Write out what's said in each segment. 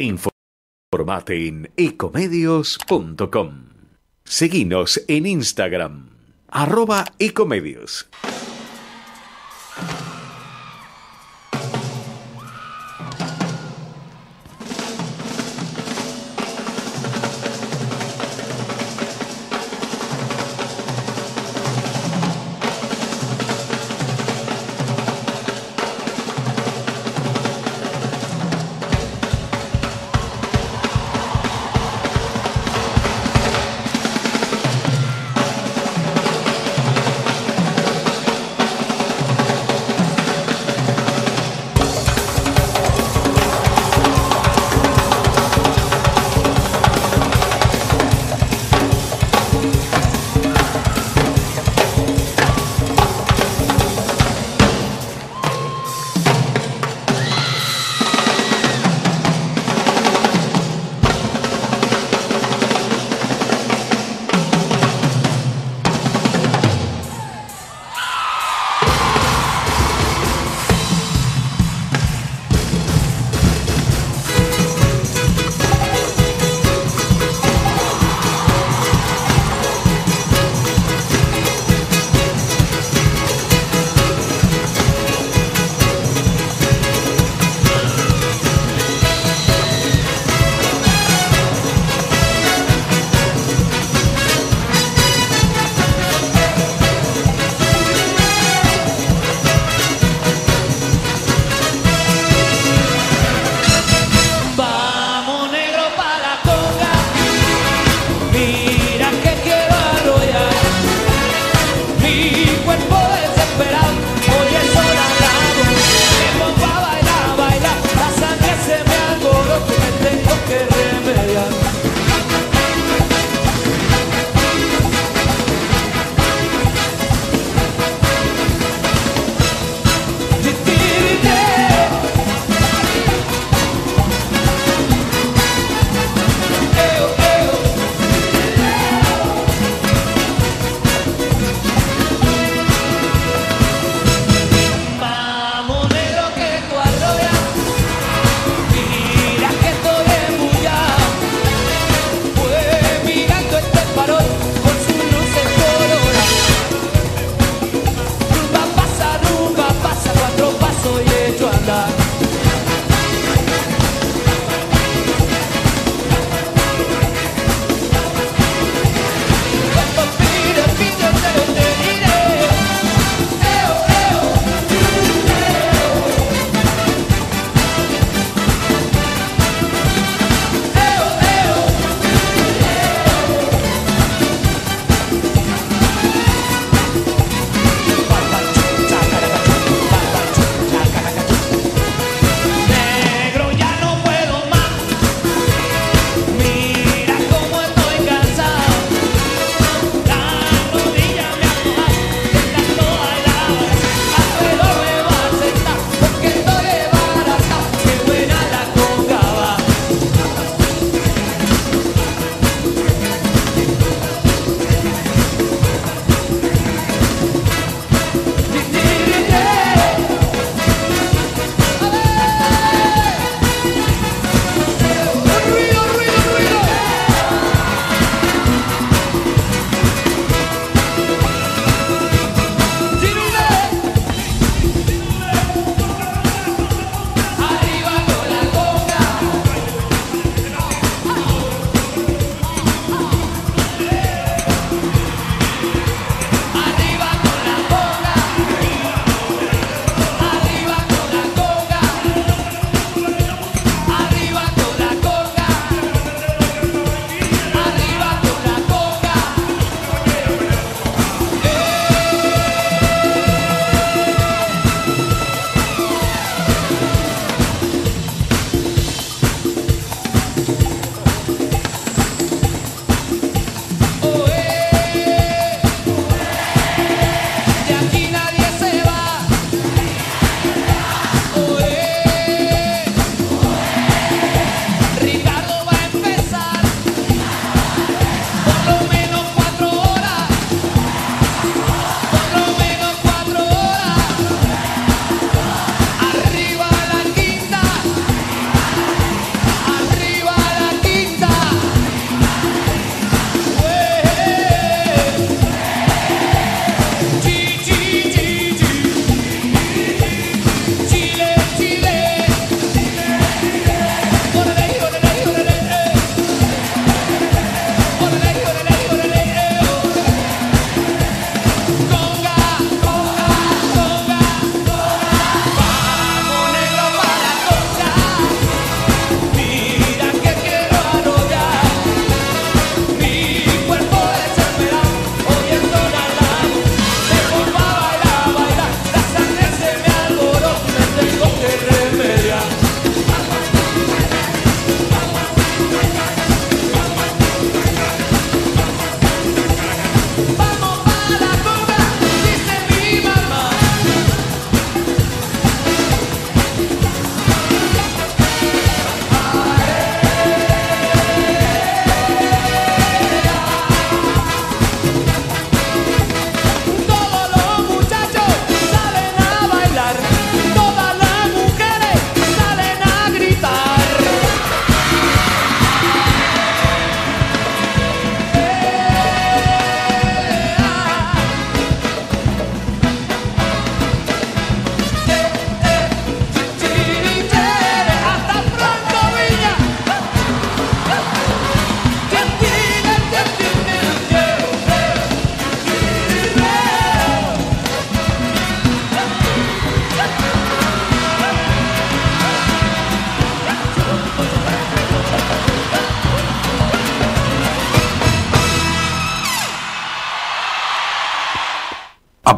Informate en ecomedios.com. Seguinos en Instagram, arroba ecomedios.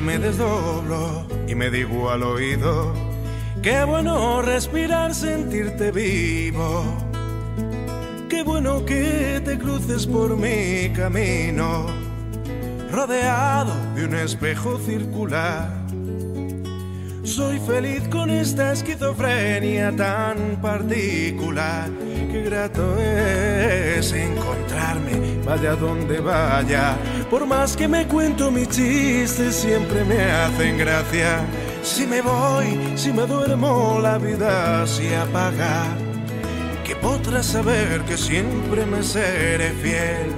Me desdoblo y me digo al oído, qué bueno respirar, sentirte vivo. Qué bueno que te cruces por mi camino, rodeado de un espejo circular. Soy feliz con esta esquizofrenia tan particular. Qué grato es encontrarme, vaya donde vaya por más que me cuento mis chistes, siempre me hacen gracia. Si me voy, si me duermo, la vida se apaga. Que podrás saber que siempre me seré fiel.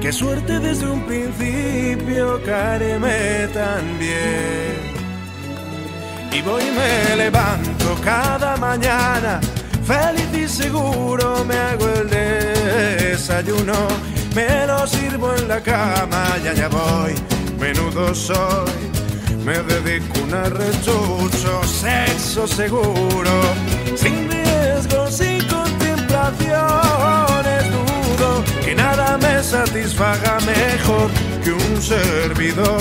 Qué suerte desde un principio caerme tan bien. Y voy y me levanto cada mañana, feliz y seguro me hago el desayuno me lo sirvo en la cama, ya ya voy, menudo soy, me dedico un arrechucho, sexo seguro, sin riesgo, sin contemplaciones, dudo que nada me satisfaga mejor que un servidor.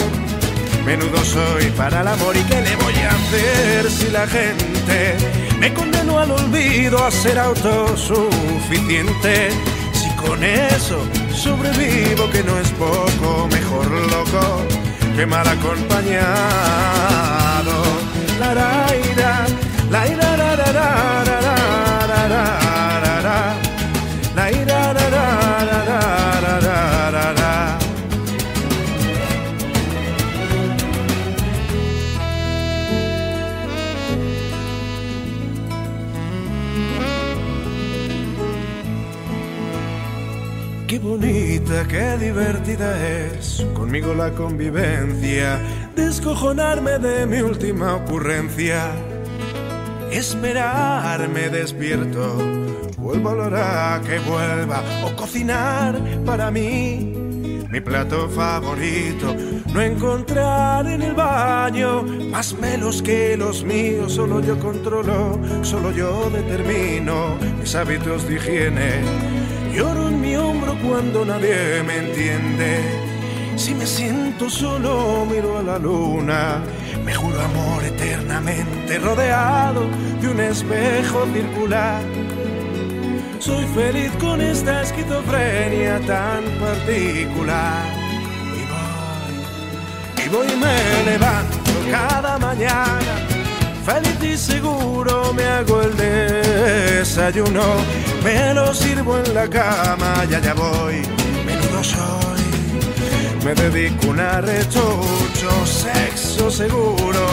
Menudo soy para el amor y qué le voy a hacer si la gente me condenó al olvido a ser autosuficiente. Si con eso sobrevivo que no es poco, mejor loco que mal acompañado. La la la la la bonita, qué divertida es. Conmigo la convivencia, descojonarme de mi última ocurrencia, esperarme despierto, vuelvo a la que vuelva, o cocinar para mí. Mi plato favorito, no encontrar en el baño más melos que los míos, solo yo controlo, solo yo determino mis hábitos de higiene Lloro en mi hombro cuando nadie me entiende. Si me siento solo, miro a la luna. Me juro amor eternamente rodeado de un espejo circular. Soy feliz con esta esquizofrenia tan particular. Y voy, y voy y me levanto cada mañana. Feliz y seguro me hago el desayuno me lo sirvo en la cama, ya ya voy, menudo soy. Me dedico un arrechucho, sexo seguro,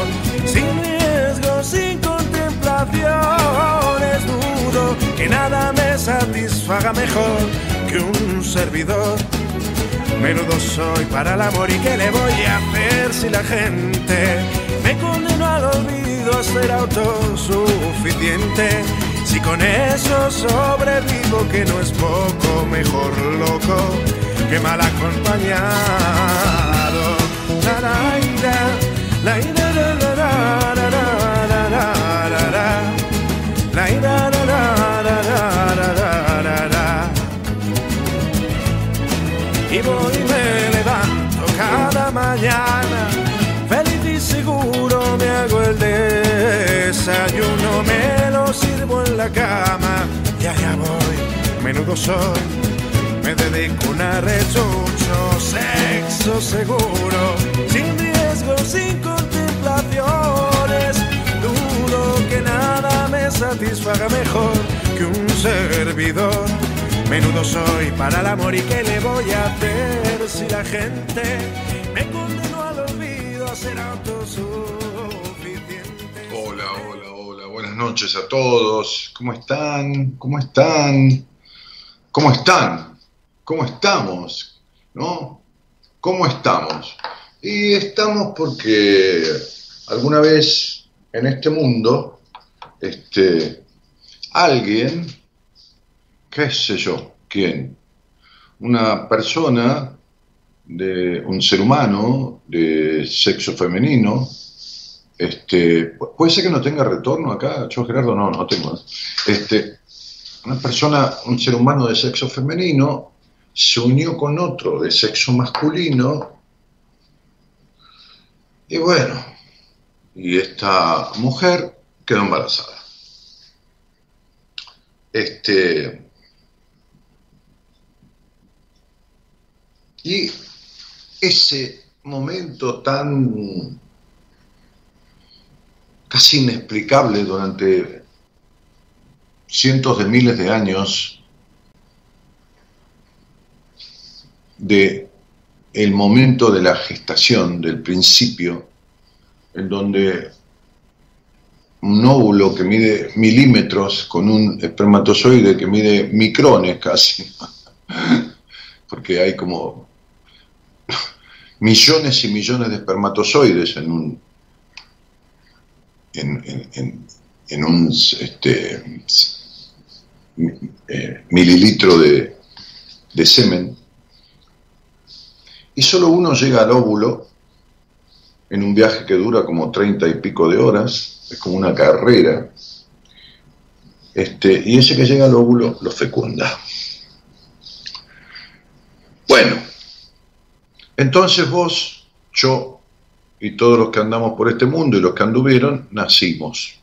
sin riesgo, sin contemplaciones, dudo que nada me satisfaga mejor que un servidor. Menudo soy para el amor y qué le voy a hacer si la gente me condenó al olvido a ser autosuficiente si con eso sobrevivo, que no es poco, mejor loco que mal acompañado. La la ira, la ira, la la la la la la ira, Y voy me levanto cada mañana, desayuno, me lo sirvo en la cama allá voy, menudo soy, me dedico a un arrechucho, sexo seguro, sin riesgo, sin contemplaciones, dudo que nada me satisfaga mejor que un servidor. Menudo soy para el amor y qué le voy a hacer si la gente me noches a todos. ¿Cómo están? ¿Cómo están? ¿Cómo están? ¿Cómo estamos? ¿No? ¿Cómo estamos? Y estamos porque alguna vez en este mundo, este, alguien qué sé yo, quién, una persona, de un ser humano de sexo femenino, este, puede ser que no tenga retorno acá, yo Gerardo no, no tengo, este, una persona, un ser humano de sexo femenino, se unió con otro de sexo masculino, y bueno, y esta mujer quedó embarazada. Este, Y ese momento tan casi inexplicable durante cientos de miles de años de el momento de la gestación, del principio, en donde un óvulo que mide milímetros con un espermatozoide que mide micrones casi, porque hay como millones y millones de espermatozoides en un, en, un este, eh, mililitro de, de semen, y solo uno llega al óvulo en un viaje que dura como treinta y pico de horas, es como una carrera, este, y ese que llega al óvulo lo fecunda. Bueno, entonces vos, yo y todos los que andamos por este mundo y los que anduvieron, nacimos.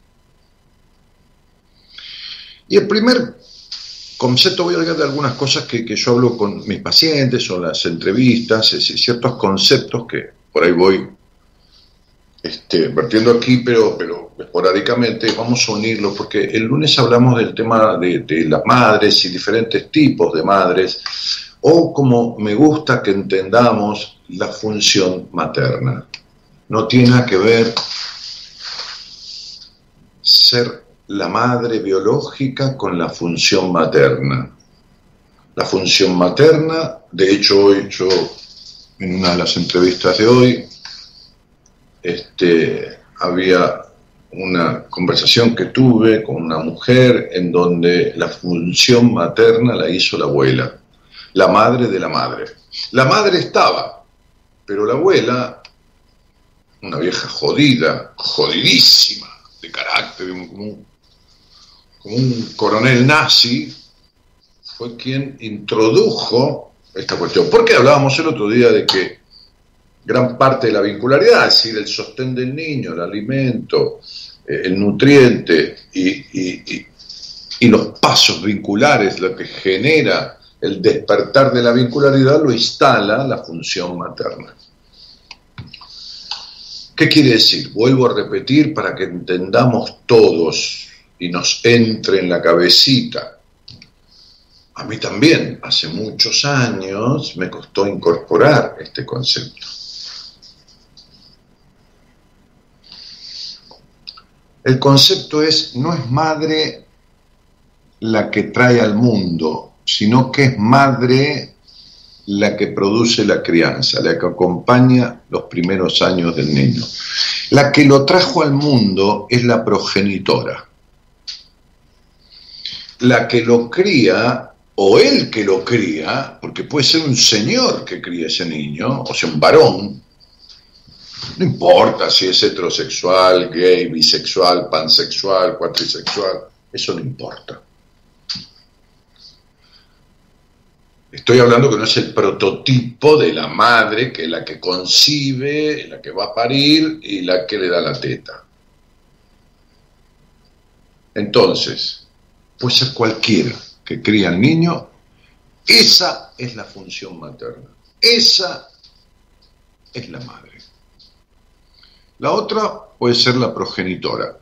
Y el primer concepto, voy a hablar de algunas cosas que, yo hablo con mis pacientes o las entrevistas, ciertos conceptos que por ahí voy este, vertiendo aquí, pero, pero esporádicamente vamos a unirlos, porque el lunes hablamos del tema de las madres y diferentes tipos de madres, o como me gusta que entendamos la función materna. No tiene que ver ser la madre biológica con la función materna. La función materna, de hecho hoy yo, en una de las entrevistas de hoy, este, había una conversación que tuve con una mujer en donde la función materna la hizo la abuela la madre de la madre. La madre estaba, pero la abuela, una vieja jodida, jodidísima, de carácter, como un, coronel nazi, fue quien introdujo esta cuestión. Porque hablábamos el otro día de que gran parte de la vincularidad, es decir, el sostén del niño, el alimento, eh, el nutriente y, y los pasos vinculares, lo que genera el despertar de la vincularidad lo instala la función materna. ¿Qué quiere decir? Vuelvo a repetir para que entendamos todos y nos entre en la cabecita. A mí también, hace muchos años, me costó incorporar este concepto. El concepto es, no es madre la que trae al mundo, sino que es madre la que produce la crianza, la que acompaña los primeros años del niño. La que lo trajo al mundo es la progenitora. La que lo cría, o él que lo cría, porque puede ser un señor que cría ese niño, o sea, un varón, no importa si es heterosexual, gay, bisexual, pansexual, cuatrisexual, eso no importa. Estoy hablando que no es el prototipo de la madre, que es la que concibe, la que va a parir y la que le da la teta. Entonces, puede ser cualquiera que cría al niño, esa es la función materna. Esa es la madre. La otra puede ser la progenitora.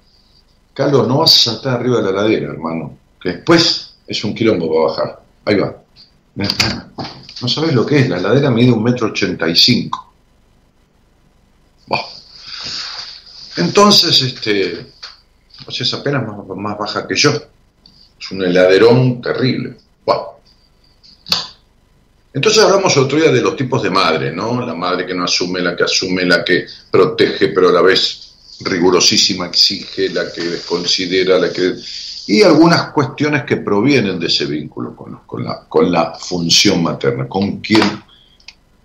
Carlos, no vas a saltar arriba de la ladera, hermano, que después es un quilombo para bajar. Ahí va. No sabes lo que es, la ladera mide un metro ochenta y cinco. Entonces, este, pues es apenas más, baja que yo. Es un heladerón terrible. Entonces hablamos otro día de los tipos de madre, ¿no? La madre que no asume, la que asume, la que protege, pero a la vez rigurosísima exige, la que desconsidera, la que... Y algunas cuestiones que provienen de ese vínculo con, la, la función materna, con quien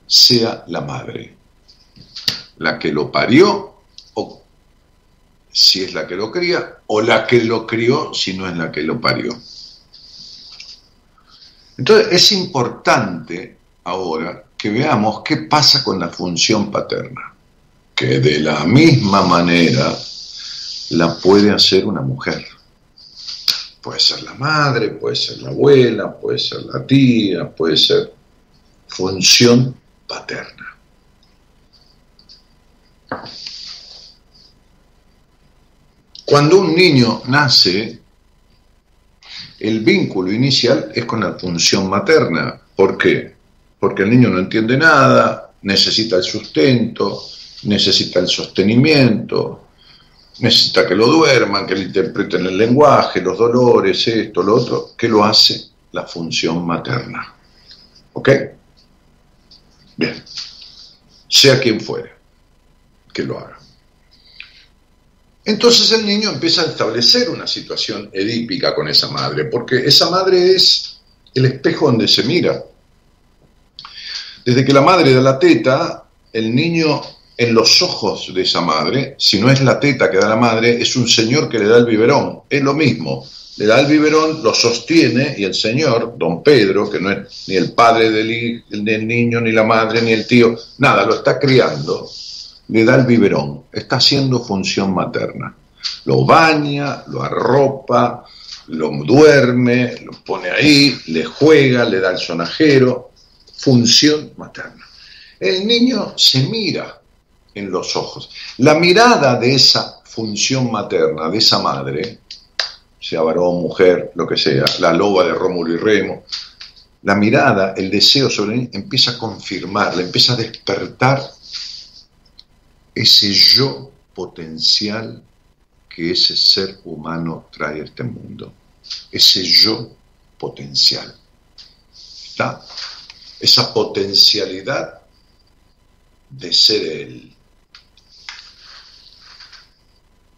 sea la madre, la que lo parió o si es la que lo cría, o la que lo crió si no es la que lo parió. Entonces es importante ahora que veamos qué pasa con la función paterna, que de la misma manera la puede hacer una mujer. Puede ser la madre, puede ser la abuela, puede ser la tía, puede ser función paterna. Cuando un niño nace, el vínculo inicial es con la función materna. ¿Por qué? Porque el niño no entiende nada, necesita el sustento, necesita el sostenimiento, necesita que lo duerman, que le interpreten el lenguaje, los dolores, esto, lo otro, que lo hace la función materna. ¿Ok? Bien. Sea quien fuere, que lo haga. Entonces el niño empieza a establecer una situación edípica con esa madre, porque esa madre es el espejo donde se mira. Desde que la madre da la teta, el niño en los ojos de esa madre, si no es la teta que da la madre, es un señor que le da el biberón. Es lo mismo. Le da el biberón, lo sostiene y el señor, don Pedro, que no es ni el padre del, niño, ni la madre, ni el tío, nada, lo está criando le da el biberón, está haciendo función materna. Lo baña, lo arropa, lo duerme, lo pone ahí, le juega, le da el sonajero, función materna. El niño se mira en los ojos. La mirada de esa función materna, de esa madre, sea varón, mujer, lo que sea, la loba de Rómulo y Remo, la mirada, el deseo sobre él empieza a confirmar, le empieza a despertar ese yo potencial que ese ser humano trae a este mundo. Ese yo potencial. ¿Está? Esa potencialidad de ser él.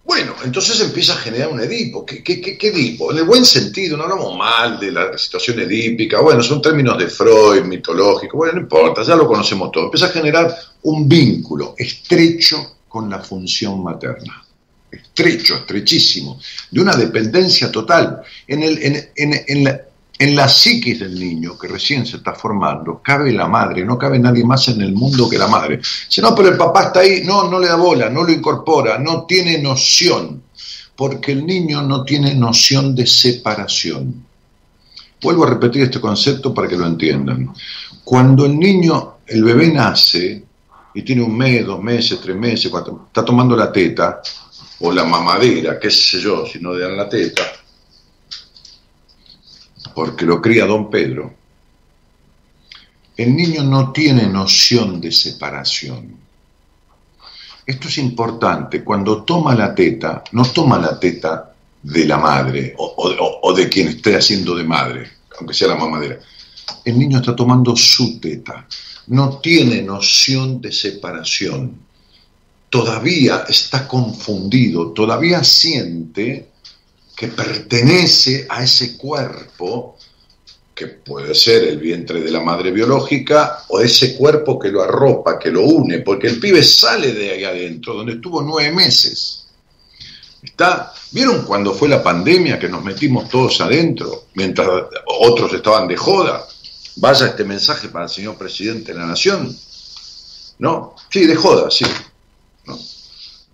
Bueno, entonces empieza a generar un Edipo. ¿Qué, Edipo? En el buen sentido, no hablamos mal de la situación edípica, bueno, son términos de Freud, mitológico, bueno, no importa, ya lo conocemos todo. Empieza a generar un vínculo estrecho con la función materna. Estrecho, estrechísimo, de una dependencia total. En, el, en, la, en la psiquis del niño que recién se está formando, cabe la madre, no cabe nadie más en el mundo que la madre. Si no, pero el papá está ahí, no, no le da bola, no lo incorpora, no tiene noción, porque el niño no tiene noción de separación. Vuelvo a repetir este concepto para que lo entiendan. Cuando el niño, el bebé nace y tiene un mes, dos meses, tres meses, cuatro, está tomando la teta o la mamadera, qué sé yo, si no le dan la teta, porque lo cría don Pedro, el niño no tiene noción de separación. Esto es importante, cuando toma la teta, no toma la teta de la madre o, de quien esté haciendo de madre, aunque sea la mamadera. El niño está tomando su teta, no tiene noción de separación, todavía está confundido, todavía siente que pertenece a ese cuerpo, que puede ser el vientre de la madre biológica, o ese cuerpo que lo arropa, que lo une, porque el pibe sale de ahí adentro, donde estuvo nueve meses. Está, ¿Vieron cuando fue la pandemia que nos metimos todos adentro, mientras otros estaban de joda? Vaya este mensaje para el señor presidente de la Nación. ¿No? Sí, de joda, sí.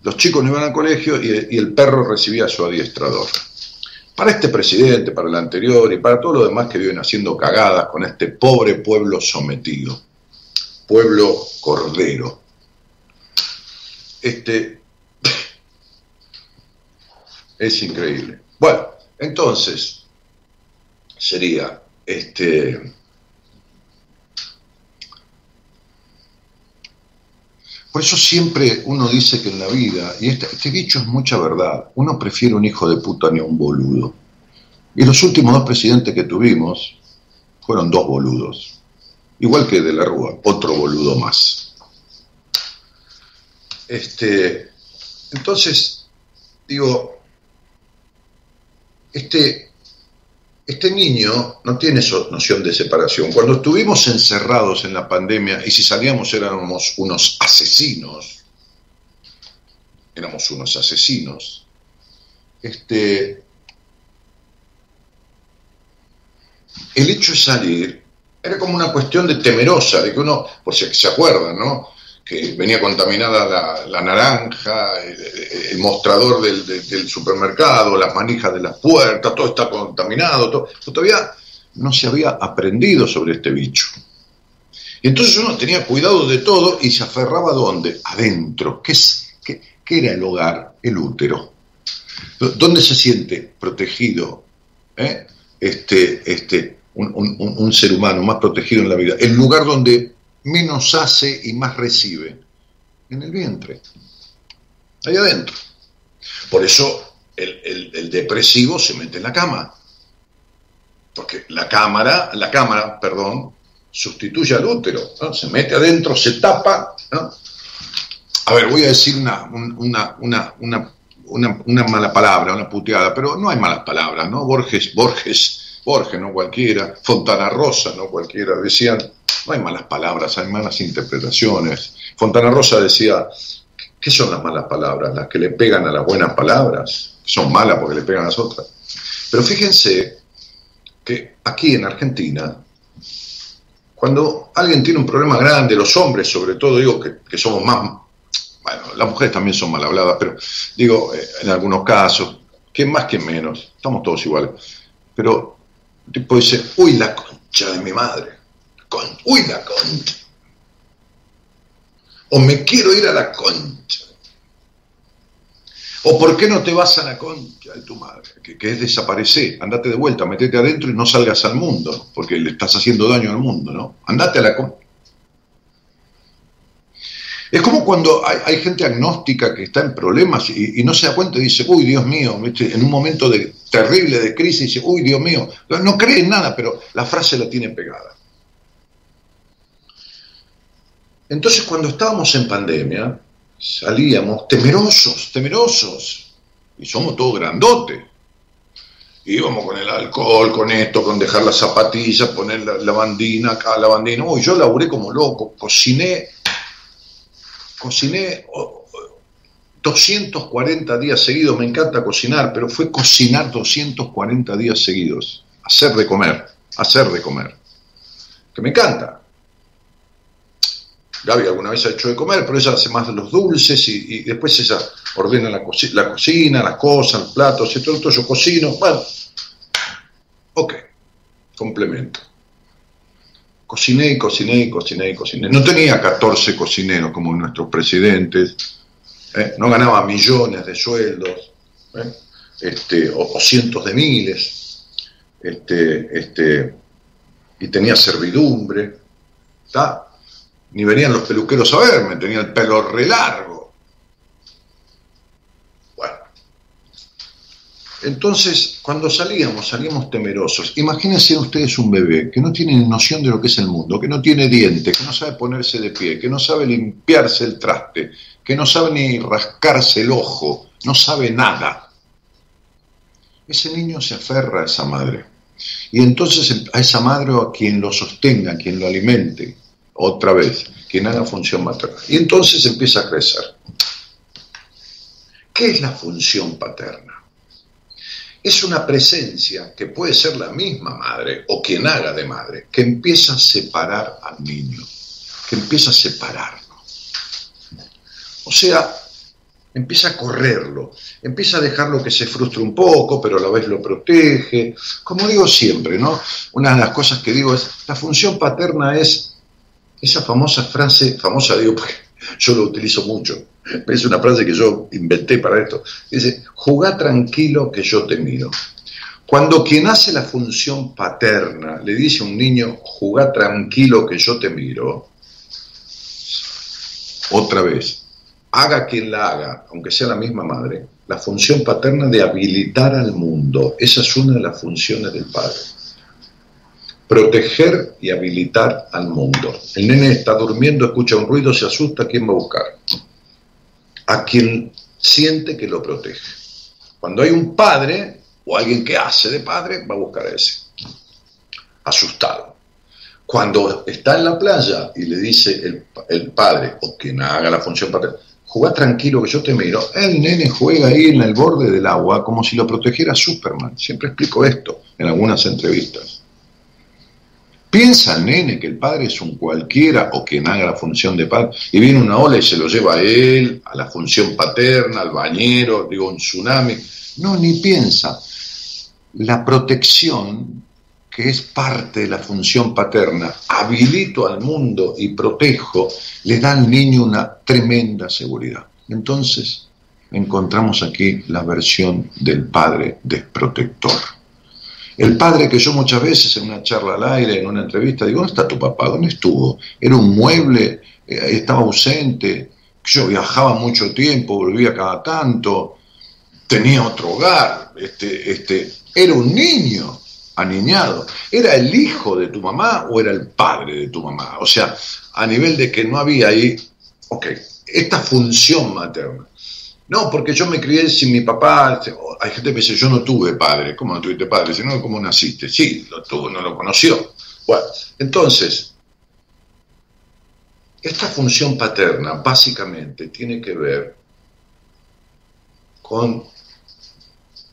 Los chicos no iban al colegio y, y el perro recibía a su adiestrador. Para este presidente, para el anterior y para todos los demás que viven haciendo cagadas con este pobre pueblo sometido, pueblo cordero. Este es increíble. Bueno, entonces sería este Por eso siempre uno dice que en la vida, y este, este, dicho es mucha verdad, uno prefiere un hijo de puta ni a un boludo. Y los últimos dos presidentes que tuvimos fueron dos boludos. Igual que de la Rúa, otro boludo más. Este, entonces, digo, este, este niño no tiene noción de separación. Cuando estuvimos encerrados en la pandemia y si salíamos éramos unos asesinos, éramos unos asesinos, este, el hecho de salir era como una cuestión de temerosa, de que uno, por si se acuerdan, ¿no? Que venía contaminada la, naranja, el, mostrador del, supermercado, las manijas de las puertas, todo está contaminado, todavía no se había aprendido sobre este bicho. Y entonces uno tenía cuidado de todo y se aferraba a dónde? Adentro. ¿Qué, es, qué, era el hogar? El útero. ¿Dónde se siente protegido ¿eh? este, este, un ser humano más protegido en la vida? El lugar donde menos hace y más recibe? En el vientre, ahí adentro. Por eso el, depresivo se mete en la cama, porque la cámara, la cámara, perdón, sustituye al útero, se mete adentro, se tapa. A ver, voy a decir una, una, mala palabra, una puteada, pero no hay malas palabras, ¿no? Borges, Borges, Borges, no cualquiera, Fontana Rosa, no cualquiera, decían, no hay malas palabras, hay malas interpretaciones. Fontana Rosa decía, ¿qué son las malas palabras? Las que le pegan a las buenas palabras. Son malas porque le pegan a las otras. Pero fíjense que aquí en Argentina, cuando alguien tiene un problema grande, los hombres sobre todo, digo que, somos más, bueno, las mujeres también son mal habladas, pero digo, eh, en algunos casos, que más que menos, estamos todos iguales. Pero tipo dice, uy, la concha de mi madre uy, la concha. O me quiero ir a la concha. O por qué no te vas a la concha de tu madre, que, es desaparecer, andate de vuelta, metete adentro y no salgas al mundo, porque le estás haciendo daño al mundo, ¿no? Andate a la concha. Es como cuando hay, gente agnóstica que está en problemas y, no se da cuenta y dice, uy, Dios mío, en un momento de, terrible de crisis dice, uy, Dios mío, no cree en nada, pero la frase la tiene pegada. Entonces cuando estábamos en pandemia, salíamos temerosos, temerosos, y somos todos grandotes. Íbamos con el alcohol, con esto, con dejar las zapatillas, poner la, bandina acá, la bandina. Uy, yo laburé como loco, cociné, cociné 240 días seguidos, me encanta cocinar, pero fue cocinar 240 días seguidos, hacer de comer, hacer de comer, que me encanta. Gaby alguna vez ha hecho de comer, pero ella hace más de los dulces y, después ella ordena la, la, cocina, las cosas, los platos, todo, todo yo cocino. Bueno, ok, complemento. Cociné y cociné y cociné y cociné. No tenía 14 cocineros como nuestros presidentes, ¿eh? no ganaba millones de sueldos, ¿eh? este, o, cientos de miles, este, este, y tenía servidumbre. ¿está? Ni venían los peluqueros a verme, tenía el pelo re largo. Bueno. Entonces, cuando salíamos, salíamos temerosos. Imagínense ustedes un bebé que no tiene noción de lo que es el mundo, que no tiene dientes, que no sabe ponerse de pie, que no sabe limpiarse el traste, que no sabe ni rascarse el ojo, no sabe nada. Ese niño se aferra a esa madre. Y entonces a esa madre o a quien lo sostenga, a quien lo alimente, otra vez, quien haga función materna. Y entonces empieza a crecer. ¿Qué es la función paterna? Es una presencia que puede ser la misma madre o quien haga de madre, que empieza a separar al niño, que empieza a separarlo. O sea, empieza a correrlo, empieza a dejarlo que se frustre un poco, pero a la vez lo protege. Como digo siempre, ¿no? Una de las cosas que digo es, la función paterna es esa famosa frase, famosa digo porque yo lo utilizo mucho, es una frase que yo inventé para esto, dice, jugá tranquilo que yo te miro. Cuando quien hace la función paterna le dice a un niño, jugá tranquilo que yo te miro, otra vez, haga quien la haga, aunque sea la misma madre, la función paterna de habilitar al mundo, esa es una de las funciones del padre. Proteger y habilitar al mundo. El nene está durmiendo, escucha un ruido, se asusta, ¿a quién va a buscar? A quien siente que lo protege. Cuando hay un padre o alguien que hace de padre, va a buscar a ese. Asustado. Cuando está en la playa y le dice el, el padre o quien haga la función paterna, jugá tranquilo que yo te miro. El nene juega ahí en el borde del agua como si lo protegiera Superman. Siempre explico esto en algunas entrevistas. Piensa el nene que el padre es un cualquiera o quien haga la función de padre y viene una ola y se lo lleva a él, a la función paterna, al bañero, digo, un tsunami. No, ni piensa. La protección que es parte de la función paterna, habilito al mundo y protejo, le da al niño una tremenda seguridad. Entonces, encontramos aquí la versión del padre desprotector. El padre que yo muchas veces en una charla al aire, en una entrevista, digo, ¿dónde está tu papá? ¿Dónde estuvo? Era un mueble, eh, estaba ausente, yo viajaba mucho tiempo, volvía cada tanto, tenía otro hogar, este, este, era un niño aniñado. ¿Era el hijo de tu mamá o era el padre de tu mamá? O sea, a nivel de que no había ahí, ok, esta función materna. No, porque yo me crié sin mi papá. Hay gente que dice, yo no tuve padre. ¿Cómo no tuviste padre? Si no, ¿cómo naciste? Sí, lo tuvo, no lo conoció. Bueno, entonces, esta función paterna básicamente tiene que ver con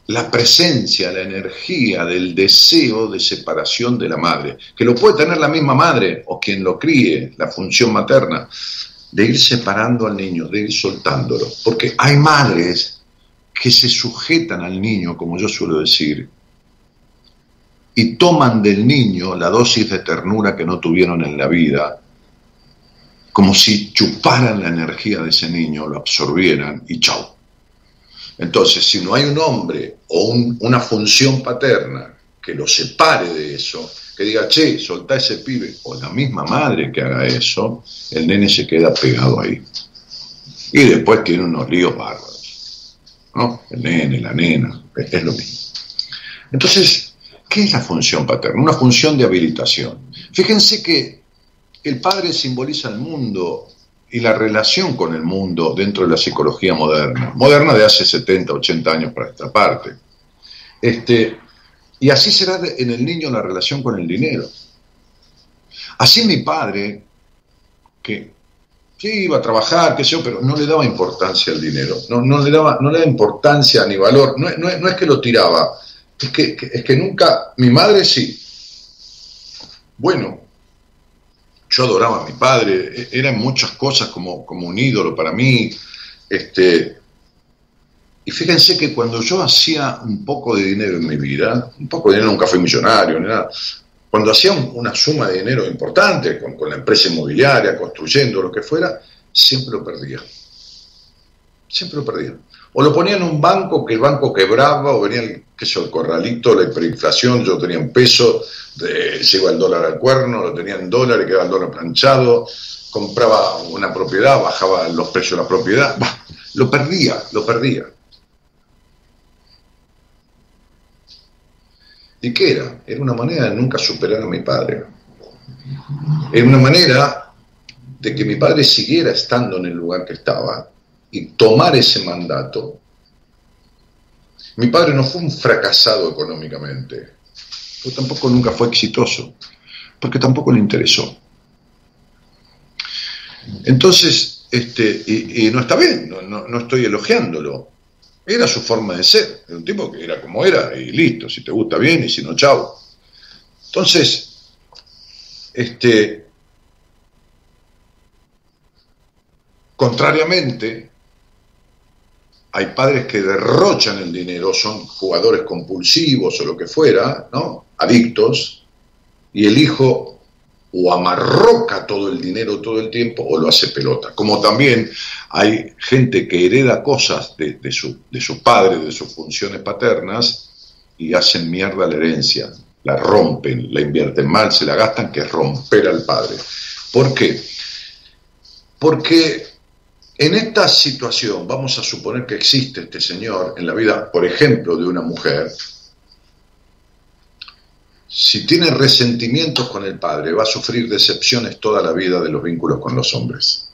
la presencia, la energía del deseo de separación de la madre, que lo puede tener la misma madre o quien lo críe, la función materna, de ir separando al niño, de ir soltándolo. Porque hay madres que se sujetan al niño, como yo suelo decir, y toman del niño la dosis de ternura que no tuvieron en la vida, como si chuparan la energía de ese niño, lo absorbieran y chau, entonces, si no hay un hombre o una función paterna que lo separe de eso, que diga, che, soltá ese pibe, o la misma madre que haga eso, el nene se queda pegado ahí. Y después tiene unos líos bárbaros. ¿no? El nene, la nena, es lo mismo. Entonces, ¿qué es la función paterna? Una función de habilitación. Fíjense que el padre simboliza el mundo y la relación con el mundo dentro de la psicología moderna, moderna de hace 70, 80 años para esta parte. Este, y así será en el niño la relación con el dinero. Así mi padre, que sí iba a trabajar, qué sé yo, pero no le daba importancia al dinero, no, no, le, daba, no le daba importancia ni valor, no, no, es que lo tiraba, es que, nunca, mi madre sí. Bueno, yo adoraba a mi padre, e-, eran muchas cosas como, como un ídolo para mí. Este, y fíjense que cuando yo hacía un poco de dinero en mi vida, un poco de dinero, nunca fui millonario, ni nada, cuando hacía una suma de dinero importante con, con la empresa inmobiliaria, construyendo, lo que fuera, siempre lo perdía. Siempre lo perdía. O lo ponía en un banco que el banco quebraba, o venía el, qué el corralito, la hiperinflación, yo tenía un peso, se iba el dólar al cuerno, lo tenía en dólares, quedaba el dólar planchado, compraba una propiedad, bajaba los precios de la propiedad, lo perdía, lo perdía. ¿Y qué era? Era una manera de nunca superar a mi padre. Era una manera de que mi padre siguiera estando en el lugar que estaba y tomar ese mandato. Mi padre no fue un fracasado económicamente, pero tampoco nunca fue exitoso, porque tampoco le interesó. Entonces, este, y, no está bien, no, no, estoy elogiándolo. Era su forma de ser, era un tipo que era como era y listo, si te gusta bien y si no, chao. Entonces, este, contrariamente, hay padres que derrochan el dinero, son jugadores compulsivos o lo que fuera, ¿no? Adictos, y el hijo o amarroca todo el dinero todo el tiempo o lo hace pelota. Como también hay gente que hereda cosas de, su, de su padre, de sus funciones paternas, y hacen mierda la herencia, la rompen, la invierten mal, se la gastan, que es romper al padre. ¿Por qué? Porque en esta situación, vamos a suponer que existe este señor en la vida, por ejemplo, de una mujer, si tiene resentimientos con el padre, va a sufrir decepciones toda la vida de los vínculos con los hombres,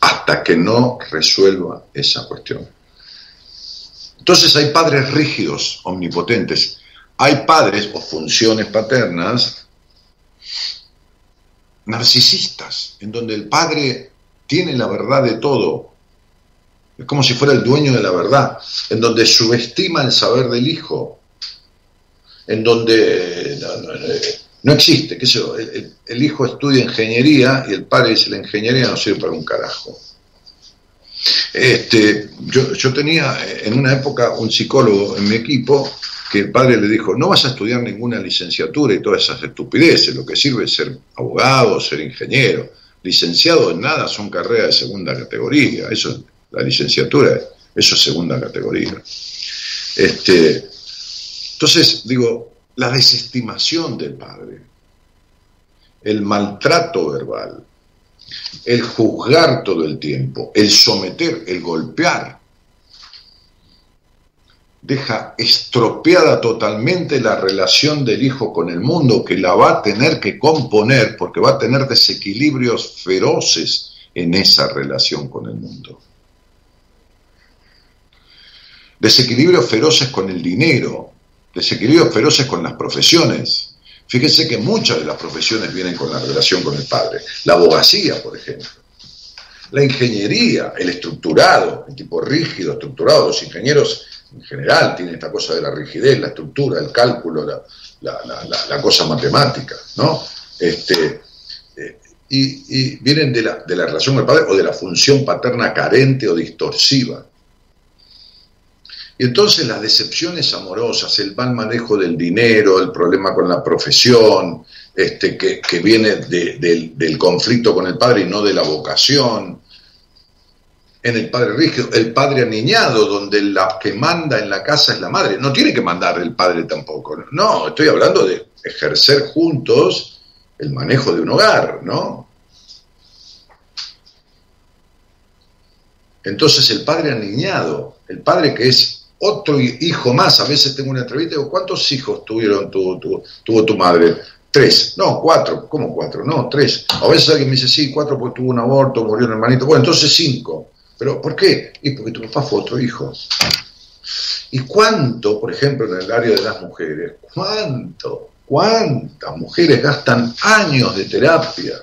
hasta que no resuelva esa cuestión. Entonces hay padres rígidos, omnipotentes, hay padres o funciones paternas narcisistas, en donde el padre tiene la verdad de todo, es como si fuera el dueño de la verdad, en donde subestima el saber del hijo, en donde no, existe, qué sé el, hijo estudia ingeniería y el padre dice la ingeniería no sirve para un carajo. Este, yo, yo tenía en una época un psicólogo en mi equipo que el padre le dijo, no vas a estudiar ninguna licenciatura y todas esas estupideces, lo que sirve es ser abogado, ser ingeniero. Licenciado en nada son carreras de segunda categoría, eso la licenciatura, eso es segunda categoría. Este, entonces, digo, la desestimación del padre, el maltrato verbal, el juzgar todo el tiempo, el someter, el golpear, deja estropeada totalmente la relación del hijo con el mundo, que la va a tener que componer porque va a tener desequilibrios feroces en esa relación con el mundo. Desequilibrios feroces con el dinero, desequilibrios feroces con las profesiones. Fíjense que muchas de las profesiones vienen con la relación con el padre. La abogacía, por ejemplo. La ingeniería, el estructurado, el tipo rígido, estructurado. Los ingenieros en general tienen esta cosa de la rigidez, la estructura, el cálculo, la, cosa matemática, ¿no? Este, eh, y, vienen de la, de la relación con el padre o de la función paterna carente o distorsiva. Y entonces las decepciones amorosas, el mal manejo del dinero, el problema con la profesión, este, que, viene del conflicto con el padre y no de la vocación, en el padre rígido, el padre aniñado, donde la que manda en la casa es la madre. No tiene que mandar el padre tampoco. No, estoy hablando de ejercer juntos el manejo de un hogar, ¿no? Entonces el padre aniñado, el padre que es otro hijo más. A veces tengo una entrevista y digo, ¿cuántos hijos tuvieron tu, tuvo tu madre? Tres. No, cuatro. ¿Cómo cuatro? No, tres. A veces alguien me dice, sí, cuatro porque tuvo un aborto, murió un hermanito. Bueno, entonces cinco. ¿Pero por qué? Y porque tu papá fue otro hijo. ¿Y cuánto, por ejemplo, en el área de las mujeres, cuánto, cuántas mujeres gastan años de terapia,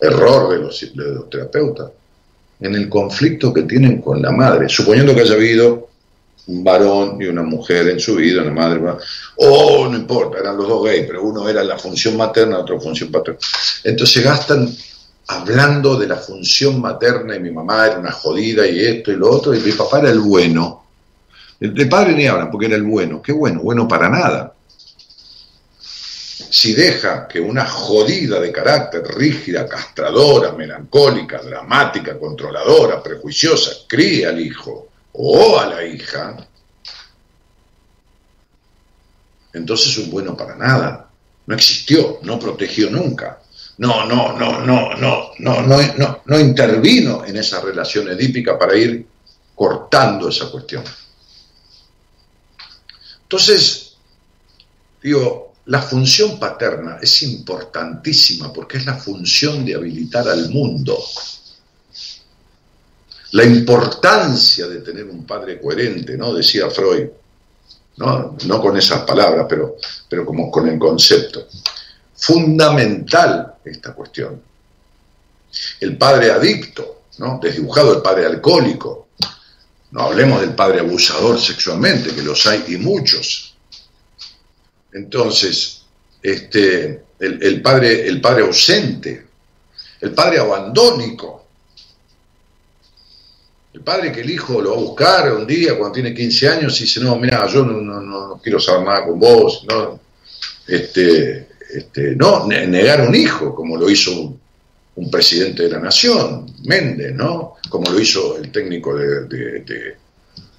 error de los, de los terapeutas, en el conflicto que tienen con la madre, suponiendo que haya habido un varón y una mujer en su vida, una madre, o no importa, eran los dos gays, pero uno era la función materna, otro función paterna. Entonces gastan hablando de la función materna y mi mamá era una jodida y esto y lo otro, y mi papá era el bueno. El, padre ni hablan porque era el bueno. ¿Qué bueno? Bueno para nada. Si deja que una jodida de carácter, rígida, castradora, melancólica, dramática, controladora, prejuiciosa, cría al hijo, o a la hija, entonces un bueno para nada. No existió, no protegió nunca. No, no, no, no, no, no, no, no, no intervino en esa relación edípica para ir cortando esa cuestión. Entonces, digo, la función paterna es importantísima porque es la función de habilitar al mundo la importancia de tener un padre coherente, ¿no? Decía Freud, no, no con esas palabras, pero, pero como con el concepto. Fundamental esta cuestión. El padre adicto, ¿no? Desdibujado el padre alcohólico. No hablemos del padre abusador sexualmente, que los hay y muchos. Entonces, este, el, padre, el padre ausente, el padre abandónico, El padre que el hijo lo va a buscar un día cuando tiene 15 años y dice, no, mira, yo no, quiero saber nada con vos, no, este, este, no, negar un hijo, como lo hizo un, presidente de la nación, Méndez, ¿no? Como lo hizo el técnico de,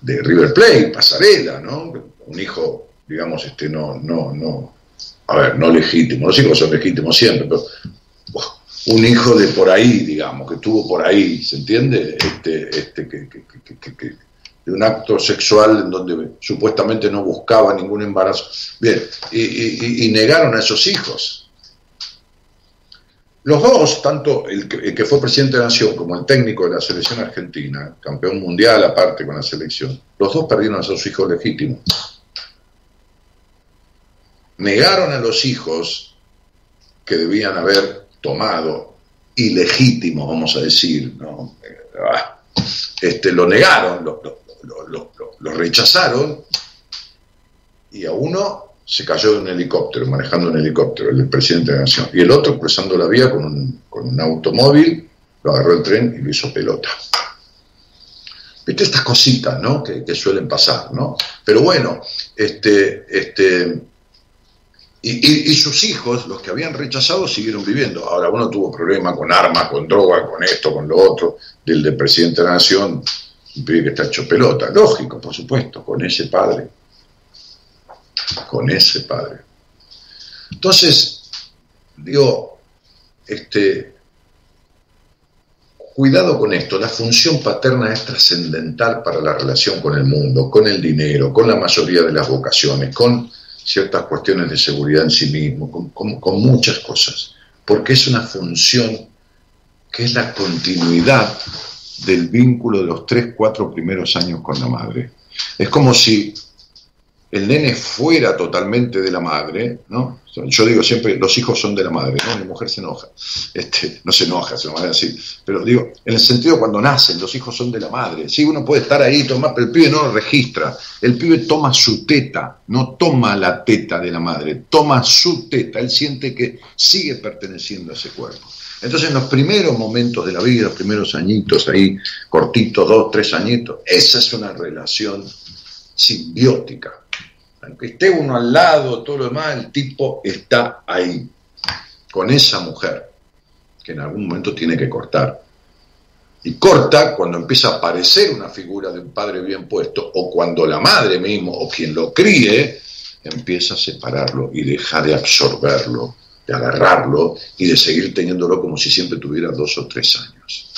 de, River Plate, Pasarela, ¿no? Un hijo, digamos, este, no, no, no, a ver, no legítimo, los hijos son legítimos siempre, pero un hijo de por ahí, digamos, que tuvo por ahí, ¿se entiende? Este, este, que, de un acto sexual en donde supuestamente no buscaba ningún embarazo. Bien, y, negaron a esos hijos. Los dos, tanto el que, fue presidente de la Nación como el técnico de la selección argentina, campeón mundial aparte con la selección, los dos perdieron a sus hijos legítimos. Negaron a los hijos que debían haber tomado, ilegítimo, vamos a decir, ¿no? Ah, este, lo negaron, lo, lo, rechazaron, y a uno se cayó de un helicóptero, manejando un helicóptero, el presidente de la Nación, y el otro cruzando la vía con un, con un automóvil, lo agarró el tren y lo hizo pelota. Viste estas cositas, ¿no? Que, que, suelen pasar, ¿no? Pero bueno, este, este, y, sus hijos, los que habían rechazado, siguieron viviendo. Ahora uno tuvo problemas con armas, con droga, con esto, con lo otro, del, del presidente de la nación, un que está hecho pelota. Lógico, por supuesto, con ese padre. Con ese padre. Entonces, digo, este, cuidado con esto, la función paterna es trascendental para la relación con el mundo, con el dinero, con la mayoría de las vocaciones, con ciertas cuestiones de seguridad en sí mismo, con, muchas cosas, porque es una función que es la continuidad del vínculo de los tres, cuatro primeros años con la madre. Es como si el nene fuera totalmente de la madre, ¿no? Yo digo siempre, los hijos son de la madre, ¿no? La mujer se enoja, este, no se enoja, se lo van a decir, pero digo, en el sentido cuando nacen, los hijos son de la madre, sí, uno puede estar ahí, tomar, pero el pibe no lo registra, el pibe toma su teta, no toma la teta de la madre, toma su teta, él siente que sigue perteneciendo a ese cuerpo. Entonces, en los primeros momentos de la vida, los primeros añitos ahí, cortitos, dos, tres añitos, esa es una relación simbiótica aunque esté uno al lado, todo lo demás, el tipo está ahí, con esa mujer, que en algún momento tiene que cortar. Y corta cuando empieza a aparecer una figura de un padre bien puesto, o cuando la madre mismo, o quien lo críe, empieza a separarlo y deja de absorberlo, de agarrarlo y de seguir teniéndolo como si siempre tuviera dos o tres años.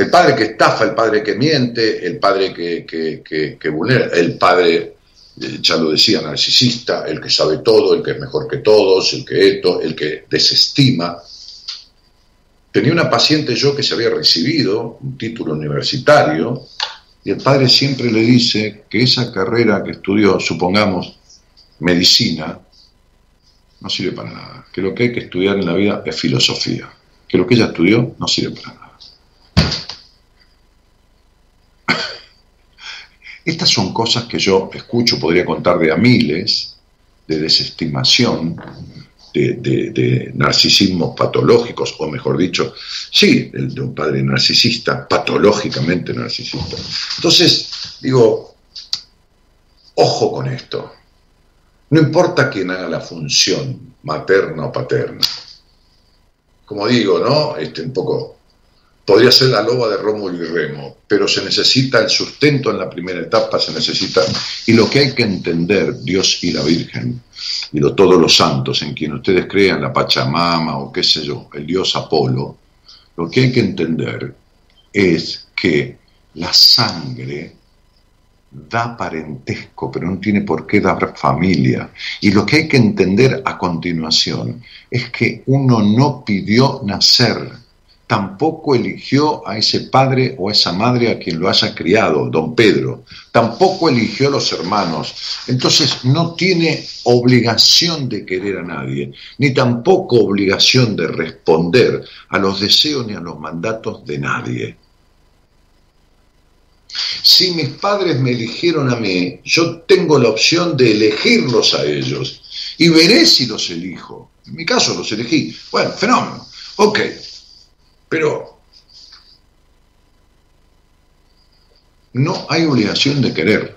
El padre que estafa, el padre que miente, el padre que, vulnera, el padre, eh, ya lo decía, narcisista, el que sabe todo, el que es mejor que todos, el que esto, el que desestima. Tenía una paciente yo que se había recibido un título universitario y el padre siempre le dice que esa carrera que estudió, supongamos, medicina, no sirve para nada, que lo que hay que estudiar en la vida es filosofía, que lo que ella estudió no sirve para nada. Estas son cosas que yo escucho, podría contar de a miles, de desestimación, de, narcisismos patológicos, o mejor dicho, sí, el de un padre narcisista, patológicamente narcisista. Entonces, digo, ojo con esto. No importa quién haga la función, materna o paterna. Como digo, ¿no? Este, un poco podría ser la loba de Rómulo y Remo, pero se necesita el sustento en la primera etapa, se necesita, y lo que hay que entender, Dios y la Virgen, y todos los santos en quien ustedes crean, la Pachamama o qué sé yo, el Dios Apolo, lo que hay que entender es que la sangre da parentesco, pero no tiene por qué dar familia. Y lo que hay que entender a continuación es que uno no pidió nacer, tampoco eligió a ese padre o a esa madre a quien lo haya criado, don Pedro, tampoco eligió a los hermanos, entonces no tiene obligación de querer a nadie, ni tampoco obligación de responder a los deseos ni a los mandatos de nadie. Si mis padres me eligieron a mí, yo tengo la opción de elegirlos a ellos y veré si los elijo. En mi caso los elegí. Bueno, fenómeno. Ok, pero no hay obligación de querer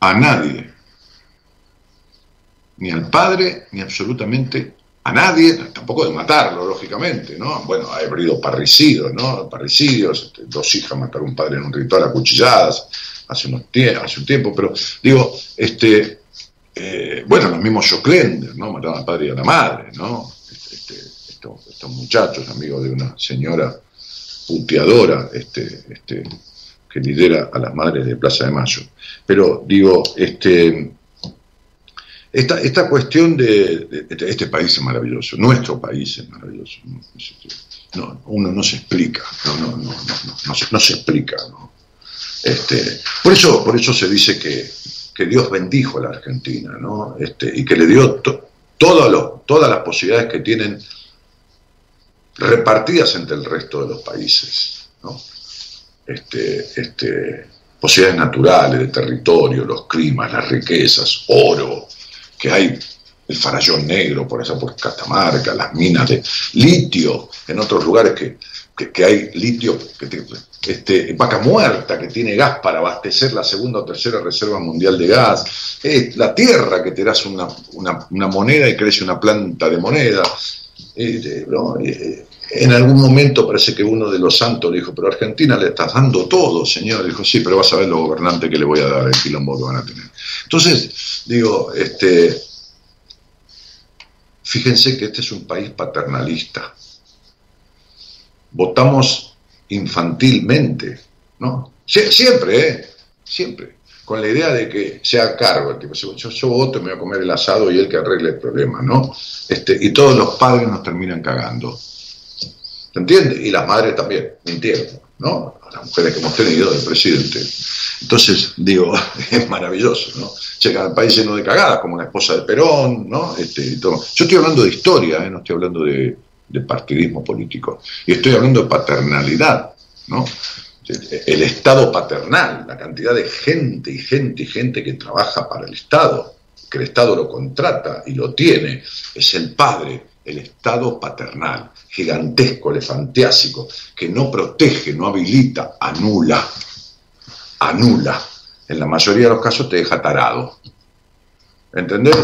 a nadie, ni al padre, ni absolutamente a nadie, tampoco de matarlo, lógicamente, ¿no? Bueno, ha habido parricidios, ¿no? Parricidios, este, dos hijas mataron a un padre en un ritual a cuchilladas hace, unos hace un tiempo, pero digo, este, eh, bueno, los mismos Joclender, ¿no? Mataron al padre y a la madre, ¿no? Este, este, estos, muchachos, amigos de una señora puteadora, este, este, que lidera a las madres de Plaza de Mayo. Pero digo, este, esta, esta cuestión de, este país es maravilloso, nuestro país es maravilloso. No, uno no se explica, no, no, no, no, se, se explica. Este, por, eso, por eso se dice que, que Dios bendijo a la Argentina ¿no? este, y que le dio todas las posibilidades que tienen repartidas entre el resto de los países. ¿no? Este, este, posibilidades naturales de territorio, los climas, las riquezas, oro, que hay el farallón negro por esa por Catamarca, las minas de litio en otros lugares que, que, hay litio, que este, vaca muerta que tiene gas para abastecer la segunda o tercera reserva mundial de gas, la tierra que te das una, una, moneda y crece una planta de moneda. Eh, en algún momento parece que uno de los santos le dijo, pero Argentina le estás dando todo, señor. Dijo, sí, pero vas a ver los gobernantes que le voy a dar, el quilombo que van a tener. Entonces, digo, este, fíjense que este es un país paternalista. Votamos infantilmente, ¿no? siempre, ¿eh? Siempre. Con la idea de que sea cargo, tipo, yo, yo voto, me voy a comer el asado y él que arregle el problema, ¿no? Este, y todos los padres nos terminan cagando. ¿Se entiende? Y las madres también, mintiendo, ¿no? Las mujeres que hemos tenido del presidente. Entonces, digo, es maravilloso, ¿no? Llega al país lleno de cagadas, como la esposa de Perón, ¿no? Este. Yo estoy hablando de historia, ¿eh? no estoy hablando de, de partidismo político. Y estoy hablando de paternalidad, ¿no? El Estado paternal, la cantidad de gente y gente y gente que trabaja para el Estado, que el Estado lo contrata y lo tiene, es el padre, el Estado paternal, gigantesco, elefantiásico, que no protege, no habilita, anula, anula. En la mayoría de los casos te deja tarado. ¿Entendés?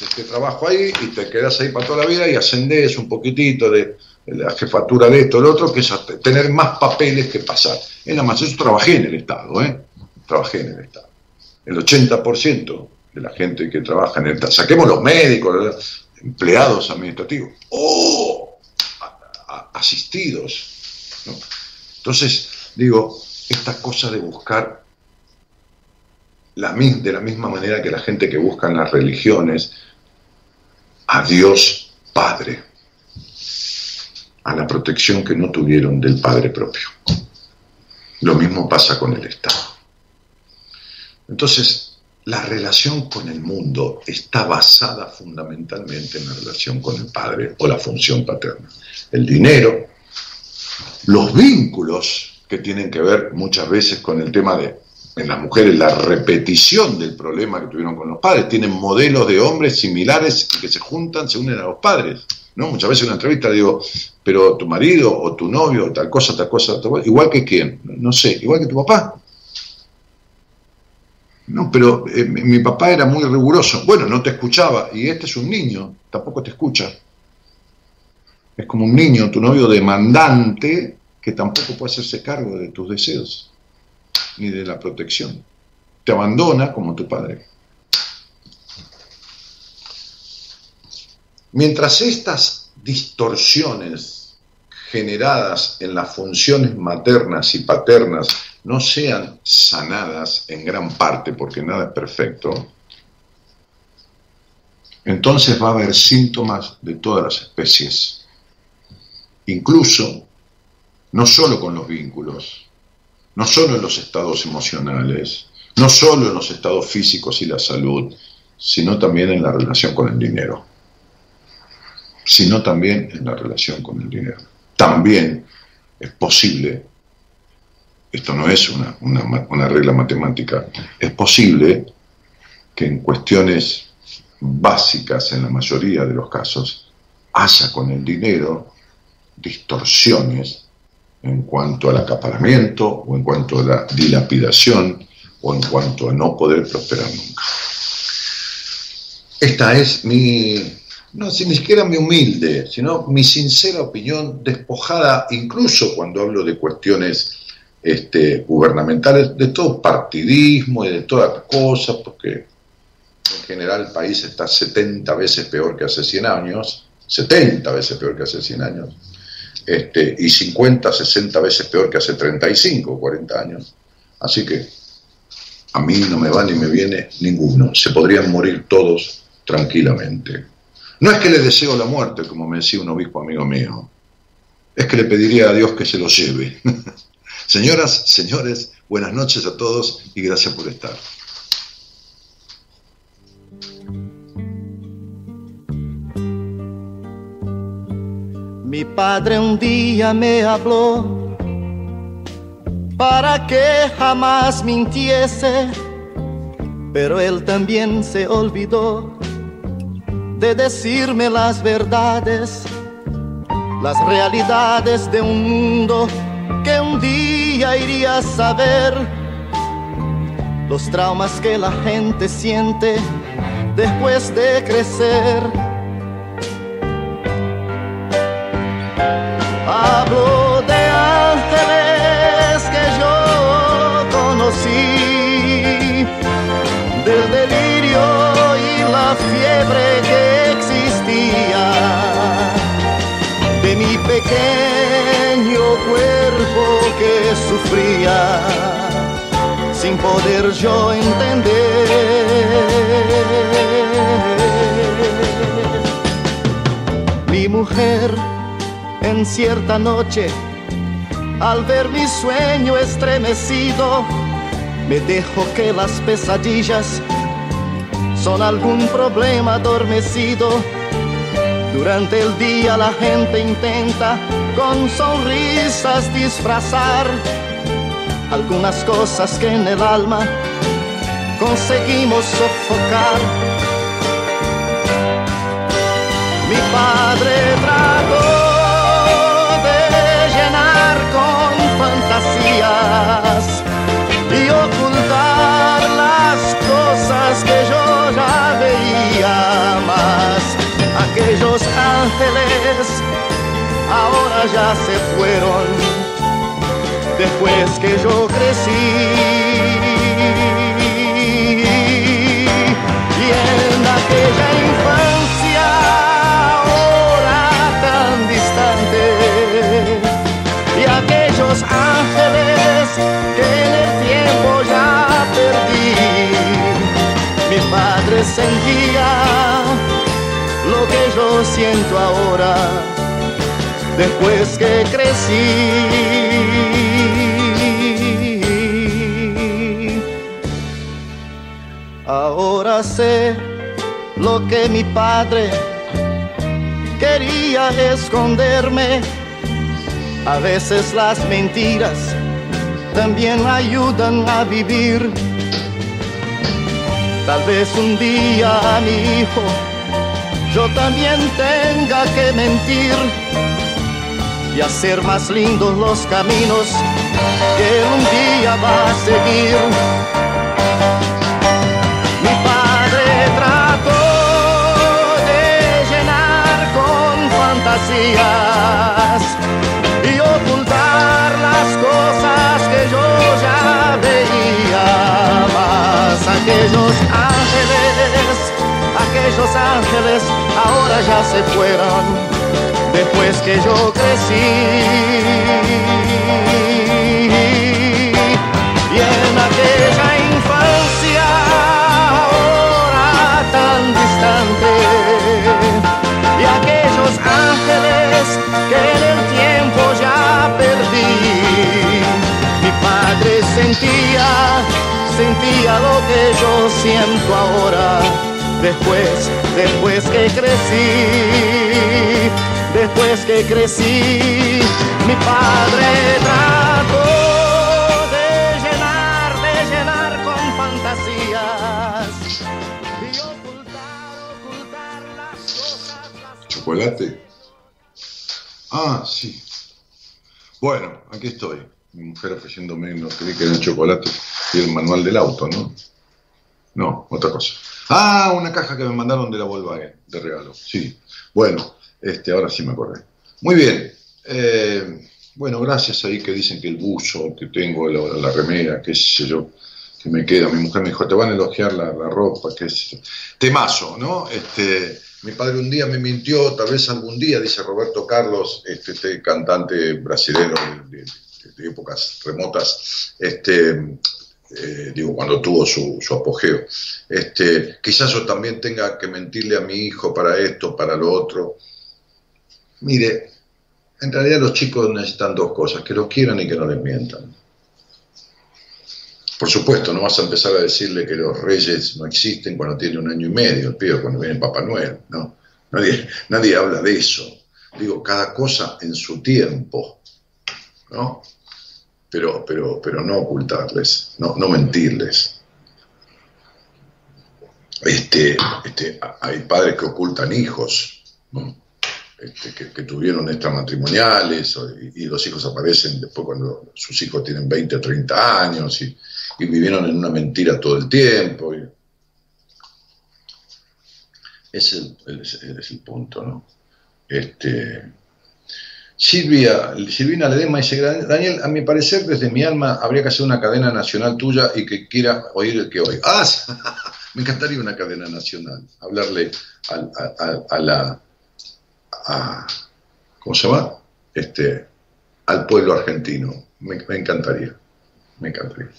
Este trabajo ahí y te quedas ahí para toda la vida y ascendés un poquitito de, la jefatura de esto, lo otro, que es tener más papeles que pasar. En la mayoría, yo trabajé en el Estado, ¿eh? Trabajé en el Estado. El 80% de la gente que trabaja en el Estado, saquemos los médicos, empleados administrativos, ¡oh! asistidos. Entonces, digo, esta cosa de buscar de la misma manera que la gente que busca en las religiones a Dios Padre, a la protección que no tuvieron del Padre propio. Lo mismo pasa con el Estado. Entonces, la relación con el mundo está basada fundamentalmente en la relación con el padre o la función paterna. El dinero, los vínculos que tienen que ver muchas veces con el tema de, en las mujeres, la repetición del problema que tuvieron con los padres. Tienen modelos de hombres similares que se juntan, se unen a los padres. ¿no? Muchas veces en una entrevista digo, pero tu marido o tu novio, tal cosa, tal cosa, tal cosa, igual que quién, no sé, igual que tu papá. No, pero eh, mi papá era muy riguroso. Bueno, no te escuchaba. Y este es un niño, tampoco te escucha. Es como un niño, tu novio demandante, que tampoco puede hacerse cargo de tus deseos, ni de la protección. Te abandona como tu padre. Mientras estas distorsiones generadas en las funciones maternas y paternas no sean sanadas en gran parte, porque nada es perfecto, entonces va a haber síntomas de todas las especies, incluso no solo con los vínculos, no solo en los estados emocionales, no solo en los estados físicos y la salud, sino también en la relación con el dinero, sino también en la relación con el dinero. También es posible esto no es una, regla matemática, es posible que en cuestiones básicas, en la mayoría de los casos, haya con el dinero distorsiones en cuanto al acaparamiento, o en cuanto a la dilapidación, o en cuanto a no poder prosperar nunca. Esta es mi, no ni siquiera mi humilde, sino mi sincera opinión, despojada incluso cuando hablo de cuestiones este, gubernamentales, de todo partidismo y de todas cosas, porque en general el país está 70 veces peor que hace 100 años, 70 veces peor que hace 100 años, este, y 50, 60 veces peor que hace 35, 40 años. Así que a mí no me va ni me viene ninguno. Se podrían morir todos tranquilamente. No es que le deseo la muerte, como me decía un obispo amigo mío, es que le pediría a Dios que se lo lleve. Señoras, señores, buenas noches a todos y gracias por estar. Mi padre un día me habló para que jamás mintiese, pero él también se olvidó de decirme las verdades, las realidades de un mundo que un día iría a saber los traumas que la gente siente después de crecer. Sufría sin poder yo entender. Mi mujer en cierta noche, al ver mi sueño estremecido, me dejo que las pesadillas son algún problema adormecido. Durante el día la gente intenta con sonrisas disfrazar algunas cosas que en el alma conseguimos sofocar. Mi padre trató ya se fueron después que yo crecí. Y en aquella infancia, ahora tan distante, y aquellos ángeles que en el tiempo ya perdí, mi padre sentía lo que yo siento ahora después que crecí. Ahora sé lo que mi padre quería esconderme. A veces las mentiras también ayudan a vivir. Tal vez un día a mi hijo yo también tenga que mentir y hacer más lindos los caminos que un día va a seguir. Mi padre trató de llenar con fantasías y ocultar las cosas que yo ya veía más. Aquellos ángeles, aquellos ángeles ahora ya se fueron después que yo crecí. Y en aquella infancia, ahora tan distante, y aquellos ángeles que en el tiempo ya perdí, mi padre sentía, sentía lo que yo siento ahora. Después, después que crecí, después que crecí, mi padre trató de llenar, de llenar con fantasías y ocultar, ocultar las cosas. Las... ¿Chocolate? Ah, sí. Bueno, aquí estoy. Mi mujer ofreciéndome, no creí que era chocolate y el manual del auto, ¿no? No, otra cosa. Ah, una caja que me mandaron de la Volkswagen, de regalo. Sí. Bueno, este, ahora sí me acordé. Muy bien. Eh, bueno, gracias ahí que dicen que el buzo que tengo, la, remera, qué sé yo, que me queda. Mi mujer me dijo, te van a elogiar la, ropa, qué sé yo. Temazo, ¿no? Este, mi padre un día me mintió, tal vez algún día, dice Roberto Carlos, este, este cantante brasileño de, épocas remotas, este, eh, digo, cuando tuvo su, su, apogeo. Este, quizás yo también tenga que mentirle a mi hijo para esto, para lo otro. Mire, en realidad los chicos necesitan dos cosas, que los quieran y que no les mientan. Por supuesto, no vas a empezar a decirle que los reyes no existen cuando tiene un año y medio, el cuando viene Papá Noel, ¿no? Nadie, nadie habla de eso. Digo, cada cosa en su tiempo, ¿no? Pero, pero, pero no ocultarles, no, no mentirles. Este, este, hay padres que ocultan hijos, ¿no? Este, que, tuvieron extramatrimoniales y, los hijos aparecen después cuando sus hijos tienen 20 o 30 años y, vivieron en una mentira todo el tiempo. Ese es el, punto, ¿no? Este, Silvia, Silvina Ledema dice, Daniel, a mi parecer desde mi alma habría que hacer una cadena nacional tuya y que quiera oír el que oiga. Ah, me encantaría una cadena nacional, hablarle a la ¿cómo se llama? Este, al pueblo argentino. Me, encantaría, me encantaría.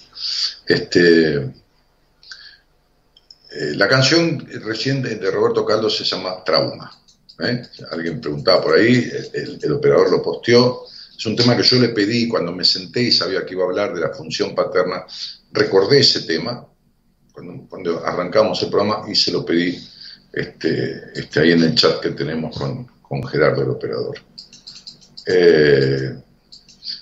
Este, eh, la canción reciente de Roberto Caldo se llama Trauma. ¿eh? Alguien preguntaba por ahí, el, operador lo posteó. Es un tema que yo le pedí cuando me senté y sabía que iba a hablar de la función paterna. Recordé ese tema cuando, arrancamos el programa y se lo pedí este, este, ahí en el chat que tenemos con, con Gerardo el operador. Eh,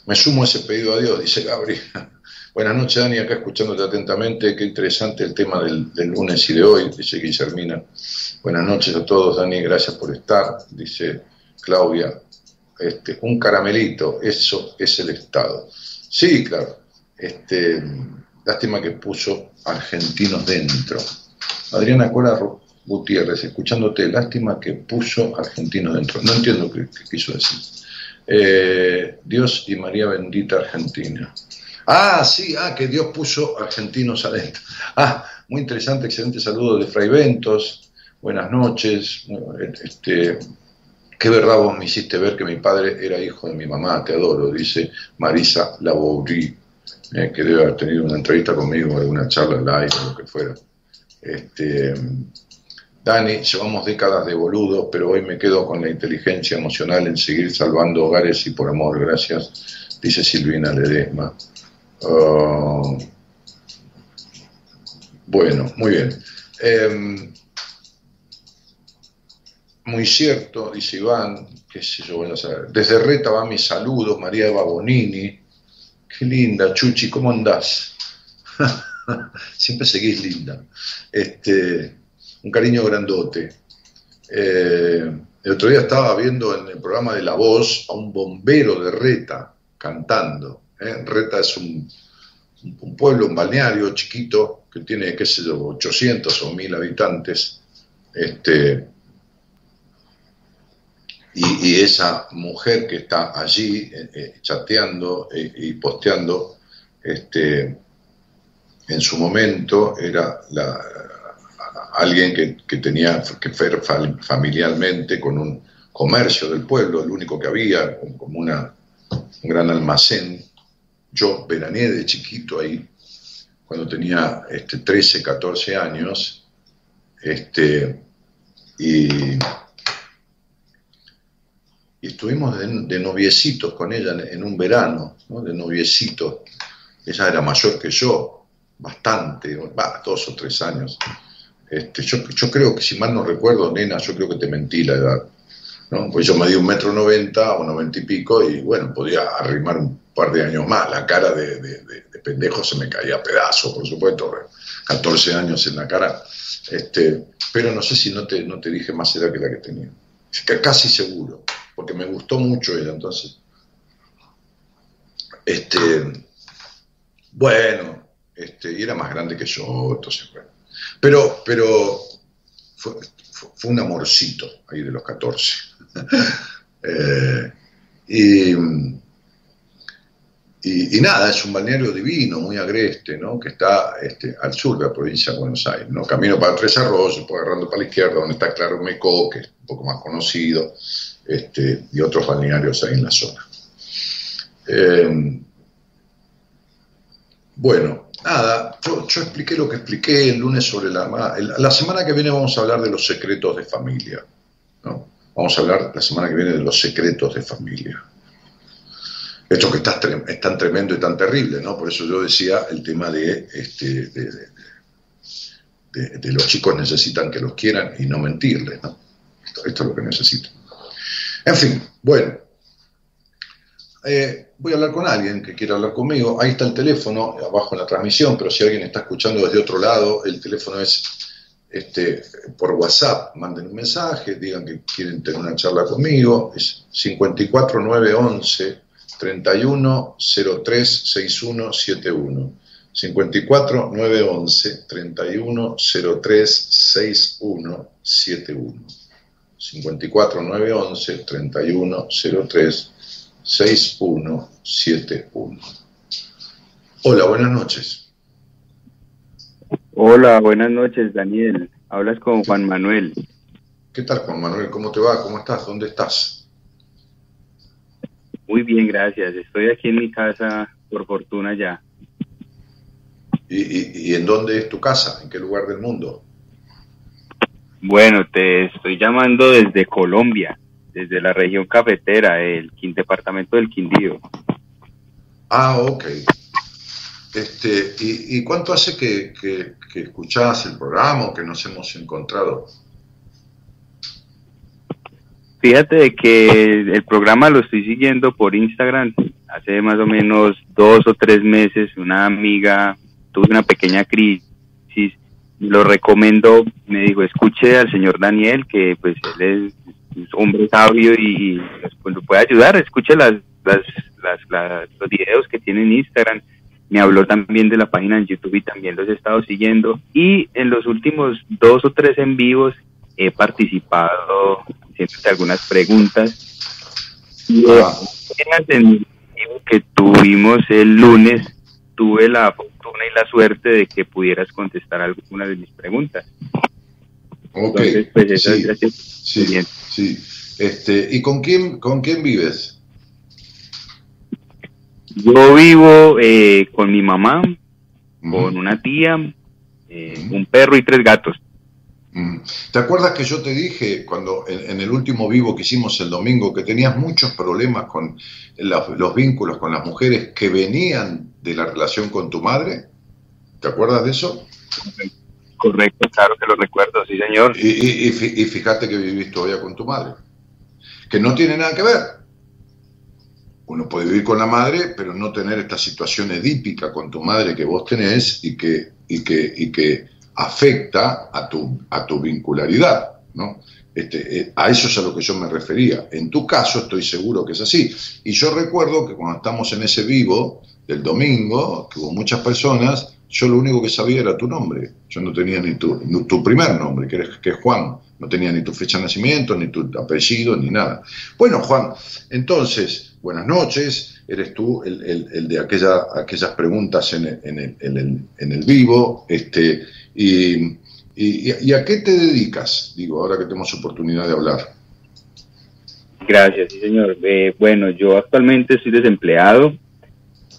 me sumo a ese pedido a Dios, dice Gabriel. Buenas noches, Dani, acá escuchándote atentamente. Qué interesante el tema del, lunes y de hoy, dice Guillermina. Buenas noches a todos, Dani, gracias por estar, dice Claudia. Este, un caramelito, eso es el Estado. Sí, claro. Este, lástima que puso argentinos dentro. Adriana Cola Gutiérrez, escuchándote, lástima que puso argentino dentro. No entiendo qué, quiso decir. Eh, Dios y María bendita Argentina. Ah, sí, ah, que Dios puso argentinos adentro. Ah, muy interesante, excelente saludo de Fray Ventos. Buenas noches. Este, qué verdad vos me hiciste ver que mi padre era hijo de mi mamá, te adoro, dice Marisa Laboury, eh, que debe haber tenido una entrevista conmigo, alguna charla live o lo que fuera. Este, Dani, llevamos décadas de boludo, pero hoy me quedo con la inteligencia emocional en seguir salvando hogares y por amor, gracias, dice Silvina Ledesma. Ah, bueno, muy bien. Em, muy cierto, dice Iván, qué sé yo, voy a saber. Desde Reta va mis saludos, María Eva Bonini. Qué linda, Chuchi, ¿cómo andás? Siempre seguís linda. Este, un cariño grandote. Eh, el otro día estaba viendo en el programa de La Voz a un bombero de Reta cantando. ¿eh? Reta es un, pueblo, un balneario chiquito que tiene, qué sé yo, 800 o 1000 habitantes. Este, y, esa mujer que está allí eh, chateando y posteando, este, en su momento era alguien que, tenía que ver familiarmente con un comercio del pueblo, el único que había, como una, un gran almacén. Yo veraneé de chiquito ahí, cuando tenía este, 13, 14 años, este, y, estuvimos de, noviecitos con ella en, un verano, de noviecitos. Ella era mayor que yo, bastante, dos o tres años. Este, yo, creo que, si mal no recuerdo, nena, yo creo que te mentí la edad. ¿no? Pues yo me di un metro noventa o noventa y pico y bueno, podía arrimar un par de años más. La cara de, pendejo se me caía a pedazos, por supuesto. 14 años en la cara. Este, pero no sé si no te, no te dije más edad que la que tenía. Casi seguro, porque me gustó mucho ella entonces. Este, bueno, este, y era más grande que yo, entonces, bueno. Pero, pero fue, un amorcito ahí de los 14. Eh, y, nada, es un balneario divino, muy agreste, ¿no? que está este, al sur de la provincia de Buenos Aires. ¿no? Camino para Tres Arroyos, pues agarrando para la izquierda, donde está Claro Mecó, que es un poco más conocido, este, y otros balnearios ahí en la zona. Eh, bueno, nada, yo, expliqué lo que expliqué el lunes sobre la... La semana que viene vamos a hablar de los secretos de familia. ¿no? Vamos a hablar la semana que viene de los secretos de familia. Esto que está, es tan tremendo y tan terrible, ¿no? Por eso yo decía el tema de, este, de, los chicos necesitan que los quieran y no mentirles, ¿no? Esto, esto es lo que necesitan. En fin, bueno, eh, voy a hablar con alguien que quiera hablar conmigo. Ahí está el teléfono, abajo en la transmisión, pero si alguien está escuchando desde otro lado, el teléfono es este, por WhatsApp. Manden un mensaje, digan que quieren tener una charla conmigo. Es 54911 31036171. 54 911 31 54 911 31 6171. Hola, buenas noches. Hola, buenas noches, Daniel. Hablas con Juan Manuel. ¿Qué tal, Juan Manuel? ¿Cómo te va? ¿Cómo estás? ¿Dónde estás? Muy bien, gracias. Estoy aquí en mi casa, por fortuna ya. ¿Y, y en dónde es tu casa? ¿En qué lugar del mundo? Bueno, te estoy llamando desde Colombia desde la región cafetera, el departamento del Quindío. Ah, ok. Este, ¿y, cuánto hace que, que, que escuchás el programa o que nos hemos encontrado? Fíjate que el programa lo estoy siguiendo por Instagram. Hace más o menos dos o tres meses una amiga tuvo una pequeña crisis, lo recomendó, me dijo, escuche al señor Daniel, que pues él es hombre sabio y pues, lo puede ayudar. Escuche las, las, las, los videos que tiene en Instagram. Me habló también de la página en YouTube y también los he estado siguiendo. Y en los últimos dos o tres en vivos he participado haciendo algunas preguntas. Y ah. en el que tuvimos el lunes, tuve la y la suerte de que pudieras contestar alguna de mis preguntas. Ok. pues, sí, sí, sí. Este, ¿Y con quién, con quién vives? Yo vivo eh, con mi mamá, con una tía, eh, un perro y tres gatos. ¿Te acuerdas que yo te dije cuando en, el último vivo que hicimos el domingo que tenías muchos problemas con los vínculos con las mujeres que venían de la relación con tu madre? ¿Te acuerdas de eso? Correcto, claro que lo recuerdo, sí, señor. Y, fíjate que vivís todavía con tu madre, que no tiene nada que ver. Uno puede vivir con la madre, pero no tener esta situación edípica con tu madre que vos tenés y que, y que, y que afecta a tu, a tu vincularidad, ¿no? Este, eh, a eso es a lo que yo me refería. En tu caso estoy seguro que es así. Y yo recuerdo que cuando estamos en ese vivo del domingo, que hubo muchas personas, yo lo único que sabía era tu nombre. Yo no tenía ni tu, tu primer nombre, que, que es Juan. No tenía ni tu fecha de nacimiento, ni tu apellido, ni nada. Bueno, Juan, entonces, buenas noches. Eres tú el, de aquella, aquellas preguntas en el, en el, en el, vivo. Este, y, y, a qué te dedicas? Digo, ahora que tenemos oportunidad de hablar. Gracias, sí, señor. Eh, bueno, yo actualmente estoy desempleado.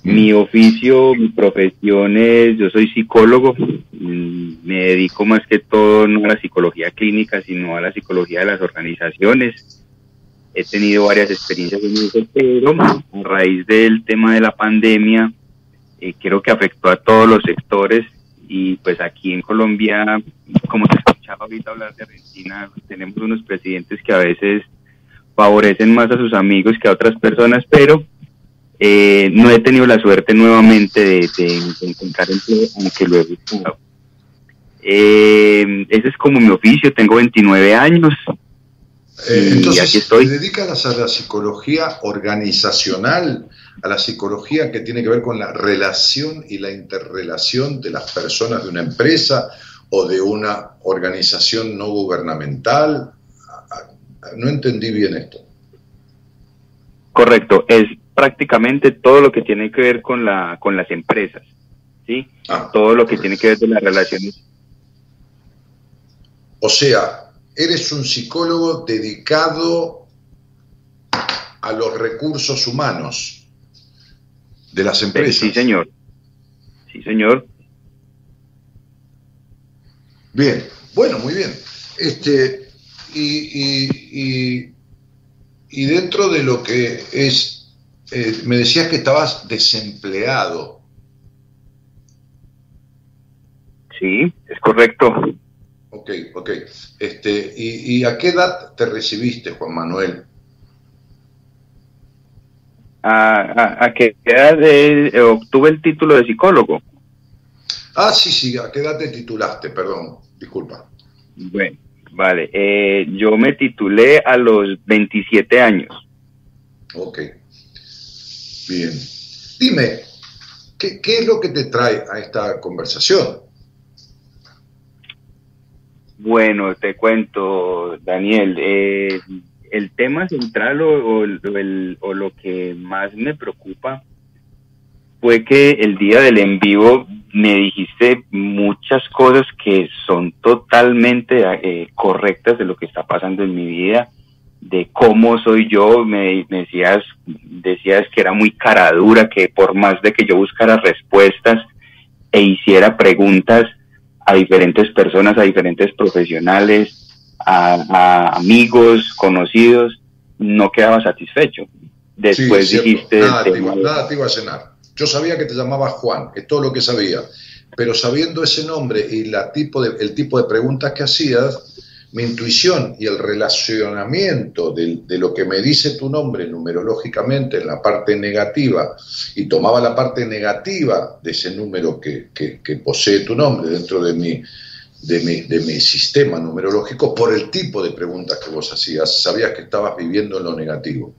Mi oficio, mi profesión es, yo soy psicólogo, mm, me dedico más que todo no a la psicología clínica, sino a la psicología de las organizaciones. He tenido varias experiencias en eso, pero a raíz del tema de la pandemia, eh, creo que afectó a todos los sectores y pues aquí en Colombia, como te escuchaba ahorita hablar de Argentina, tenemos unos presidentes que a veces favorecen más a sus amigos que a otras personas, pero eh, no he tenido la suerte nuevamente de, encontrar empleo, aunque lo he buscado. Eh, ese es como mi oficio, tengo 29 años. Eh, entonces, ¿te dedicas a la psicología organizacional a la psicología que tiene que ver con la relación y la interrelación de las personas de una empresa o de una organización no gubernamental. No entendí bien esto. Correcto, es prácticamente todo lo que tiene que ver con, la, con las empresas, ¿sí? Ah, todo lo que tiene que ver con las relaciones. O sea, eres un psicólogo dedicado a los recursos humanos de las empresas. Sí, señor. Sí, señor. Bien, bueno, muy bien. Este, y, y, y, y dentro de lo que es, eh, me decías que estabas desempleado. Sí, es correcto. Ok, ok. Este, ¿y, ¿Y a qué edad te recibiste, Juan Manuel? ¿A, a, a qué edad eh, obtuve el título de psicólogo? Ah, sí, sí, ¿a qué edad te titulaste? Perdón, disculpa. Bueno, vale. Eh, yo me titulé a los 27 años. Ok. Bien. Dime, ¿qué, qué es lo que te trae a esta conversación? Bueno, te cuento, Daniel. Eh, el tema central o, o, el, o, lo que más me preocupa fue que el día del en vivo me dijiste muchas cosas que son totalmente eh, correctas de lo que está pasando en mi vida, de cómo soy yo. Me, me decías, decías que era muy cara dura, que por más de que yo buscara respuestas e hiciera preguntas, a diferentes personas, a diferentes profesionales, a, a amigos, conocidos, no quedaba satisfecho. Después Sí, dijiste... Nada te, iba, nada te iba a cenar. Yo sabía que te llamabas Juan, es todo lo que sabía. Pero sabiendo ese nombre y la tipo de, el tipo de preguntas que hacías, mi intuición y el relacionamiento de, lo que me dice tu nombre numerológicamente en la parte negativa y tomaba la parte negativa de ese número que posee tu nombre dentro de mi, de, mi, de mi sistema numerológico por el tipo de preguntas que vos hacías. Sabías que estabas viviendo en lo negativo.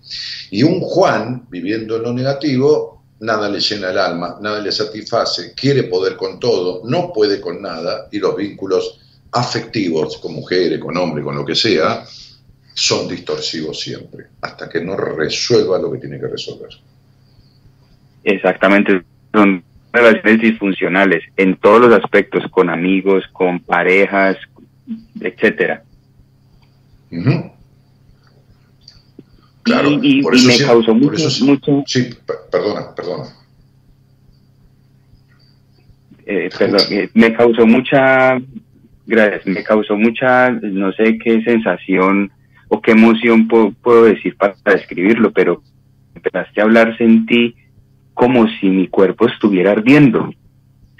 Y un Juan viviendo en lo negativo, nada le llena el alma, nada le satisface, quiere poder con todo, no puede con nada y los vínculos afectivos con mujeres, con hombres, con lo que sea, son distorsivos siempre, hasta que no resuelva lo que tiene que resolver. Exactamente, son relaciones disfuncionales en todos los aspectos, con amigos, con parejas, etcétera. Claro, y, y- por y eso me causó mucho, eso sí- mucho Sí, per- perdona, perdona. eh, perdón, eh, me causó mucha, gracias, me causó mucha, no sé qué sensación o qué emoción puedo, puedo decir para, describirlo, pero empezaste a hablar, sentí como si mi cuerpo estuviera ardiendo.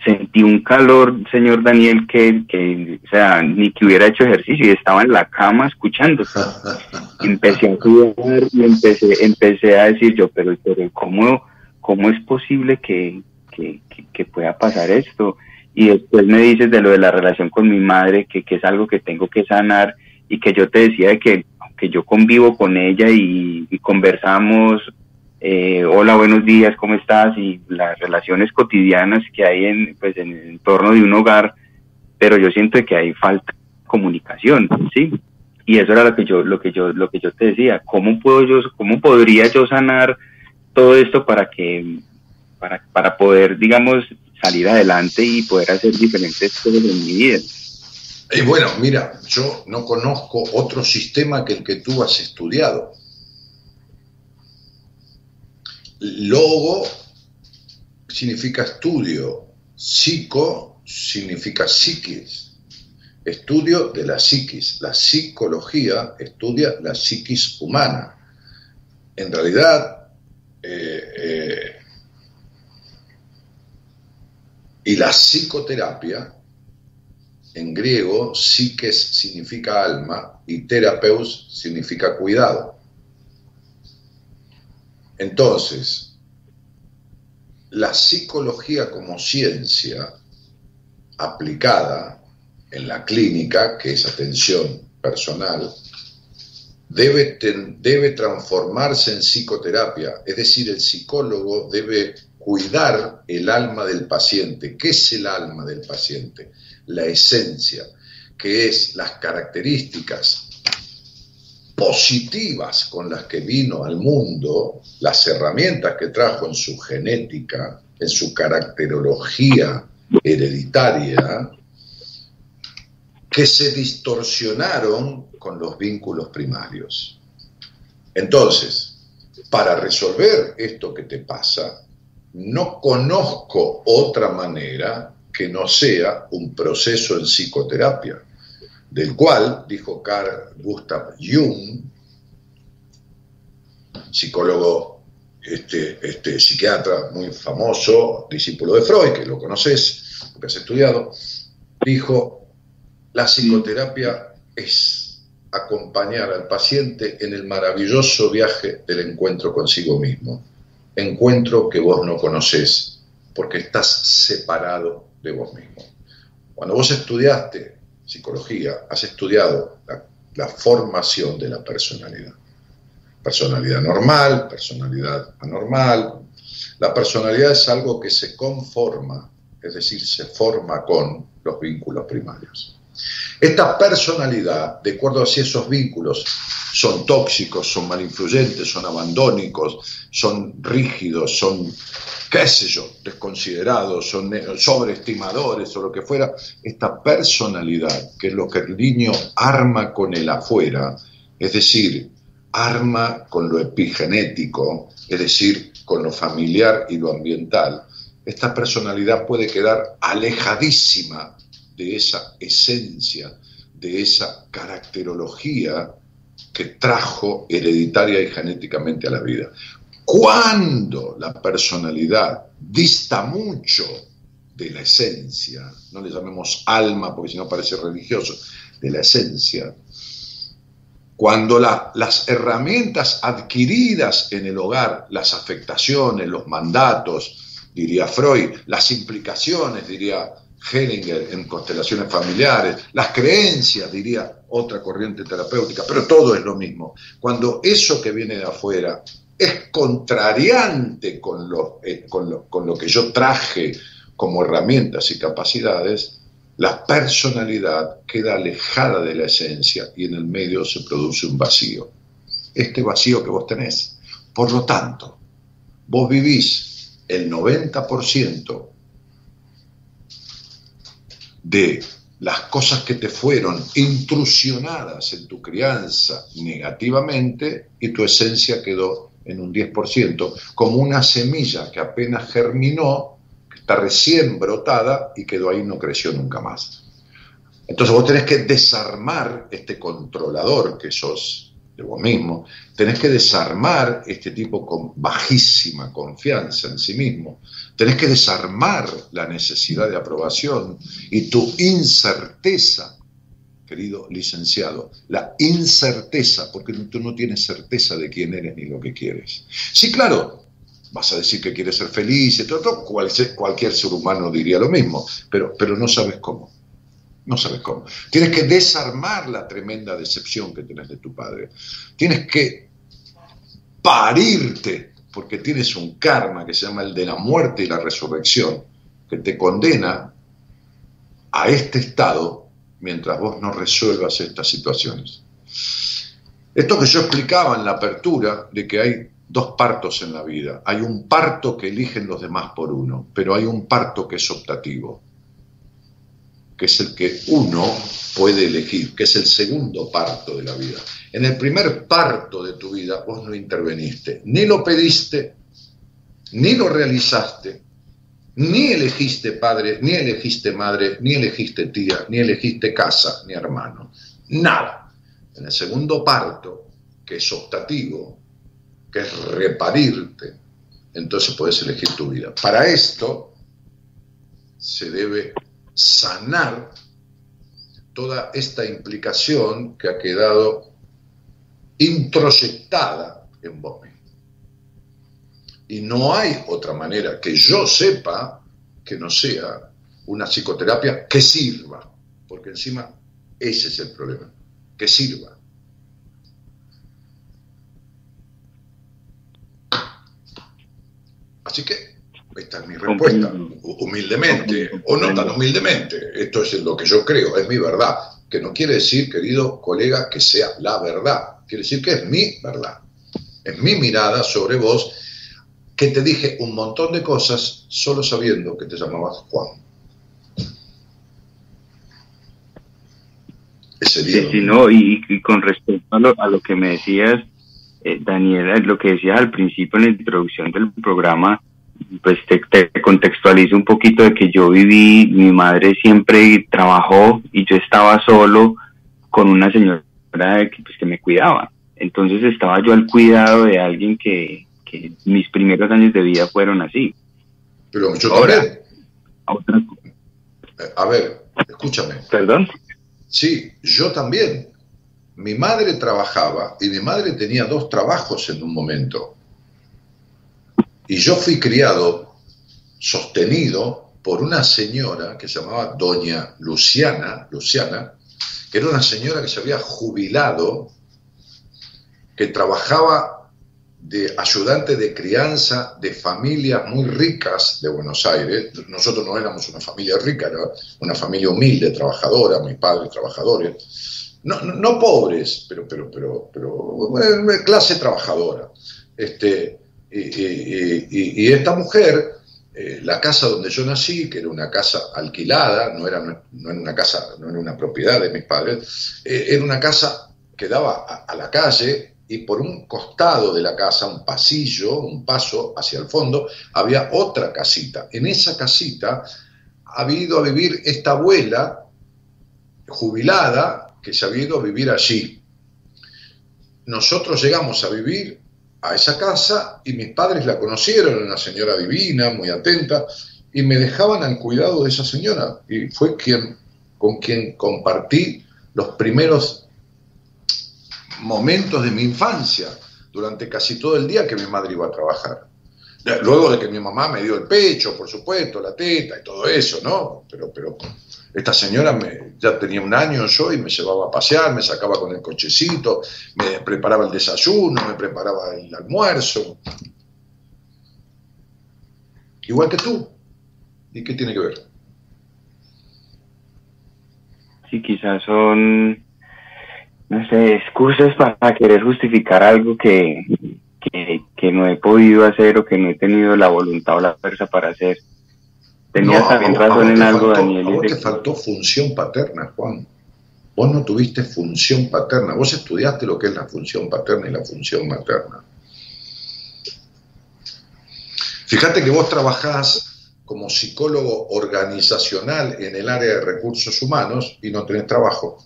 Sentí un calor, señor Daniel, que, que, o sea, ni que hubiera hecho ejercicio y estaba en la cama escuchando. empecé a sudar y empecé, empecé a decir yo, pero, pero ¿cómo, cómo es posible que, que, que, que pueda pasar esto? Y después me dices de lo de la relación con mi madre, que, que es algo que tengo que sanar y que yo te decía de que aunque yo convivo con ella y, conversamos, eh, hola, buenos días, ¿cómo estás? Y las relaciones cotidianas que hay en, pues, en el entorno de un hogar, pero yo siento que hay falta de comunicación, ¿sí? y eso era lo que yo lo que yo lo que yo te decía cómo puedo yo cómo podría yo sanar todo esto para que para, para poder digamos salir adelante y poder hacer diferentes cosas en mi vida Y bueno, mira, yo no conozco otro sistema que el que tú has estudiado. Logo significa estudio, psico significa psiquis, estudio de la psiquis. La psicología estudia la psiquis humana. En realidad, eh, eh, y la psicoterapia, en griego, psiques significa alma y terapeus significa cuidado. Entonces, la psicología como ciencia aplicada en la clínica, que es atención personal, debe, debe transformarse en psicoterapia, es decir, el psicólogo debe cuidar el alma del paciente. ¿Qué es el alma del paciente? La esencia, que es las características positivas con las que vino al mundo, las herramientas que trajo en su genética, en su caracterología hereditaria, que se distorsionaron con los vínculos primarios. Entonces, para resolver esto que te pasa, no conozco otra manera que no sea un proceso en psicoterapia, del cual, dijo Carl Gustav Jung, psicólogo, este, este, psiquiatra muy famoso, discípulo de Freud, que lo conoces, que has estudiado, dijo, la psicoterapia es acompañar al paciente en el maravilloso viaje del encuentro consigo mismo. Encuentro que vos no conocés porque estás separado de vos mismo. Cuando vos estudiaste psicología, has estudiado la, la formación de la personalidad. Personalidad normal, personalidad anormal. La personalidad es algo que se conforma, es decir, se forma con los vínculos primarios. Esta personalidad, de acuerdo a si esos vínculos son tóxicos, son malinfluyentes, son abandónicos, son rígidos, son, qué sé yo, desconsiderados, son sobreestimadores o lo que fuera, esta personalidad, que es lo que el niño arma con el afuera, es decir, arma con lo epigenético, es decir, con lo familiar y lo ambiental, esta personalidad puede quedar alejadísima de esa esencia, de esa caracterología que trajo hereditaria y genéticamente a la vida. Cuando la personalidad dista mucho de la esencia, no le llamemos alma porque si no parece religioso, de la esencia, cuando las herramientas adquiridas en el hogar, las afectaciones, los mandatos, diría Freud, las implicaciones, diría Hellinger en constelaciones familiares, las creencias, diría otra corriente terapéutica, pero todo es lo mismo. Cuando eso que viene de afuera es contrariante con lo, eh, con lo, con lo que yo traje como herramientas y capacidades, la personalidad queda alejada de la esencia y en el medio se produce un vacío. Este vacío que vos tenés. Por lo tanto, vos vivís el 90% de las cosas que te fueron intrusionadas en tu crianza negativamente y tu esencia quedó en un 10%, como una semilla que apenas germinó, que está recién brotada y quedó ahí y no creció nunca más. Entonces vos tenés que desarmar este controlador que sos de vos mismo, tenés que desarmar este tipo con bajísima confianza en sí mismo, tenés que desarmar la necesidad de aprobación y tu incerteza, querido licenciado, la incerteza, porque tú no tienes certeza de quién eres ni lo que quieres. Sí, claro, vas a decir que quieres ser feliz y todo, cualquier ser humano diría lo mismo, pero, pero no sabes cómo. No sabes cómo. Tienes que desarmar la tremenda decepción que tienes de tu padre. Tienes que parirte, porque tienes un karma que se llama el de la muerte y la resurrección, que te condena a este estado mientras vos no resuelvas estas situaciones. Esto que yo explicaba en la apertura de que hay dos partos en la vida. Hay un parto que eligen los demás por uno, pero hay un parto que es optativo que es el que uno puede elegir, que es el segundo parto de la vida. En el primer parto de tu vida vos no interveniste, ni lo pediste, ni lo realizaste, ni elegiste padre, ni elegiste madre, ni elegiste tía, ni elegiste casa, ni hermano. Nada. En el segundo parto, que es optativo, que es reparirte, entonces puedes elegir tu vida. Para esto se debe sanar toda esta implicación que ha quedado introyectada en vos. Y no hay otra manera que yo sepa que no sea una psicoterapia que sirva, porque encima ese es el problema, que sirva. Así que esta es mi respuesta, humildemente, o no tan humildemente. Esto es lo que yo creo, es mi verdad. Que no quiere decir, querido colega, que sea la verdad. Quiere decir que es mi verdad. Es mi mirada sobre vos, que te dije un montón de cosas solo sabiendo que te llamabas Juan. Ese día. Sí, no, y, con respecto a lo, a lo que me decías, eh, Daniela, lo que decías al principio en la introducción del programa, pues te, contextualizo un poquito de que yo viví, mi madre siempre trabajó y yo estaba solo con una señora que, pues, que me cuidaba. Entonces estaba yo al cuidado de alguien que, que mis primeros años de vida fueron así. Pero yo también. A ver, escúchame. ¿Perdón? Sí, yo también. Mi madre trabajaba y mi madre tenía dos trabajos en un momento. Y yo fui criado, sostenido por una señora que se llamaba Doña Luciana, Luciana, que era una señora que se había jubilado, que trabajaba de ayudante de crianza de familias muy ricas de Buenos Aires. Nosotros no éramos una familia rica, era una familia humilde, trabajadora, mis padres trabajadores. No, no, pobres, pero, pero, pero, pero clase trabajadora. Este, y, esta mujer, eh, la casa donde yo nací, que era una casa alquilada, no era, no era una casa, no era una propiedad de mis padres, eh, era una casa que daba a, la calle y por un costado de la casa, un pasillo, un paso hacia el fondo, había otra casita. En esa casita había ido a vivir esta abuela jubilada que se había ido a vivir allí. Nosotros llegamos a vivir a esa casa y mis padres la conocieron, una señora divina, muy atenta, y me dejaban al cuidado de esa señora. Y fue quien, con quien compartí los primeros momentos de mi infancia, durante casi todo el día que mi madre iba a trabajar. Luego de que mi mamá me dio el pecho, por supuesto, la teta y todo eso, ¿no? Pero, pero esta señora me, ya tenía un año yo y me llevaba a pasear, me sacaba con el cochecito, me preparaba el desayuno, me preparaba el almuerzo. Igual que tú. ¿Y qué tiene que ver? Sí, quizás son, no sé, excusas para querer justificar algo que, que, no he podido hacer o que no he tenido la voluntad o la fuerza para hacer. Tenía también razón en algo, Daniel. A vos te faltó función paterna, Juan. Vos no tuviste función paterna. Vos estudiaste lo que es la función paterna y la función materna. Fíjate que vos trabajás como psicólogo organizacional en el área de recursos humanos y no tenés trabajo.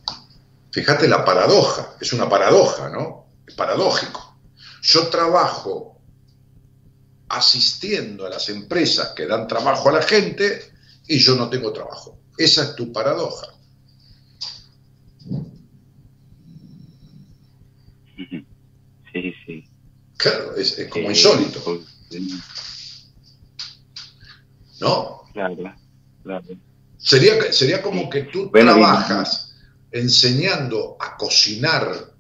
Fíjate la paradoja, es una paradoja, ¿no? Es paradójico. Yo trabajo asistiendo a las empresas que dan trabajo a la gente y yo no tengo trabajo. Esa es tu paradoja. Sí, sí. Claro, es, como insólito. ¿No? Claro, claro. Sería, sería como que tú trabajas enseñando a cocinar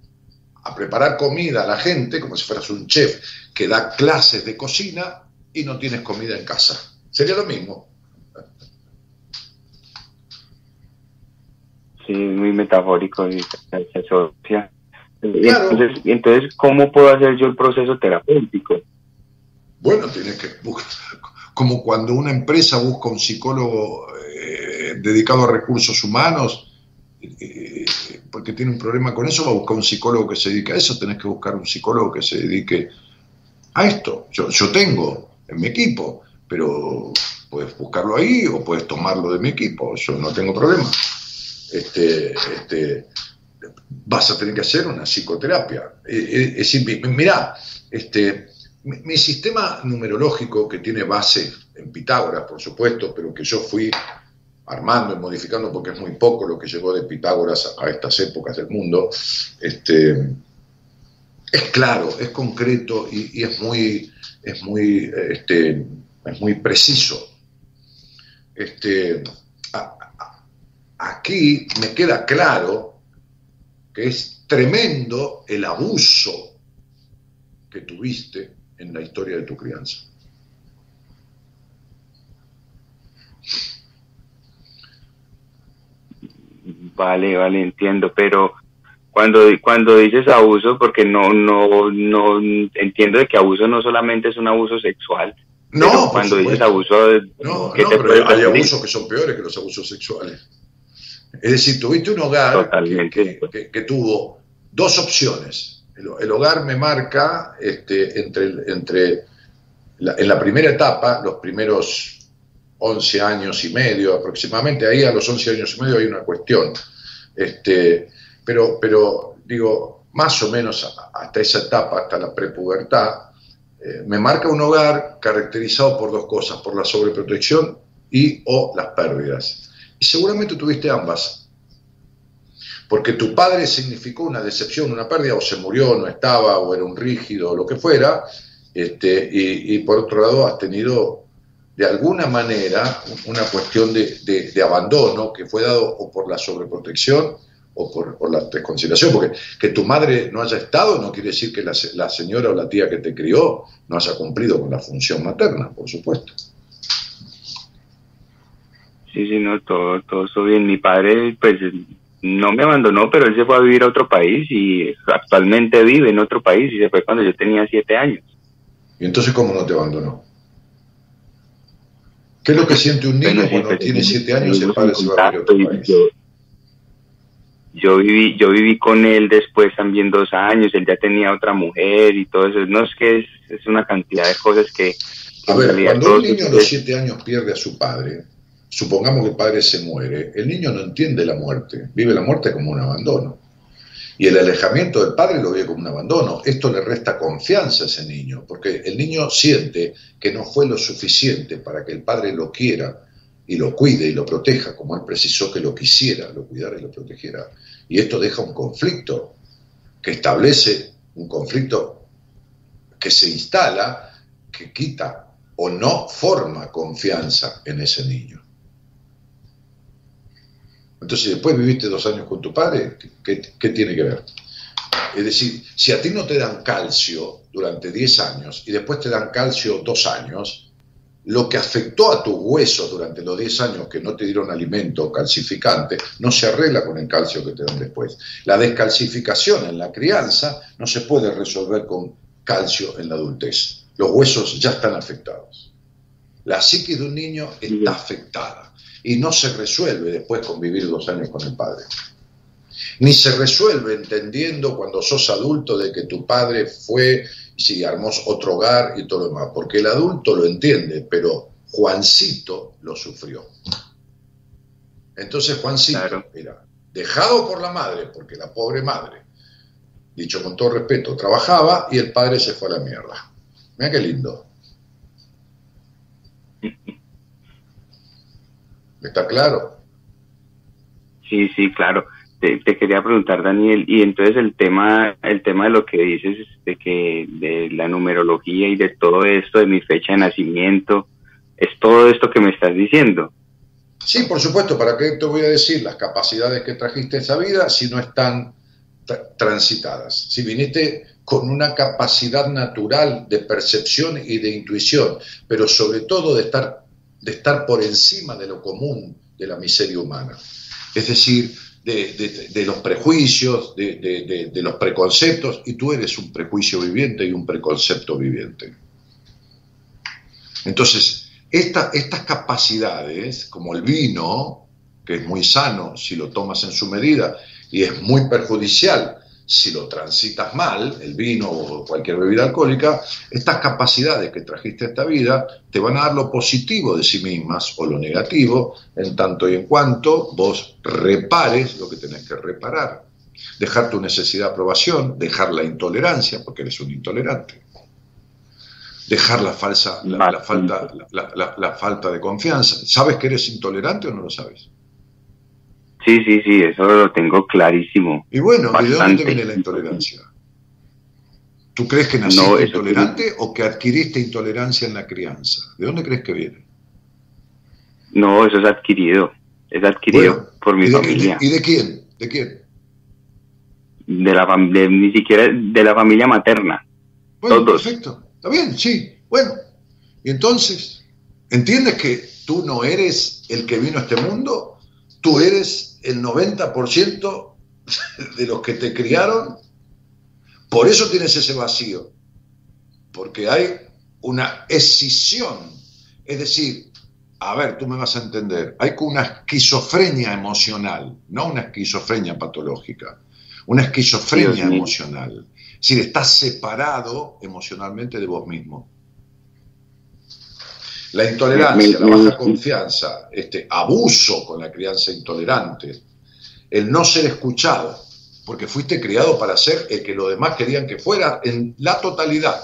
a preparar comida a la gente, como si fueras un chef que da clases de cocina y no tienes comida en casa. Sería lo mismo. Sí, muy metafórico y Entonces, entonces, ¿cómo puedo hacer yo el proceso terapéutico? Bueno, tienes que como cuando una empresa busca un psicólogo eh, dedicado a recursos humanos, eh, porque tiene un problema con eso, va a buscar un psicólogo que se dedique a eso, tenés que buscar un psicólogo que se dedique esto. Yo, yo tengo en mi equipo, pero puedes buscarlo ahí o puedes tomarlo de mi equipo, yo no tengo problema. Este, este, vas a tener que hacer una psicoterapia. Eh, eh, es, mirá, este, mi sistema numerológico que tiene base en Pitágoras, por supuesto, pero que yo fui armando y modificando, porque es muy poco lo que llegó de Pitágoras a estas épocas del mundo, este, es claro, es concreto y, es muy, es muy, este, es muy preciso. Este, aquí me queda claro que es tremendo el abuso que tuviste en la historia de tu crianza. Vale, vale, entiendo, pero cuando cuando dices abuso, porque no no no entiendo de que abuso no solamente es un abuso sexual. No, cuando dices abuso, no, no, pero hay abusos que son peores que los abusos sexuales. Es decir, tuviste un hogar que, tuvo dos opciones. El, hogar me marca este, entre, entre en la primera etapa, los primeros 11 años y medio aproximadamente, ahí a los 11 años y medio hay una cuestión. Este, pero, pero digo, más o menos hasta esa etapa, hasta la prepubertad, eh, me marca un hogar caracterizado por dos cosas, por la sobreprotección y o las pérdidas. Y seguramente tuviste ambas. Porque tu padre significó una decepción, una pérdida, o se murió, no estaba, o era un rígido, o lo que fuera, este, y, por otro lado has tenido de alguna manera una cuestión de, abandono que fue dado o por la sobreprotección o por, la desconsideración, porque que tu madre no haya estado no quiere decir que la, señora o la tía que te crió no haya cumplido con la función materna, por supuesto. Sí, sí, no, todo, todo eso bien. Mi padre, pues, no me abandonó, pero él se fue a vivir a otro país y actualmente vive en otro país y se fue cuando yo tenía siete años. ¿Y entonces cómo no te abandonó? ¿Qué es lo que siente un niño cuando tiene siete años y el padre se va a otro país? Yo, viví, yo viví con él después también dos años, él ya tenía otra mujer y todo eso. No es que es, una cantidad de cosas que... a ver, cuando un niño a los siete años pierde a su padre, supongamos que el padre se muere, el niño no entiende la muerte, vive la muerte como un abandono. Y el alejamiento del padre lo ve como un abandono. Esto le resta confianza a ese niño, porque el niño siente que no fue lo suficiente para que el padre lo quiera y lo cuide y lo proteja, como él precisó que lo quisiera, lo cuidara y lo protegiera. Y esto deja un conflicto que establece un conflicto que se instala, que quita o no forma confianza en ese niño. Entonces, después viviste dos años con tu padre, ¿qué, tiene que ver? Es decir, si a ti no te dan calcio durante 10 años y después te dan calcio dos años, lo que afectó a tus huesos durante los 10 años que no te dieron alimento calcificante no se arregla con el calcio que te dan después. La descalcificación en la crianza no se puede resolver con calcio en la adultez. Los huesos ya están afectados. La psique de un niño está afectada y no se resuelve después convivir dos años con el padre. Ni se resuelve entendiendo cuando sos adulto de que tu padre fue, si armó otro hogar y todo lo demás, porque el adulto lo entiende, pero Juancito lo sufrió. Entonces Juancito, mira, dejado por la madre, porque la pobre madre, dicho con todo respeto, trabajaba y el padre se fue a la mierda. Mira qué lindo. ¿Está claro? Sí, sí, claro. Te, quería preguntar, Daniel, y entonces el tema, el tema de lo que dices de que de la numerología y de todo esto, de mi fecha de nacimiento, es todo esto que me estás diciendo. Sí, por supuesto. ¿Para qué te voy a decir las capacidades que trajiste esa vida si no están transitadas? Si viniste con una capacidad natural de percepción y de intuición, pero sobre todo de estar de estar por encima de lo común de la miseria humana. Es decir, de, los prejuicios, de, los preconceptos, y tú eres un prejuicio viviente y un preconcepto viviente. Entonces, estas capacidades, como el vino, que es muy sano si lo tomas en su medida, y es muy perjudicial si lo transitas mal, el vino o cualquier bebida alcohólica, estas capacidades que trajiste a esta vida te van a dar lo positivo de sí mismas o lo negativo, en tanto y en cuanto vos repares lo que tenés que reparar. Dejar tu necesidad de aprobación, dejar la intolerancia, porque eres un intolerante. Dejar la, falsa, la, falta, la falta de confianza. ¿Sabes que eres intolerante o no lo sabes? Sí, sí, sí, eso lo tengo clarísimo. Y bueno, ¿de dónde viene la intolerancia? ¿Tú crees que naciste intolerante o que adquiriste intolerancia en la crianza? ¿De dónde crees que viene? No, eso es adquirido. Es adquirido por mi familia. ¿Y de quién? ¿De quién? De la de, ni siquiera de la familia materna. Bueno, perfecto. Está bien, sí. Bueno. Y entonces, ¿entiendes que tú no eres el que vino a este mundo? Tú eres el 90% de los que te criaron, por eso tienes ese vacío, porque hay una escisión, es decir, a ver, tú me vas a entender, hay una esquizofrenia emocional, no una esquizofrenia patológica, una esquizofrenia emocional. Es decir, estás separado emocionalmente de vos mismo. La intolerancia, la baja confianza, este abuso con la crianza intolerante, el no ser escuchado, porque fuiste criado para ser el que los demás querían que fuera en la totalidad.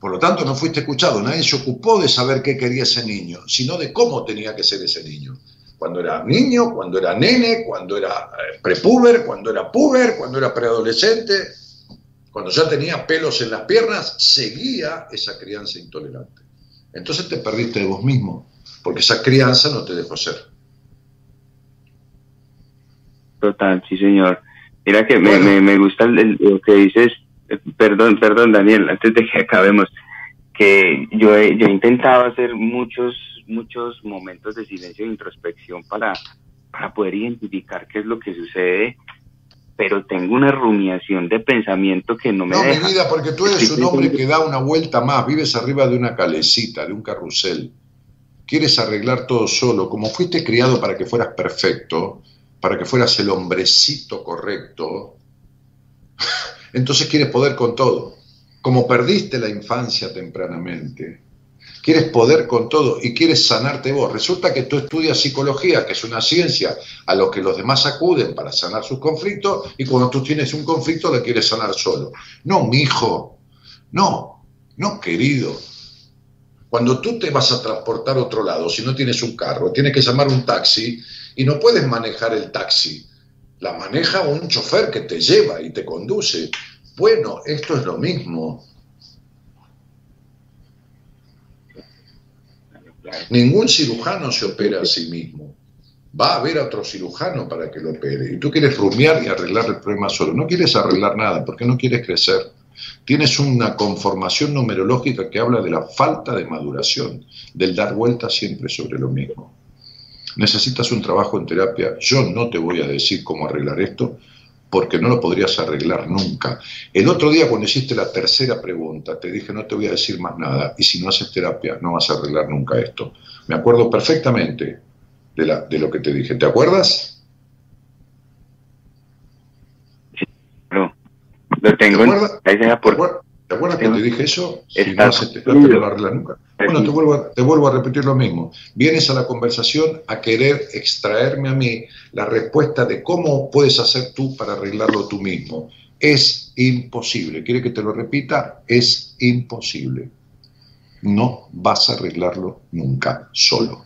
Por lo tanto, no fuiste escuchado, nadie se ocupó de saber qué quería ese niño, sino de cómo tenía que ser ese niño. Cuando era niño, cuando era nene, cuando era eh, prepuber, cuando era puber, cuando era preadolescente, cuando ya tenía pelos en las piernas, seguía esa crianza intolerante. Entonces te perdiste de vos mismo, porque esa crianza no te dejó ser. Total, sí, señor. Mira que me, gusta lo que dices, eh, perdón, perdón, Daniel, antes de que acabemos, que yo he, yo he intentado hacer muchos, muchos momentos de silencio e introspección para, para poder identificar qué es lo que sucede pero tengo una rumiación de pensamiento que no me no, deja. mi vida, porque tú eres un hombre que da una vuelta más, vives arriba de una calecita, de un carrusel. Quieres arreglar todo solo, como fuiste criado para que fueras perfecto, para que fueras el hombrecito correcto, entonces quieres poder con todo. Como perdiste la infancia tempranamente, quieres poder con todo y quieres sanarte vos. Resulta que tú estudias psicología, que es una ciencia a lo que los demás acuden para sanar sus conflictos, y cuando tú tienes un conflicto le quieres sanar solo. No, mi hijo, no, no, querido. Cuando tú te vas a transportar a otro lado, si no tienes un carro, tienes que llamar un taxi, y no puedes manejar el taxi. La maneja un chofer que te lleva y te conduce. Bueno, esto es lo mismo. Ningún cirujano se opera a sí mismo. Va a haber otro cirujano para que lo opere. Y tú quieres rumiar y arreglar el problema solo. No quieres arreglar nada porque no quieres crecer. Tienes una conformación numerológica que habla de la falta de maduración, del dar vuelta siempre sobre lo mismo necesitas un trabajo en terapia, yo no te voy a decir cómo arreglar esto, porque no lo podrías arreglar nunca. El otro día cuando hiciste la tercera pregunta, te dije no te voy a decir más nada, y si no haces terapia no vas a arreglar nunca esto. Me acuerdo perfectamente de, la, de lo que te dije. ¿Te acuerdas? Sí, no, lo tengo. ¿Te acuerdas? ¿Te acuerdas que te dije eso? Si no haces terapia no lo arreglas nunca. Bueno, te vuelvo, a, te vuelvo a repetir lo mismo. Vienes a la conversación a querer extraerme a mí la respuesta de cómo puedes hacer tú para arreglarlo tú mismo. Es imposible. ¿Quiere que te lo repita? Es imposible. No vas a arreglarlo nunca solo.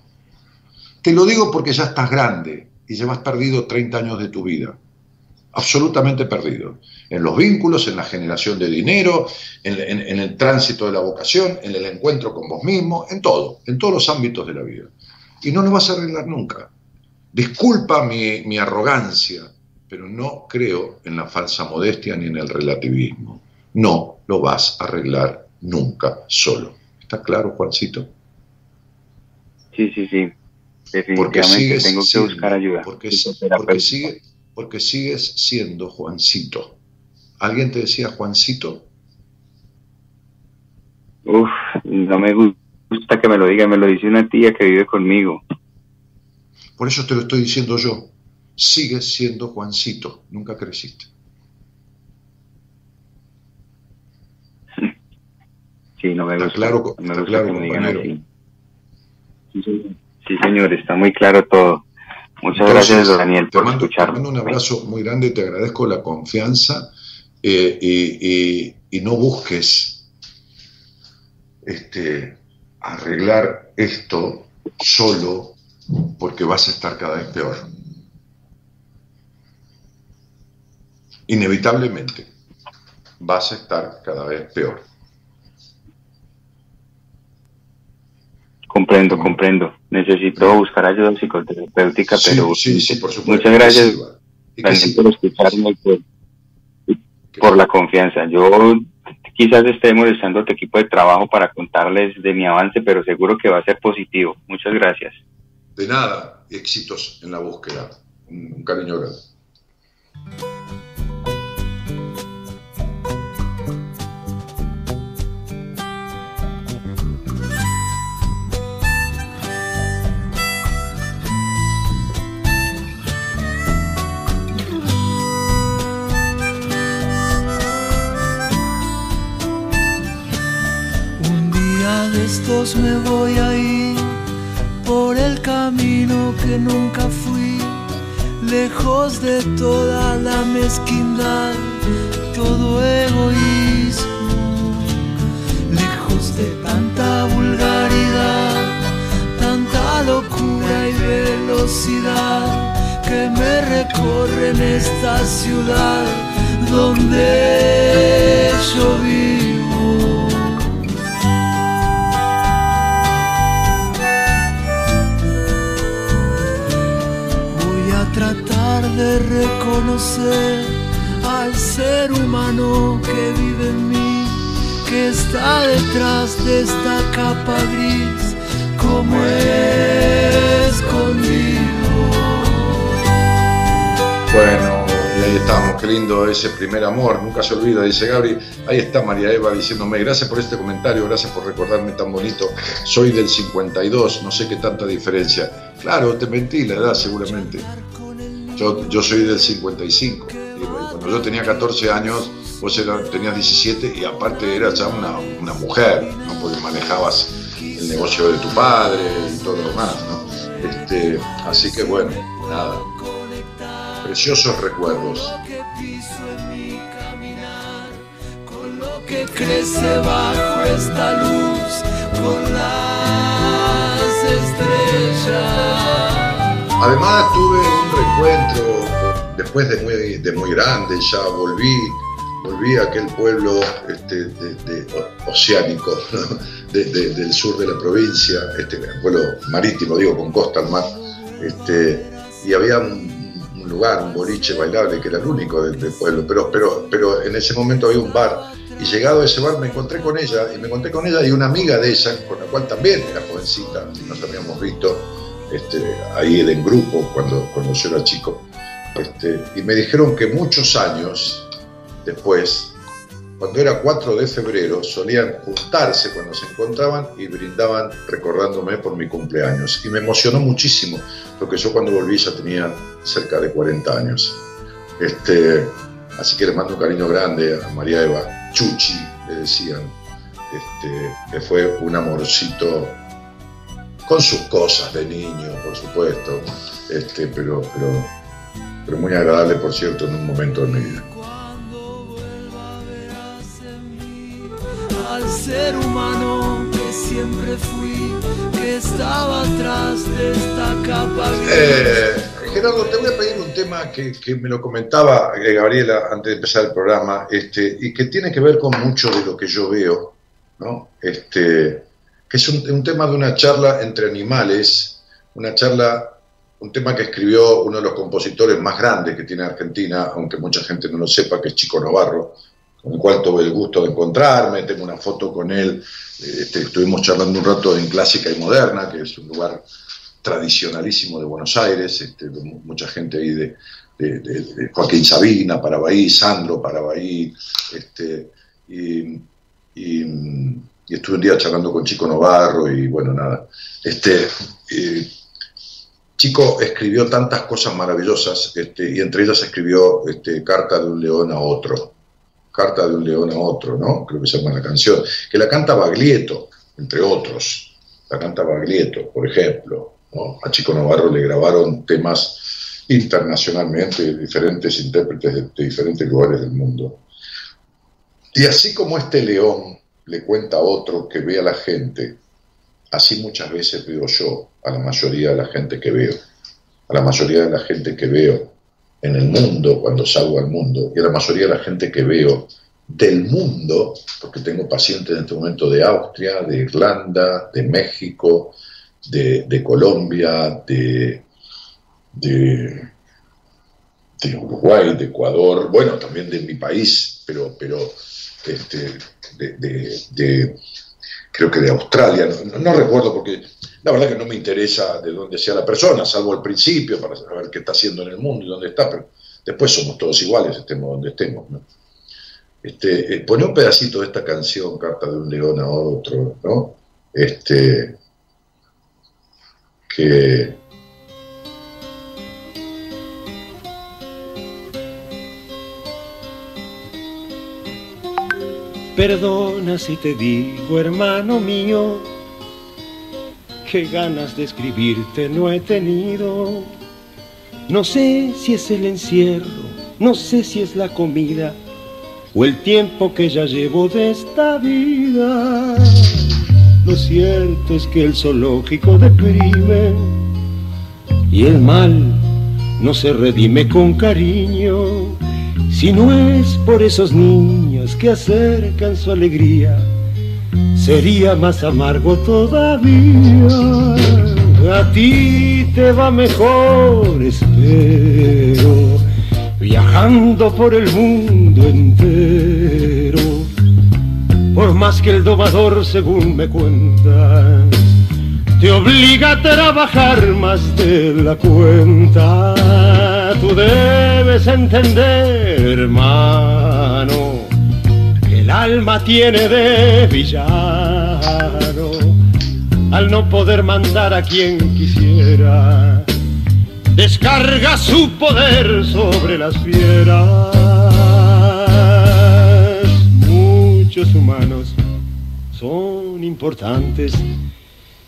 Te lo digo porque ya estás grande y llevas perdido 30 años de tu vida absolutamente perdido. En los vínculos, en la generación de dinero, en, el tránsito de la vocación, en el encuentro con vos mismo, en todo, en todos los ámbitos de la vida. Y no lo vas a arreglar nunca. Disculpa mi, mi arrogancia, pero no creo en la falsa modestia ni en el relativismo. No lo vas a arreglar nunca solo. ¿Está claro, Juancito? Sí, sí, sí. Definitivamente tengo que buscar ayuda. Porque, porque sigue, porque sigues siendo Juancito. ¿Alguien te decía Juancito? Uf, no me gusta que me lo diga, me lo dice una tía que vive conmigo. Por eso te lo estoy diciendo yo. Sigues siendo Juancito, nunca creciste. Sí, no me gusta. Claro, me gusta claro, que sí, señor, está muy claro todo. Muchas gracias, Daniel, por mando, escucharme. Te mando un abrazo muy grande, te agradezco la confianza eh, y, no busques este, arreglar esto solo porque vas a estar cada vez peor. Inevitablemente vas a estar cada vez peor. Comprendo, comprendo. Necesito buscar ayuda psicoterapéutica, pero sí, sí, por supuesto. muchas gracias por escucharme y por, la confianza. Yo quizás esté molestando a tu equipo de trabajo para contarles de mi avance, pero seguro que va a ser positivo. Muchas gracias. De nada, éxitos en la búsqueda. Un, un cariño grande. Estos me voy a ir por el camino que nunca fui, lejos de toda la mezquindad, todo egoísmo, lejos de tanta vulgaridad, tanta locura y velocidad que me recorren esta ciudad donde yo vivo. De reconocer al ser humano que vive en mí, que está detrás de esta capa gris, como escondido. Bueno, y ahí estamos, qué lindo ese primer amor, nunca se olvida, dice Gabri. Ahí está María Eva diciéndome, gracias por este comentario, gracias por recordarme tan bonito. Soy del 52, no sé qué tanta diferencia. Claro, te mentí la edad seguramente. Yo, yo soy del 55. Y cuando yo tenía 14 años, vos era, tenías 17 y aparte eras ya una, una, mujer, ¿no? porque manejabas el negocio de tu padre y todo lo demás. ¿no? Este, así que bueno, nada. Preciosos recuerdos. que crece bajo esta luz con las estrellas. Además tuve un reencuentro después de muy, de muy grande, ya volví, volví a aquel pueblo este, oceánico ¿no? de, del sur de la provincia, este pueblo marítimo, digo, con costa al mar, este, y había un, lugar, un boliche bailable que era el único del, del pueblo, pero, pero, pero en ese momento había un bar y llegado a ese bar me encontré con ella y me encontré con ella y una amiga de ella, con la cual también era jovencita, nos habíamos visto este, ahí en grupo cuando, cuando yo era chico. Este, y me dijeron que muchos años después, cuando era 4 de febrero, solían juntarse cuando se encontraban y brindaban recordándome por mi cumpleaños. Y me emocionó muchísimo, porque yo cuando volví ya tenía cerca de 40 años. Este, así que les mando un cariño grande a María Eva, Chuchi, le decían, este, que fue un amorcito con sus cosas de niño, por supuesto, este, pero, pero, pero muy agradable, por cierto, en un momento de mi vida. Al ser humano que siempre fui, que estaba atrás de esta capa. Eh, Gerardo, te voy a pedir un tema que, que me lo comentaba eh, Gabriela antes de empezar el programa, este, y que tiene que ver con mucho de lo que yo veo, ¿no? Este, que es un, tema de una charla entre animales, una charla, un tema que escribió uno de los compositores más grandes que tiene Argentina, aunque mucha gente no lo sepa, que es Chico Navarro, con el cual tuve el gusto de encontrarme, tengo una foto con él, este, estuvimos charlando un rato en Clásica y Moderna, que es un lugar tradicionalísimo de Buenos Aires, este, mucha gente ahí de, Joaquín Sabina, Parabaí, Sandro, Parabaí, este, y y estuve un día charlando con Chico Novarro y bueno, nada. Este, eh, Chico escribió tantas cosas maravillosas este, y entre ellas escribió este, Carta de un león a otro. Carta de un león a otro, ¿no? Creo que se llama la canción. Que la canta Baglietto, entre otros. La canta Baglietto, por ejemplo. A Chico Novarro le grabaron temas internacionalmente, diferentes intérpretes de diferentes lugares del mundo. Y así como este león le cuenta a otro que ve a la gente, así muchas veces veo yo a la mayoría de la gente que veo, a la mayoría de la gente que veo en el mundo cuando salgo al mundo. Y a la mayoría de la gente que veo del mundo, porque tengo pacientes en este momento de Austria, de Irlanda, de México, de, Colombia, de, de, de, Uruguay, de Ecuador, bueno, también de mi país, pero, pero este, de, creo que de Australia, no, no, recuerdo porque La verdad que no me interesa de dónde sea la persona, salvo al principio, para saber qué está haciendo en el mundo y dónde está, pero después somos todos iguales, estemos donde estemos. ¿no? Este, eh, pone un pedacito de esta canción, Carta de un león a otro, ¿no? Este, que Perdona si te digo, hermano mío, que ganas de escribirte no he tenido. No sé si es el encierro, no sé si es la comida o el tiempo que ya llevo de esta vida. Lo cierto es que el zoológico deprime y el mal no se redime con cariño si no es por esos niños que acercan su alegría, sería más amargo todavía. A ti te va mejor, espero, viajando por el mundo entero. Por más que el domador, según me cuentas, te obliga a trabajar más de la cuenta. Tú debes entender, hermano, alma tiene de villano al no poder mandar a quien quisiera. Descarga su poder sobre las fieras. Muchos humanos son importantes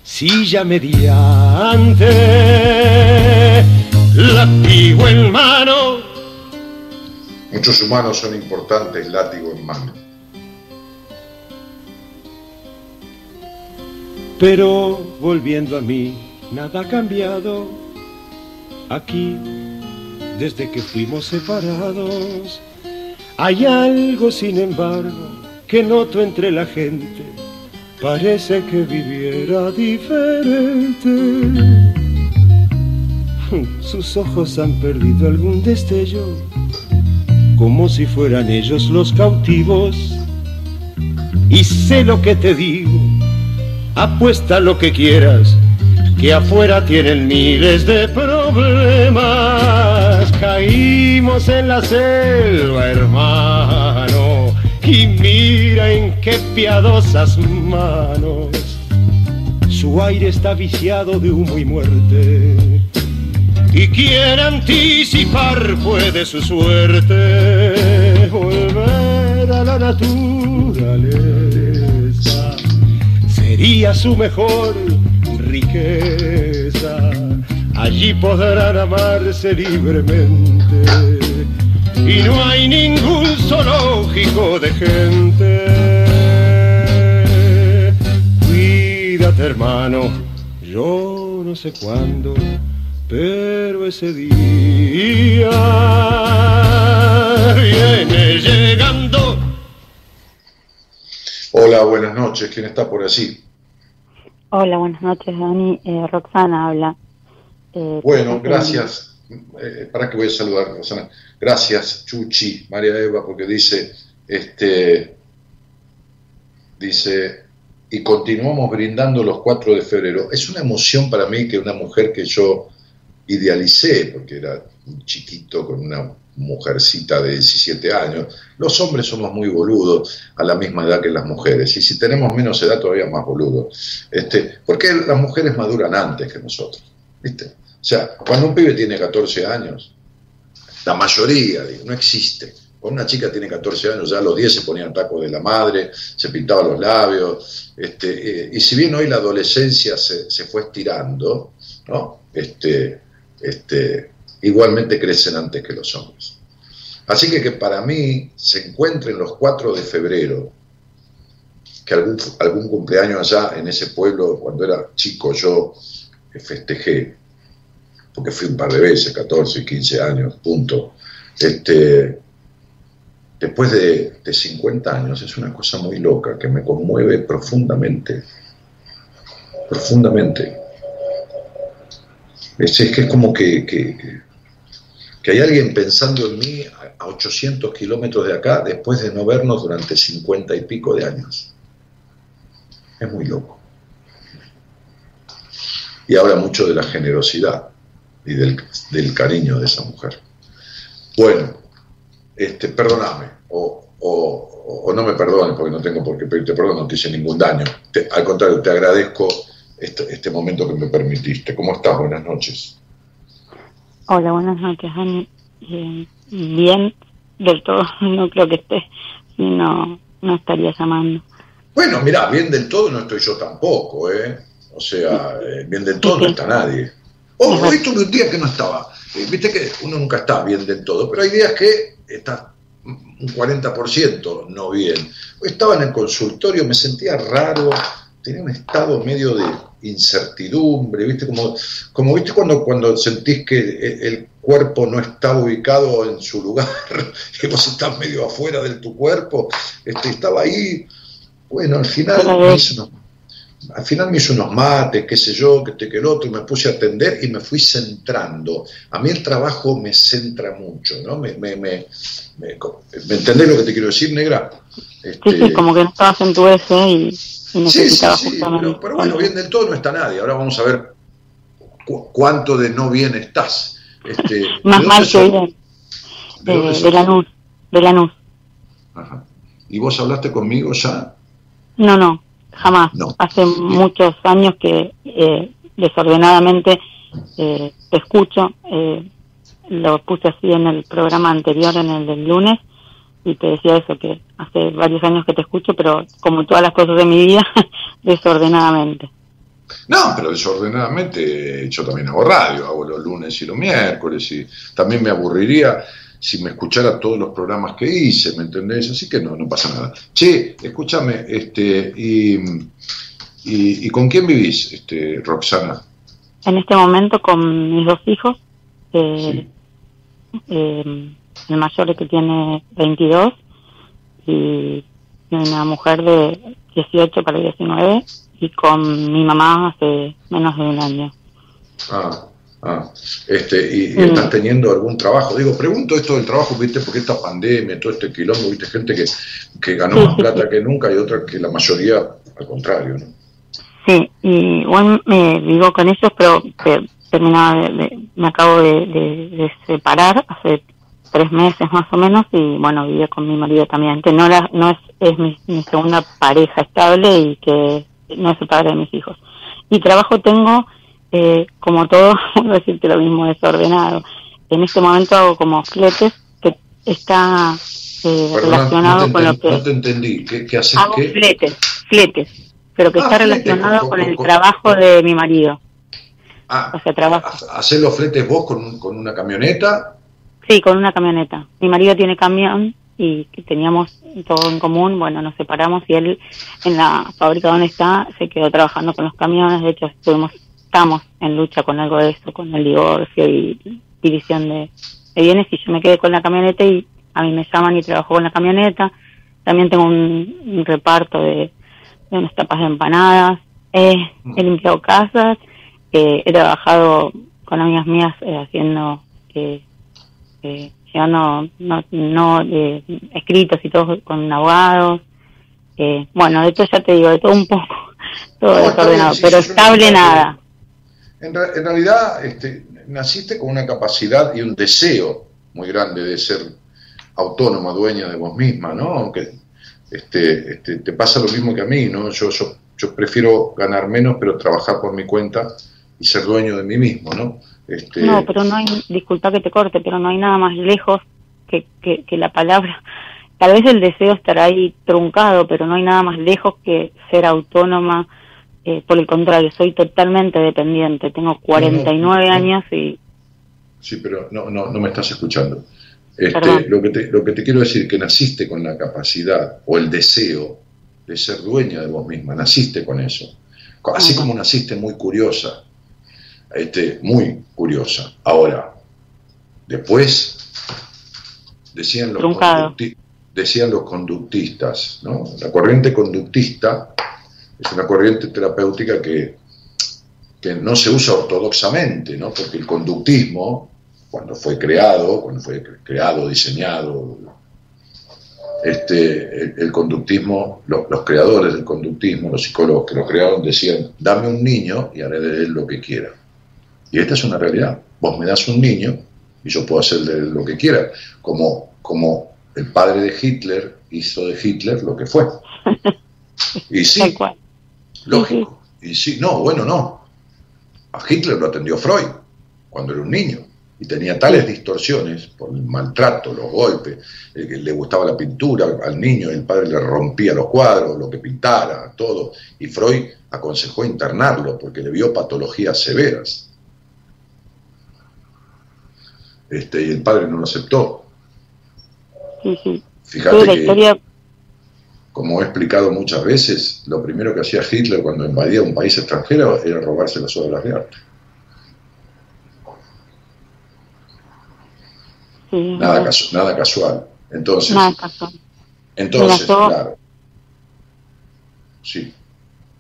silla mediante, látigo en mano. Muchos humanos son importantes, látigo en mano. Pero volviendo a mí, nada ha cambiado aquí desde que fuimos separados. Hay algo, sin embargo, que noto entre la gente parece que viviera diferente. Sus ojos han perdido algún destello, como si fueran ellos los cautivos. Y sé lo que te digo, apuesta lo que quieras, que afuera tienen miles de problemas. Caímos en la selva, hermano y mira en qué piadosas manos su aire está viciado de humo y muerte. Y quien anticipar puede su suerte, volver a la naturaleza sería su mejor riqueza. Allí podrán amarse libremente y no hay ningún zoológico de gente. Cuídate hermano, yo no sé cuándo, pero ese día viene llegando. Hola, buenas noches, ¿quién está por allí? Hola, buenas noches, Dani. Eh, Roxana habla. Eh, bueno, gracias. Eh, para que voy a saludar, Roxana. Gracias, Chuchi, María Eva, porque dice, este, dice, y continuamos brindando los 4 de febrero. Es una emoción para mí que una mujer que yo idealicé, porque era un chiquito con una mujercita de 17 años, los hombres somos muy boludos a la misma edad que las mujeres, y si tenemos menos edad todavía más boludos, este, porque las mujeres maduran antes que nosotros, ¿viste? O sea, cuando un pibe tiene 14 años, la mayoría, no existe. Cuando una chica tiene 14 años, ya a los 10 se ponía el taco de la madre, se pintaba los labios, este, eh, y si bien hoy la adolescencia se, se fue estirando, ¿no? este, este, igualmente crecen antes que los hombres. Así que que para mí se encuentren los 4 de febrero, que algún, algún cumpleaños allá en ese pueblo, cuando era chico yo festejé, porque fui un par de veces, 14, 15 años, punto. Este, después de, de 50 años es una cosa muy loca que me conmueve profundamente, profundamente. Es, es que es como que, hay alguien pensando en mí a 800 kilómetros de acá después de no vernos durante 50 y pico de años. Es muy loco. y habla mucho de la generosidad y del, cariño de esa mujer. Bueno, este, perdóname, o, o, no me perdones porque no tengo por qué pedirte perdón, no te hice ningún daño. Al contrario, te agradezco este, este, momento que me permitiste. ¿Cómo estás? Buenas noches. Hola, buenas noches, Ani. Eh, bien, del todo, no creo que esté, no, no estaría llamando. Bueno, mira, bien del todo no estoy yo tampoco, ¿eh? O sea, eh, bien del todo no está nadie. Ojo, hoy tuve un día que no estaba. Eh, Viste que uno nunca está bien del todo, pero hay días que estás un 40% no bien. Estaba en el consultorio, me sentía raro, tenía un estado medio de incertidumbre, ¿viste? Como, como viste cuando, cuando sentís que el cuerpo no está ubicado en su lugar, que vos estás medio afuera de tu cuerpo, este, estaba ahí, bueno, al final me hizo unos, al final me hizo unos mates, qué sé yo, que te que el otro, y me puse a atender y me fui centrando. A mí el trabajo me centra mucho, ¿no? Me, me, me, me, ¿me entendés lo que te quiero decir, negra? Este, sí, sí, como que no estabas en tu eje y, y Sí, sí, sí, pero, pero bueno, bien del todo no está nadie. Ahora vamos a ver cu- cuánto de no bien estás. Este, Más ¿de mal que bien. ¿De De, de Lanús, de Lanús. Ajá. ¿Y vos hablaste conmigo ya? No, no, jamás. No. Hace muchos años que eh, desordenadamente eh, te escucho. eh, lo puse así en el programa anterior, en el del lunes, y te decía eso, que hace varios años que te escucho, pero como todas las cosas de mi vida, desordenadamente. No, pero desordenadamente yo también hago radio, hago los lunes y los miércoles, y también me aburriría si me escuchara todos los programas que hice, ¿me entendés? Así que no, no pasa nada. Che, escúchame, este, y, y, y con quién vivís, este, Roxana? En este momento con mis dos hijos, eh, eh, el mayor que tiene 22 y una mujer de 18 para 19 y con mi mamá hace menos de un año. Ah, ah, este, y, y estás teniendo algún trabajo. Digo, pregunto esto del trabajo, viste, porque esta pandemia, todo este quilombo, viste, gente que, que ganó Sí, más sí, plata que nunca y otra que la mayoría al contrario, ¿no? Sí, y igual me vivo con ellos, pero te- terminaba de, de- me acabo de, de- de separar hace tres meses más o menos y bueno, vivía con mi marido también, que no, era, no es, es mi, mi segunda pareja estable y que no es el padre de mis hijos. Y trabajo tengo, eh, como todo, voy a decirte lo mismo, desordenado. En este momento hago como fletes que está eh, relacionado no te con lo que... no te entendí. ¿Qué, qué haces? Hago qué? fletes, fletes, pero que Ah, está fletes, relacionado con- con, con- el trabajo de mi marido. Ah, O sea, trabajo. ¿Hacer los fletes vos con, con una camioneta? Sí, con una camioneta. Mi marido tiene camión y que teníamos todo en común. Bueno, nos separamos y él en la fábrica donde está se quedó trabajando con los camiones. De hecho, estuvimos, estamos en lucha con algo de eso, con el divorcio y división de, de bienes. Y yo me quedé con la camioneta y a mí me llaman y trabajo con la camioneta. También tengo un, un reparto de, de unas tapas de empanadas. Eh, he limpiado casas. eh, he trabajado con amigas mías eh, haciendo eh, eh, llevando no, no eh, escritos y todo con abogados. Eh, bueno, de todo ya te digo, de todo un poco, todo No, desordenado, sí, pero estable nada. En realidad, este, naciste con una capacidad y un deseo muy grande de ser autónoma, dueña de vos misma, ¿no? Aunque este, este, te pasa lo mismo que a mí, ¿no? Yo, yo, yo prefiero ganar menos, pero trabajar por mi cuenta y ser dueño de mí mismo, ¿no? Este, No, pero no hay, disculpa que te corte, pero no hay nada más lejos que, que, que la palabra. Tal vez el deseo estará ahí truncado, pero no hay nada más lejos que ser autónoma. Eh, por el contrario, soy totalmente dependiente. Tengo 49 no. años y Sí, pero no, no, no me estás escuchando. Este, lo, que te, lo que te quiero decir que naciste con la capacidad o el deseo de ser dueña de vos misma, naciste con eso. Así Ajá. como naciste muy curiosa, este, muy curiosa. Ahora, después decían los, decían los conductistas, ¿no? La corriente conductista es una corriente terapéutica que, que no se usa ortodoxamente, ¿no? Porque el conductismo, cuando fue creado, cuando fue cre- creado, diseñado, este, el, conductismo, los, creadores del conductismo, los psicólogos que lo crearon, decían, dame un niño y haré de él lo que quiera. Y esta es una realidad. Vos me das un niño y yo puedo hacer de él lo que quiera, como, como el padre de Hitler hizo de Hitler lo que fue. Y sí, lógico. Y sí, no, bueno, no. A Hitler lo atendió Freud cuando era un niño y tenía tales distorsiones por el maltrato, los golpes, le gustaba la pintura al niño, el padre le rompía los cuadros, lo que pintara, todo, y Freud aconsejó internarlo porque le vio patologías severas. Este, y el padre no lo aceptó. Fíjate que, como he explicado muchas veces, lo primero que hacía Hitler cuando invadía un país extranjero era robarse las obras de arte. nada, nada casual. Entonces, Entonces, claro. Sí.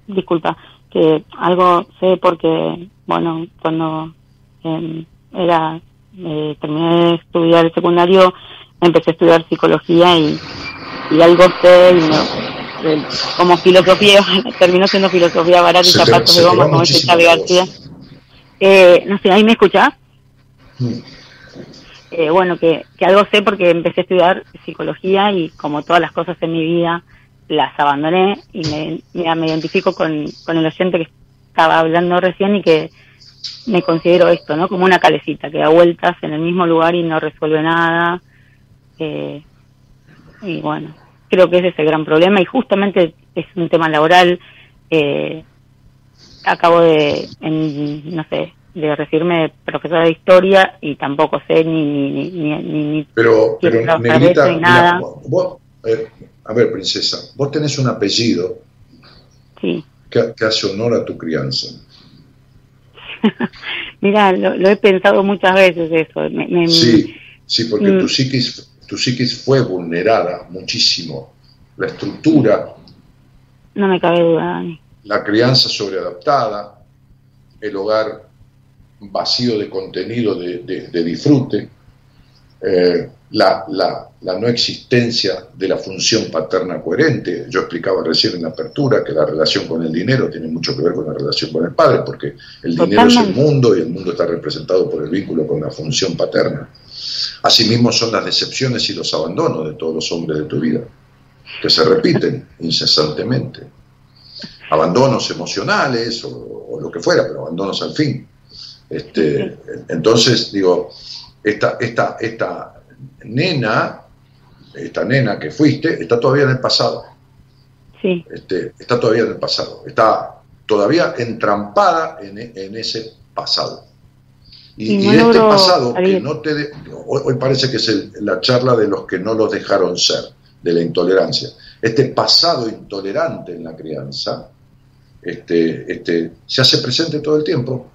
Disculpa, que algo sé porque, bueno, cuando em, era eh, terminé de estudiar el secundario, empecé a estudiar psicología y, algo sé, y como filosofía, terminó siendo filosofía barata y zapatos de goma, como dice Xavi García. Eh, no sé, ¿ahí me escuchás? Eh, bueno, que, que algo sé porque empecé a estudiar psicología y como todas las cosas en mi vida las abandoné y me, me, identifico con, con el oyente que estaba hablando recién y que me considero esto, ¿no? Como una calecita que da vueltas en el mismo lugar y no resuelve nada. Eh, y bueno, creo que ese es el gran problema y justamente es un tema laboral. Eh, acabo de, en, no sé, de recibirme de profesora de historia y tampoco sé ni ni ni ni, pero pero nada. vos, eh, a ver princesa vos tenés un apellido sí. que, hace honor a tu crianza mira lo, he pensado muchas veces eso sí sí porque tu mm. psiquis tu psiquis fue vulnerada muchísimo la estructura no me cabe duda Dani. la crianza sobreadaptada el hogar vacío de contenido de, disfrute, eh, la, no existencia de la función paterna coherente. Yo explicaba recién en la apertura que la relación con el dinero tiene mucho que ver con la relación con el padre, porque el dinero es el mundo y el mundo está representado por el vínculo con la función paterna. Asimismo son las decepciones y los abandonos de todos los hombres de tu vida, que se repiten incesantemente. Abandonos emocionales o lo que fuera, pero abandonos al fin. Este, entonces, digo, esta, esta, esta nena, esta nena que fuiste, está todavía en el pasado. Sí. Este, está todavía en el pasado. Está todavía entrampada en, ese pasado. Y, este pasado que no te... hoy, parece que es la charla de los que no los dejaron ser, de la intolerancia. Este pasado intolerante en la crianza este, este, se hace presente todo el tiempo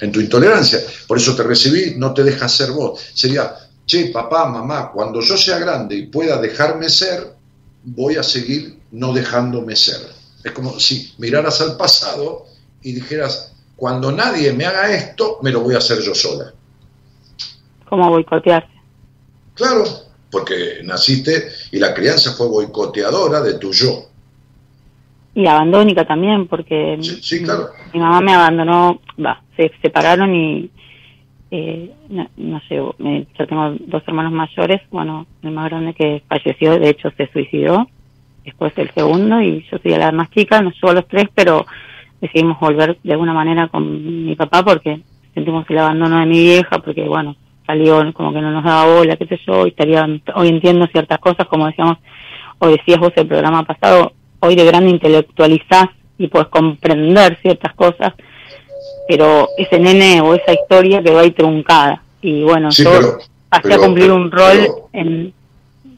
en tu intolerancia. Por eso te recibí, no te dejas ser vos. Sería, che, papá, mamá, cuando yo sea grande y pueda dejarme ser, voy a seguir no dejándome ser. Es como si miraras al pasado y dijeras, cuando nadie me haga esto, me lo voy a hacer yo sola. ¿Cómo boicotearse? Claro, porque naciste y la crianza fue boicoteadora de tu yo y abandónica también, porque mi mamá me abandonó, va, se separaron y eh, no, sé, yo tengo dos hermanos mayores, bueno, el más grande que falleció, de hecho se suicidó, después el segundo y yo soy la más chica, nos llevo los tres, pero decidimos volver de alguna manera con mi papá porque sentimos el abandono de mi vieja, porque bueno, salió como que no nos daba bola, qué sé yo, y estaría, hoy entiendo ciertas cosas, como decíamos, o decías vos el programa pasado, hoy de grande intelectualizás y puedes comprender ciertas cosas, pero ese nene o esa historia quedó ahí truncada. Y bueno, yo pasé a cumplir un rol en...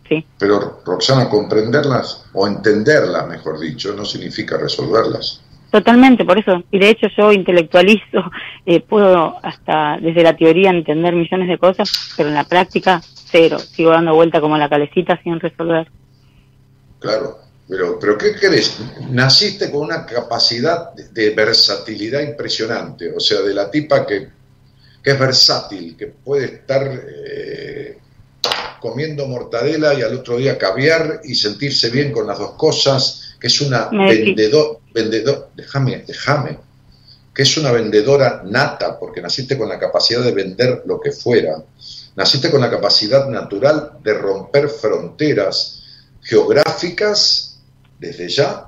Sí. Pero, Roxana, comprenderlas o entenderlas, mejor dicho, no significa resolverlas. Totalmente, por eso. Y de hecho yo intelectualizo, eh, puedo hasta desde la teoría entender millones de cosas, pero en la práctica cero. Sigo dando vuelta como la calecita sin resolver. Claro, pero, pero ¿qué crees? Naciste con una capacidad de, versatilidad impresionante, o sea, de la tipa que, es versátil, que puede estar eh, comiendo mortadela y al otro día caviar y sentirse bien con las dos cosas, que es una vendedor, vendedor, déjame, déjame, que es una vendedora nata, porque naciste con la capacidad de vender lo que fuera, naciste con la capacidad natural de romper fronteras geográficas desde ya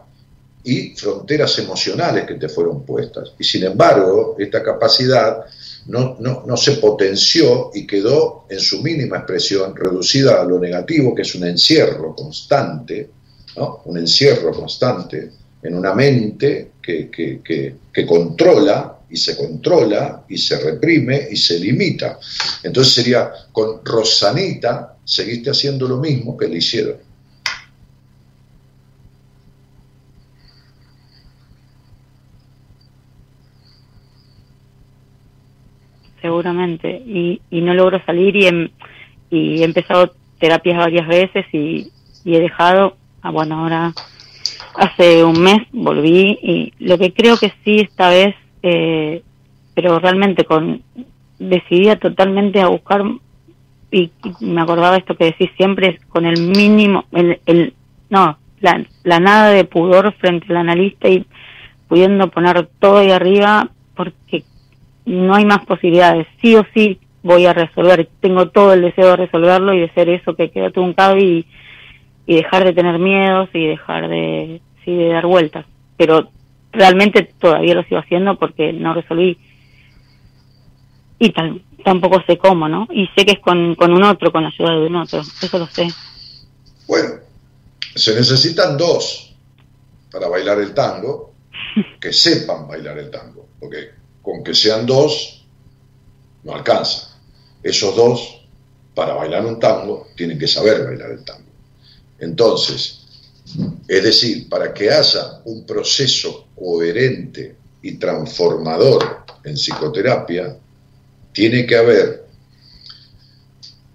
y fronteras emocionales que te fueron puestas. Y sin embargo, esta capacidad no, no, no se potenció y quedó en su mínima expresión reducida a lo negativo, que es un encierro constante, ¿no? un encierro constante en una mente que, que, que, que controla y se controla y se reprime y se limita. Entonces sería, con Rosanita seguiste haciendo lo mismo que le hicieron. Seguramente. Y, y no logro salir y, he empezado terapias varias veces y, he dejado. Ah, bueno ahora hace un mes volví y lo que creo que sí esta vez eh, pero realmente con decidida totalmente a buscar y, y me acordaba esto que decís siempre con el mínimo el, el no la, la nada de pudor frente al analista y pudiendo poner todo ahí arriba porque no hay más posibilidades. Sí o sí voy a resolver. Tengo todo el deseo de resolverlo y de ser eso que queda truncado y, y dejar de tener miedos y dejar de, de dar vueltas. Pero realmente todavía lo sigo haciendo porque no resolví. Y tampoco sé cómo, ¿no? Y sé que es con, con un otro, con la ayuda de un otro. Eso lo sé. Bueno, se necesitan dos para bailar el tango, que sepan bailar el tango, porque con que sean dos no alcanza. Esos dos, para bailar un tango, tienen que saber bailar el tango. Entonces, es decir, para que haya un proceso coherente y transformador en psicoterapia, tiene que haber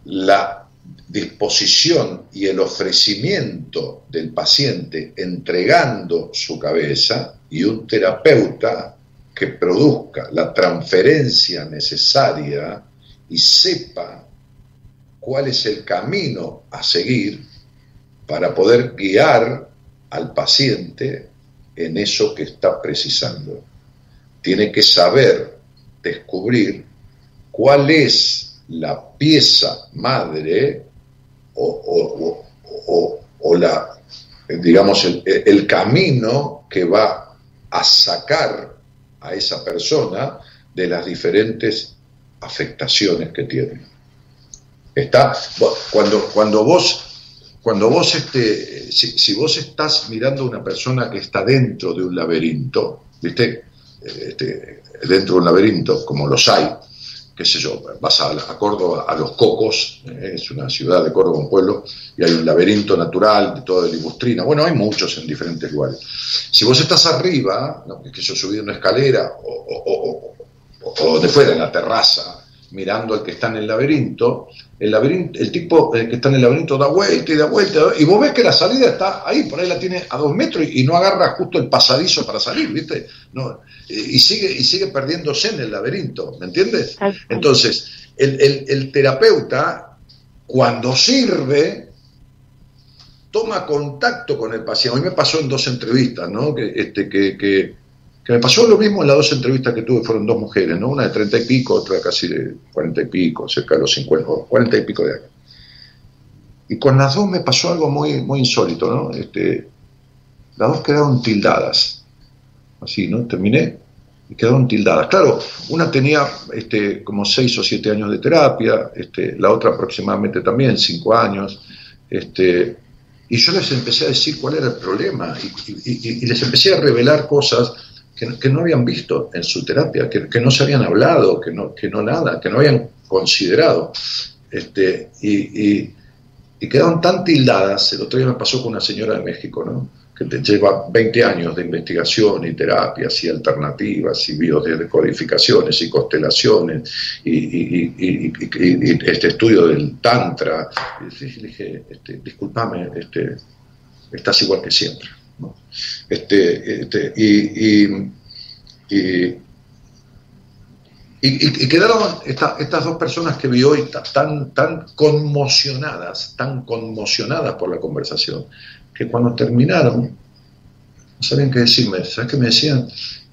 la disposición y el ofrecimiento del paciente entregando su cabeza y un terapeuta que produzca la transferencia necesaria y sepa cuál es el camino a seguir para poder guiar al paciente en eso que está precisando. Tiene que saber descubrir cuál es la pieza madre o, o- o- o- la, digamos, el, el camino que va a sacar a esa persona de las diferentes afectaciones que tiene. Está, cuando, cuando vos, cuando vos este, si, si vos estás mirando a una persona que está dentro de un laberinto, ¿viste? Este, dentro de un laberinto, como los hay, qué sé yo, vas a, a Córdoba, a Los Cocos, eh, es una ciudad de Córdoba, un pueblo, y hay un laberinto natural de toda la libustrina. Bueno, hay muchos en diferentes lugares. Si vos estás arriba, ¿no? que yo subí una escalera, o, o, o, o, o de fuera, en la terraza, mirando al que está en el laberinto, el, laberinto, el tipo eh, que está en el laberinto da vuelta y da vuelta, y vos ves que la salida está ahí, por ahí la tiene a dos metros y, no agarra justo el pasadizo para salir, ¿viste? No, y, sigue, y sigue perdiéndose en el laberinto, ¿me entiendes? Entonces, el, el, el terapeuta, cuando sirve, toma contacto con el paciente. A mí me pasó en dos entrevistas, ¿no? Que, este, que, que, que me pasó lo mismo en las dos entrevistas que tuve, fueron dos mujeres, ¿no? Una de treinta y pico, otra casi de cuarenta y pico, cerca de los cincuenta, cuarenta y pico de años. Y con las dos me pasó algo muy, muy insólito, ¿no? Este, las dos quedaron tildadas. Así, ¿no? Terminé y quedaron tildadas. Claro, una tenía este, como seis o siete años de terapia, este, la otra aproximadamente también cinco años. Este, y yo les empecé a decir cuál era el problema y, y, y les empecé a revelar cosas que, que, no habían visto en su terapia, que, que, no se habían hablado, que no, que no nada, que no habían considerado. Este, y, y, y quedaron tan tildadas, el otro día me pasó con una señora de México, ¿no? Que te lleva 20 años de investigación y terapias y alternativas y biodecodificaciones y constelaciones y, y, y, este estudio del tantra. Y le dije, este, discúlpame, este, estás igual que siempre. Este, este, y, Y, quedaron estas dos personas que vi hoy tan, tan conmocionadas, tan conmocionadas por la conversación, que cuando terminaron, no sabían qué decirme. ¿Sabes qué me decían?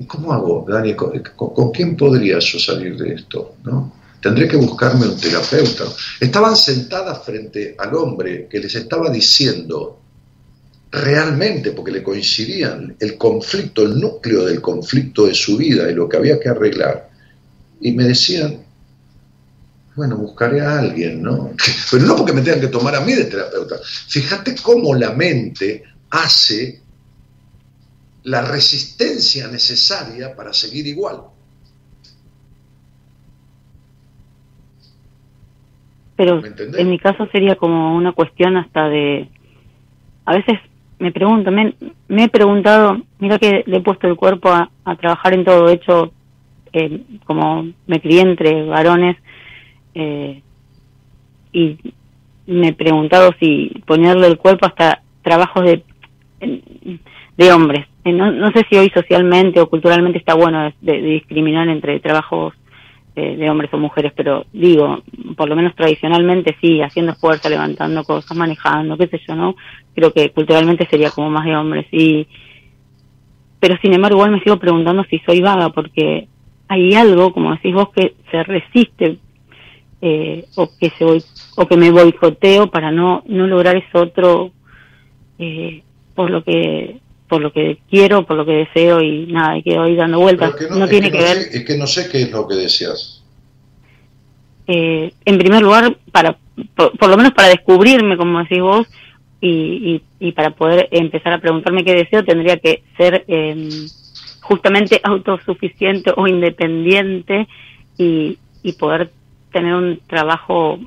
¿Cómo hago, Dani? ¿Con, quién podría yo salir de esto? ¿No? Tendré que buscarme un terapeuta. Estaban sentadas frente al hombre que les estaba diciendo realmente, porque le coincidían el conflicto, el núcleo del conflicto de su vida y lo que había que arreglar y me decían, bueno, buscaré a alguien, ¿no? Pero no porque me tengan que tomar a mí de terapeuta. Fíjate cómo la mente hace la resistencia necesaria para seguir igual. Pero en mi caso sería como una cuestión hasta de, a veces me pregunto, me, he preguntado, mira que le he puesto el cuerpo a, a trabajar en todo, hecho como me crié entre varones eh, y me he preguntado si ponerle el cuerpo hasta trabajos de, de hombres. Eh, no, no sé si hoy socialmente o culturalmente está bueno de, discriminar entre trabajos eh, de hombres o mujeres, pero digo, por lo menos tradicionalmente sí, haciendo fuerza, levantando cosas, manejando, qué sé yo, ¿no? Creo que culturalmente sería como más de hombres. y Pero sin embargo, igual me sigo preguntando si soy vaga, porque hay algo, como decís vos, que se resiste eh, o que se o que me boicoteo para no no lograr eso otro eh, por lo que por lo que quiero, por lo que deseo y nada, y quedo ahí dando vueltas. no, tiene que, ver. es que no sé qué es lo que deseas. Eh, en primer lugar, para por, lo menos para descubrirme, como decís vos, y, y, para poder empezar a preguntarme qué deseo, tendría que ser eh, justamente autosuficiente o independiente y, y poder tener un trabajo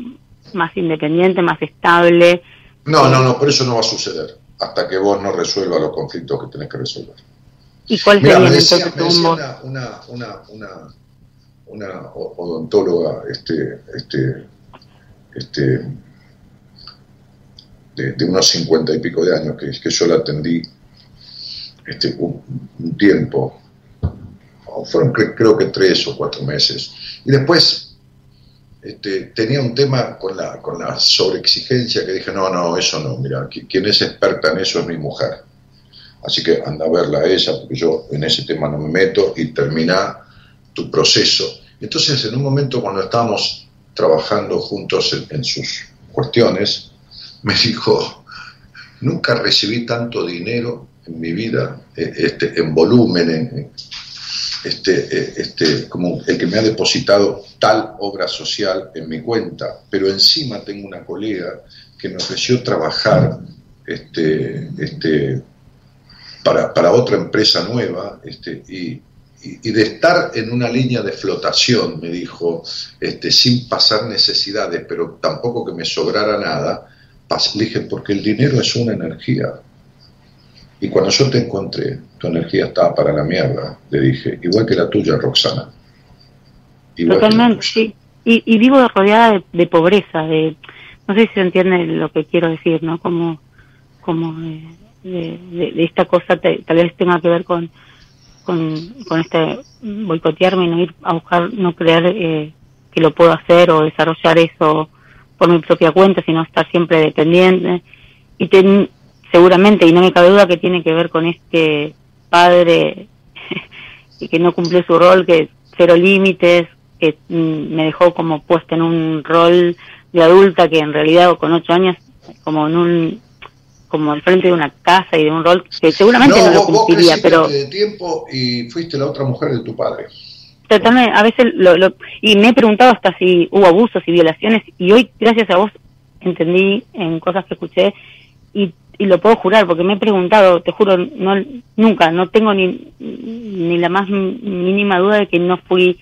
más independiente, más estable. No, no, no, por eso no va a suceder hasta que vos no resuelvas los conflictos que tenés que resolver. ¿Y cuál sería entonces una, una, una, una, una odontóloga este, este, este, de, de, unos cincuenta y pico de años que, que yo la atendí este, un, tiempo, fueron creo que tres o cuatro meses. Y después este, tenía un tema con la, con la sobreexigencia que dije, no, no, eso no, mira, quien es experta en eso es mi mujer. Así que anda a verla a ella, porque yo en ese tema no me meto y termina tu proceso. Entonces, en un momento cuando estábamos trabajando juntos en sus cuestiones, me dijo, nunca recibí tanto dinero en mi vida, eh, este, en volumen, en, este, eh, este, como el que me ha depositado tal obra social en mi cuenta, pero encima tengo una colega que me ofreció trabajar este, este, para, otra empresa nueva este, y, de estar en una línea de flotación, me dijo, este, sin pasar necesidades, pero tampoco que me sobrara nada, dije, porque el dinero es una energía, y cuando yo te encontré, tu energía estaba para la mierda, le dije, igual que la tuya, Roxana. Totalmente, sí. Y, vivo rodeada de, pobreza, de, no sé si se entiende lo que quiero decir, ¿no? Como, como de, esta cosa tal vez tenga que ver con, con, con este boicotearme y no ir a buscar, no creer eh, que lo puedo hacer o desarrollar eso por mi propia cuenta, sino estar siempre dependiente. Y ten, seguramente, y no me cabe duda que tiene que ver con este padre y que no cumplió su rol, que cero límites, que mm, me dejó como puesta en un rol de adulta que en realidad con ocho años como en un como al frente de una casa y de un rol que seguramente no, lo cumpliría, pero de tiempo y fuiste la otra mujer de tu padre. Totalmente, a veces lo, lo, y me he preguntado hasta si hubo abusos y violaciones y hoy gracias a vos entendí en cosas que escuché y y lo puedo jurar porque me he preguntado, te juro, no nunca, no tengo ni, ni la más mínima duda de que no fui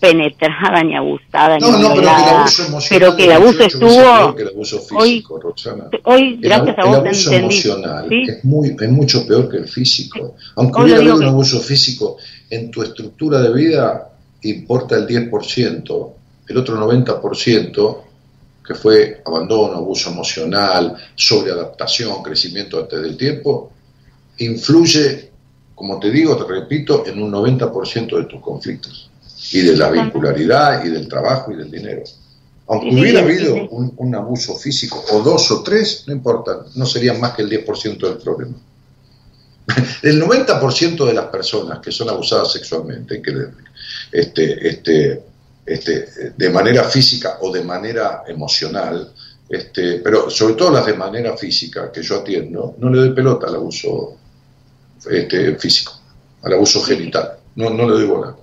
penetrada ni abusada no, ni no, pero que el abuso emocional pero que el abuso estuvo que el abuso físico, hoy, Roxana. hoy gracias el, a vos el abuso entendí, emocional ¿sí? es muy es mucho peor que el físico aunque hubiera habido un abuso físico en tu estructura de vida importa el 10% el otro 90% que fue abandono, abuso emocional, sobreadaptación, crecimiento antes del tiempo, influye, como te digo, te repito, en un 90% de tus conflictos. y de la vincularidad y del trabajo y del dinero. Aunque hubiera habido un, un, abuso físico, o dos o tres, no importa, no serían más que el 10% del problema. El 90% de las personas que son abusadas sexualmente, que este, este, este, de manera física o de manera emocional, este, pero sobre todo las de manera física que yo atiendo, no le doy pelota al abuso este, físico, al abuso genital, no, no le doy bola.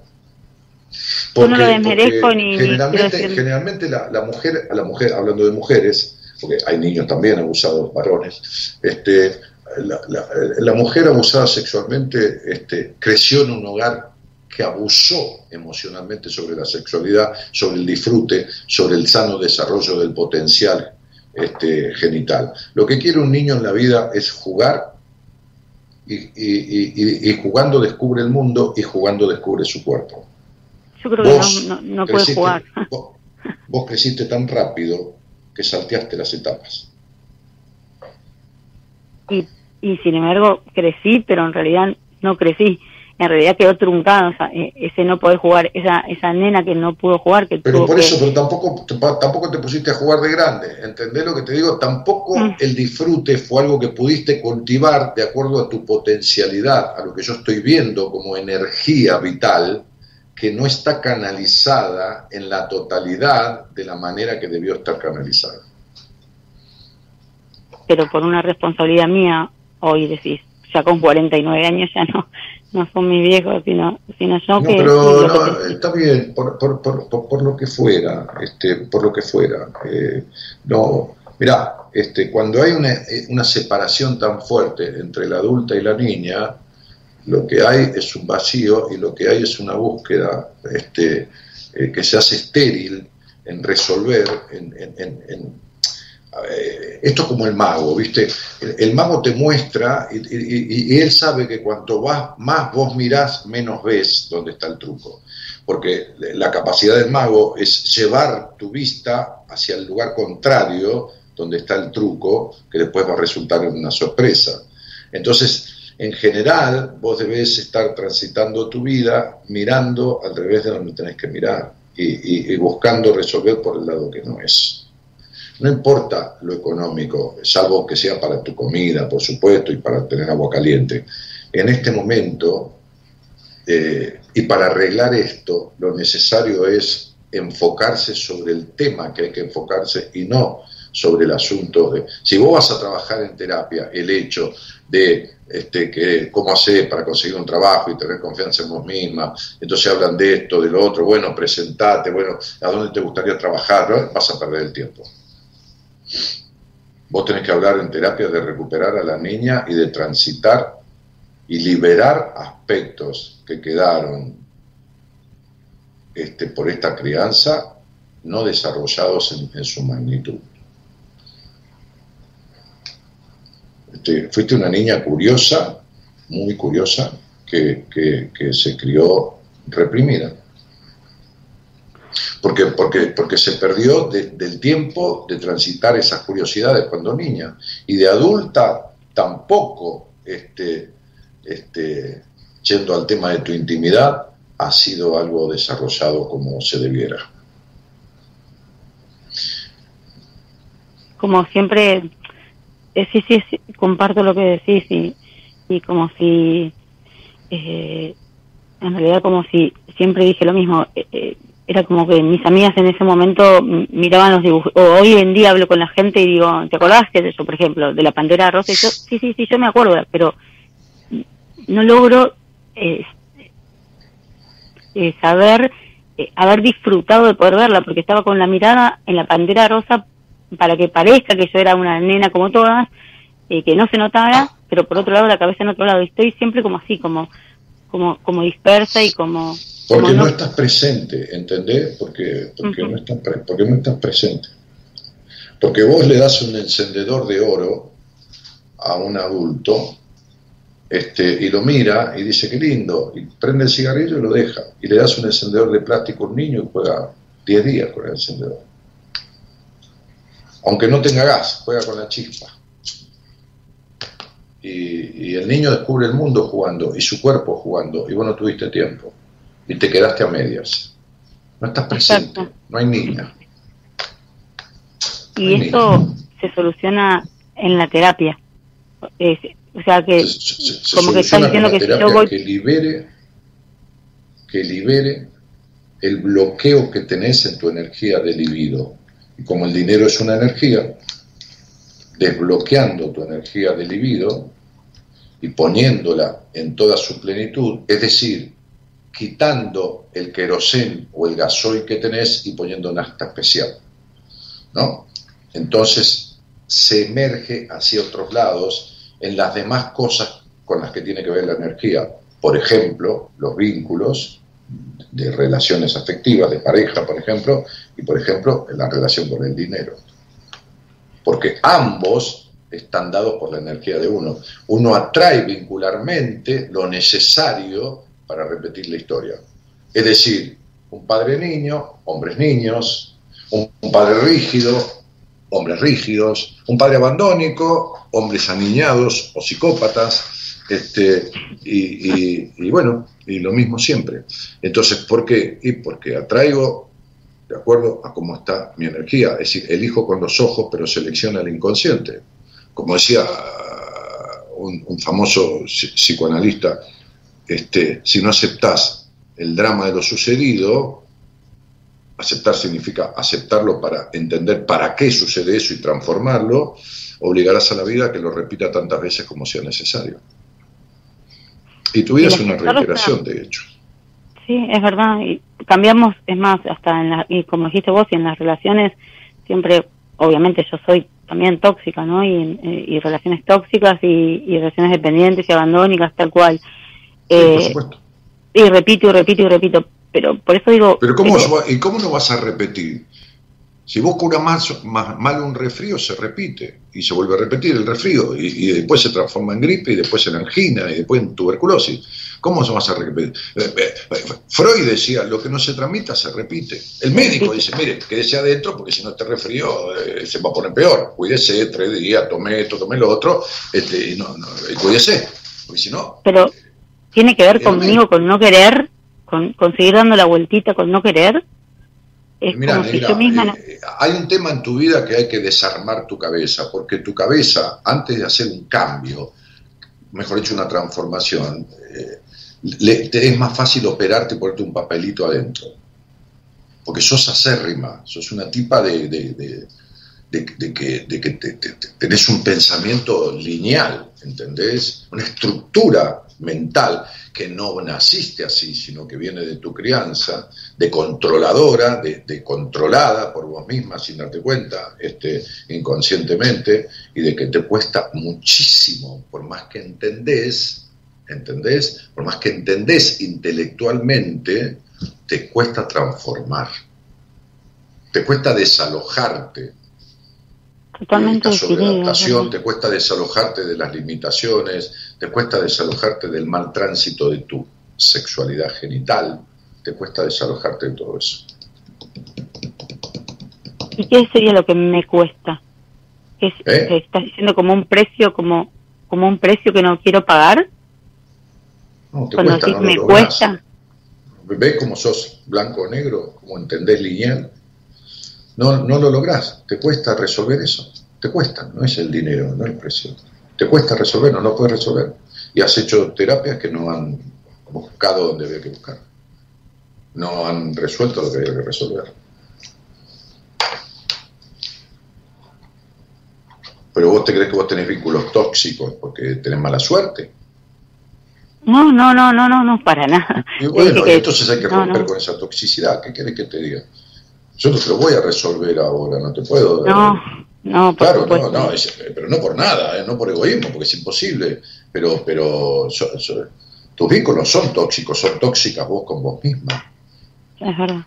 Porque, no lo desmerezco ni generalmente, generalmente la, la, mujer, a la mujer, hablando de mujeres, porque hay niños también abusados, varones, este, la, la, la, mujer abusada sexualmente este, creció en un hogar que abusó emocionalmente sobre la sexualidad, sobre el disfrute, sobre el sano desarrollo del potencial este, genital. Lo que quiere un niño en la vida es jugar y, y, y, jugando descubre el mundo y jugando descubre su cuerpo. Yo creo que no, no, puede jugar. Vos, vos creciste tan rápido que salteaste las etapas. Y, y sin embargo crecí, pero en realidad no crecí en realidad quedó truncado, o sea, e, ese no poder jugar, esa, esa nena que no pudo jugar. Que pero por eso, pero tampoco, tampoco te pusiste a jugar de grande, ¿entendés lo que te digo? Tampoco mm. el disfrute fue algo que pudiste cultivar de acuerdo a tu potencialidad, a lo que yo estoy viendo como energía vital, que no está canalizada en la totalidad de la manera que debió estar canalizada. Pero por una responsabilidad mía, hoy decís, ya con 49 años ya no, no son mis viejos, sino, sino yo que... Pero no, está bien, por, por, por, por, lo que fuera, este, por lo que fuera. Eh, no, mira, este, cuando hay una, una separación tan fuerte entre la adulta y la niña, lo que hay es un vacío y lo que hay es una búsqueda este, eh, que se hace estéril en resolver, en, en, en, esto es como el mago, ¿viste? El, mago te muestra y, él sabe que cuanto más vos mirás, menos ves dónde está el truco. Porque la capacidad del mago es llevar tu vista hacia el lugar contrario donde está el truco, que después va a resultar en una sorpresa. Entonces, en general, vos debes estar transitando tu vida mirando al revés de donde tenés que mirar y buscando resolver por el lado que no es. No importa lo económico, salvo que sea para tu comida, por supuesto, y para tener agua caliente. En este momento, eh, y para arreglar esto, lo necesario es enfocarse sobre el tema que hay que enfocarse y no sobre el asunto de... Si vos vas a trabajar en terapia, el hecho de este, que cómo hacer para conseguir un trabajo y tener confianza en vos misma, entonces hablan de esto, de lo otro, bueno, presentate, bueno, ¿a dónde te gustaría trabajar? Vas a perder el tiempo. Vos tenés que hablar en terapia de recuperar a la niña y de transitar y liberar aspectos que quedaron este, por esta crianza no desarrollados en, su magnitud. Este, fuiste una niña curiosa, muy curiosa, que se crió reprimida porque, porque, porque se perdió del tiempo de transitar esas curiosidades cuando niña. Y de adulta tampoco, este, este, yendo al tema de tu intimidad, ha sido algo desarrollado como se debiera. Como siempre, eh, sí, sí, comparto lo que decís y, y como si, eh, en realidad como si siempre dije lo mismo, eh, era como que mis amigas en ese momento miraban los dibujos, o hoy en día hablo con la gente y digo, ¿te acordás que de eso, por ejemplo, de la Pantera Rosa? Y yo, sí, sí, sí, yo me acuerdo, pero no logro eh, eh, saber, eh, haber disfrutado de poder verla, porque estaba con la mirada en la Pantera Rosa para que parezca que yo era una nena como todas, que no se notara, pero por otro lado la cabeza en otro lado, y estoy siempre como así, como, como, como dispersa y como porque no, estás presente, ¿entendés? Porque, porque, no estás porque no estás presente. Porque vos le das un encendedor de oro a un adulto este, y lo mira y dice, qué lindo, y prende el cigarrillo y lo deja. Y le das un encendedor de plástico a un niño y juega 10 días con el encendedor. Aunque no tenga gas, juega con la chispa. Y, y el niño descubre el mundo jugando y su cuerpo jugando y vos no tuviste tiempo y te quedaste a medias. No estás presente, no hay niña. Y esto se soluciona en la terapia. o sea que, como que está diciendo que yo voy... Que libere, que libere el bloqueo que tenés en tu energía de libido. Y como el dinero es una energía, desbloqueando tu energía de libido y poniéndola en toda su plenitud, es decir, quitando el querosén o el gasoil que tenés y poniendo nafta especial. ¿No? Entonces se emerge hacia otros lados en las demás cosas con las que tiene que ver la energía. Por ejemplo, los vínculos de relaciones afectivas, de pareja, por ejemplo, y por ejemplo, la relación con el dinero. Porque ambos están dados por la energía de uno. Uno atrae vincularmente lo necesario para repetir la historia. Es decir, un padre niño, hombres niños, un, padre rígido, hombres rígidos, un padre abandónico, hombres aniñados o psicópatas, este, y, bueno, y lo mismo siempre. Entonces, ¿por qué? Y porque atraigo de acuerdo a cómo está mi energía, es decir, elijo con los ojos, pero selecciona el inconsciente. Como decía un, un famoso psicoanalista, este, si no aceptás el drama de lo sucedido, aceptar significa aceptarlo para entender para qué sucede eso y transformarlo, obligarás a la vida a que lo repita tantas veces como sea necesario. Y tu vida es una reiteración, de hecho. Sí, es verdad. Y cambiamos, es más, hasta en la, y como dijiste vos, y en las relaciones siempre, obviamente yo soy también tóxica, ¿no? Y, y relaciones tóxicas y, y relaciones dependientes y abandónicas, tal cual. Eh, y repito y repito y repito, pero por eso digo... Pero ¿cómo, ¿y cómo no vas a repetir? Si vos curas más, mal un resfrío, se repite y se vuelve a repetir el resfrío y, después se transforma en gripe y después en angina y después en tuberculosis. ¿Cómo se vas a repetir? Eh, eh, Freud decía, lo que no se transmita se repite. El médico dice, mire, quédese adentro porque si no te resfrío se va a poner peor. Cuídese tres días, tome esto, tome lo otro, este, y no, no, cuídese, porque si no... Pero tiene que ver conmigo, con no querer, con, conseguir dando la vueltita con no querer. Es como si yo misma eh, hay un tema en tu vida que hay que desarmar tu cabeza, porque tu cabeza, antes de hacer un cambio, mejor dicho, una transformación, eh, te es más fácil operarte y ponerte un papelito adentro. Porque sos acérrima, sos una tipa de, de, que, de que tenés un pensamiento lineal, ¿entendés? Una estructura mental, que no naciste así, sino que viene de tu crianza, de controladora, de, controlada por vos misma sin darte cuenta, este, inconscientemente, y de que te cuesta muchísimo, por más que entendés, ¿entendés? Por más que entendés intelectualmente, te cuesta transformar, te cuesta desalojarte Totalmente adaptación, te cuesta desalojarte de las limitaciones, te cuesta desalojarte del mal tránsito de tu sexualidad genital, te cuesta desalojarte de todo eso. ¿Y qué sería lo que me cuesta? ¿Es, ¿Eh? ¿Estás diciendo como un precio, como, como un precio que no quiero pagar? No, te cuesta, no me cuesta. ¿Ves cómo sos blanco o negro? ¿Cómo entendés lineal? No, no lo lográs, te cuesta resolver eso, te cuesta, no es el dinero, no el precio, te cuesta resolver, no lo puedes resolver. Y has hecho terapias que no han buscado donde había que buscar, no han resuelto lo que había que resolver. Pero vos te crees que vos tenés vínculos tóxicos porque tenés mala suerte. No, no, no, no, no, no, para nada. Y bueno, entonces hay que romper con esa toxicidad. ¿Qué querés que te diga? Yo no te lo voy a resolver ahora, no te puedo. No, no, por Claro, no, no, pero no por nada, ¿eh? no por egoísmo, porque es imposible. Pero, pero tus vínculos son tóxicos, son tóxicas vos con vos misma. Es verdad.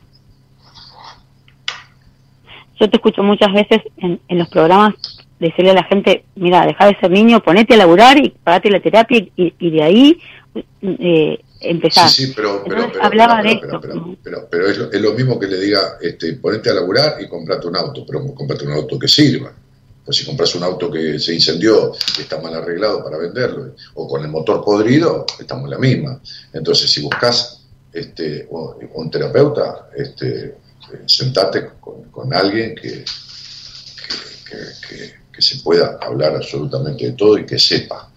Yo te escucho muchas veces en, en los programas decirle a la gente, mira, deja de ser niño, ponete a laburar y pagate la terapia y, y de ahí eh, empezar. Sí, sí, pero, pero, pero, hablaba de pero, pero, es, lo, mismo que le diga, este, ponete a laburar y comprate un auto, pero comprate un auto que sirva. Pues si compras un auto que se incendió y está mal arreglado para venderlo, o con el motor podrido, estamos en la misma. Entonces, si buscas este, un, terapeuta, este, sentate con, alguien que, que, se pueda hablar absolutamente de todo y que sepa.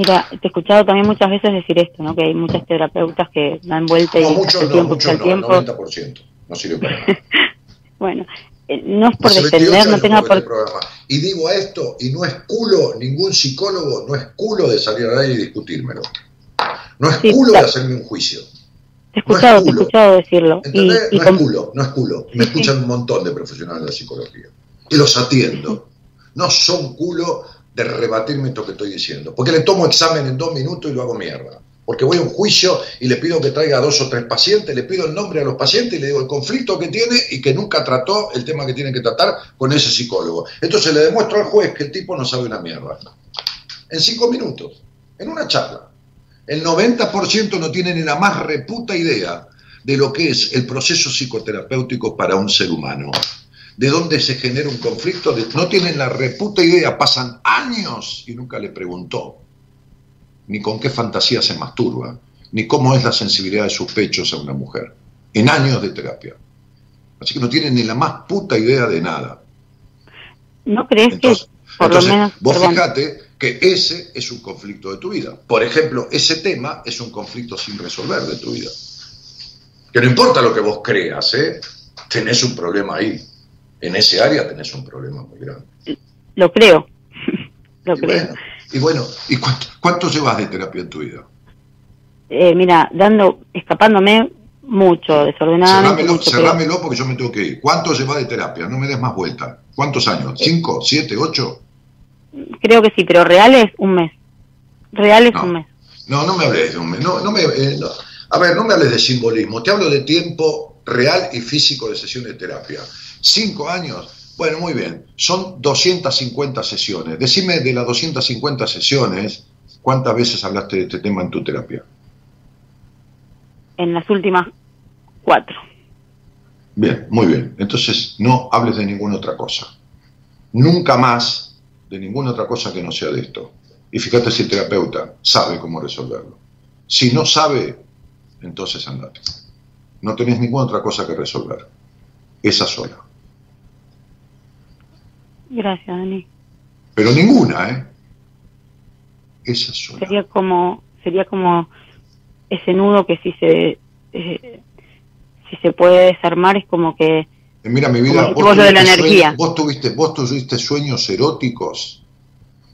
Mira, te he escuchado también muchas veces decir esto, ¿no? Que hay muchas terapeutas que dan vuelta y no, muchos no, muchos no, tiempo. 90%, no sirve para nada. bueno, eh, no es por defender, no tenga por... Este y digo esto, y no es culo, ningún psicólogo, no es culo de salir a nadie y discutírmelo. No es culo de hacerme un juicio. Te he escuchado, te he escuchado decirlo. Y, no es culo, no es culo. Me escuchan un montón de profesionales de la psicología. Y los atiendo. No son culo de rebatirme esto que estoy diciendo. Porque le tomo examen en dos minutos y lo hago mierda porque voy a un juicio y le pido que traiga dos o tres pacientes, le pido el nombre a los pacientes y le digo el conflicto que tiene y que nunca trató el tema que tiene que tratar con ese psicólogo. Entonces le demuestro al juez que el tipo no sabe una mierda. En cinco minutos, en una charla. El 90% no tiene ni la más reputa idea de lo que es el proceso psicoterapéutico para un ser humano. De dónde se genera un conflicto, no tienen la reputa idea, pasan años y nunca le preguntó ni con qué fantasía se masturba, ni cómo es la sensibilidad de sus pechos a una mujer, en años de terapia. Así que no tienen ni la más puta idea de nada. ¿No crees que por lo menos... Vos fijate que ese es un conflicto de tu vida. Por ejemplo, ese tema es un conflicto sin resolver de tu vida. Que no importa lo que vos creas, ¿eh? tenés un problema ahí. En ese área tenés un problema muy grande. Lo creo. lo creo. Y bueno, ¿y cuánto, llevas de terapia en tu vida? Eh, mira, dando, escapándome mucho, desordenadamente. Cerrámelo, porque yo me tengo que ir. ¿Cuánto llevas de terapia? No me des más vuelta. ¿Cuántos años? ¿Cinco? ¿Siete? ¿Ocho? Creo que sí, pero reales un mes. Reales un mes. No, no me hables de un mes. No, no me, eh, A ver, no me hables de simbolismo. Te hablo de tiempo real y físico de sesión de terapia. Cinco años bueno, muy bien. Son 250 sesiones. Decime de las 250 sesiones, ¿cuántas veces hablaste de este tema en tu terapia? En las últimas cuatro. Bien, muy bien. Entonces no hables de ninguna otra cosa. Nunca más de ninguna otra cosa que no sea de esto. Y fíjate si el terapeuta sabe cómo resolverlo. Si no sabe, entonces andate. No tenés ninguna otra cosa que resolver. Esa sola. Gracias, Dani. Pero ninguna, ¿eh? Esa sola. Sería como, sería como ese nudo que si se, eh, si se puede desarmar es como que... Eh, mira, mi vida, vos, de la energía. vos, tuviste, vos tuviste sueños eróticos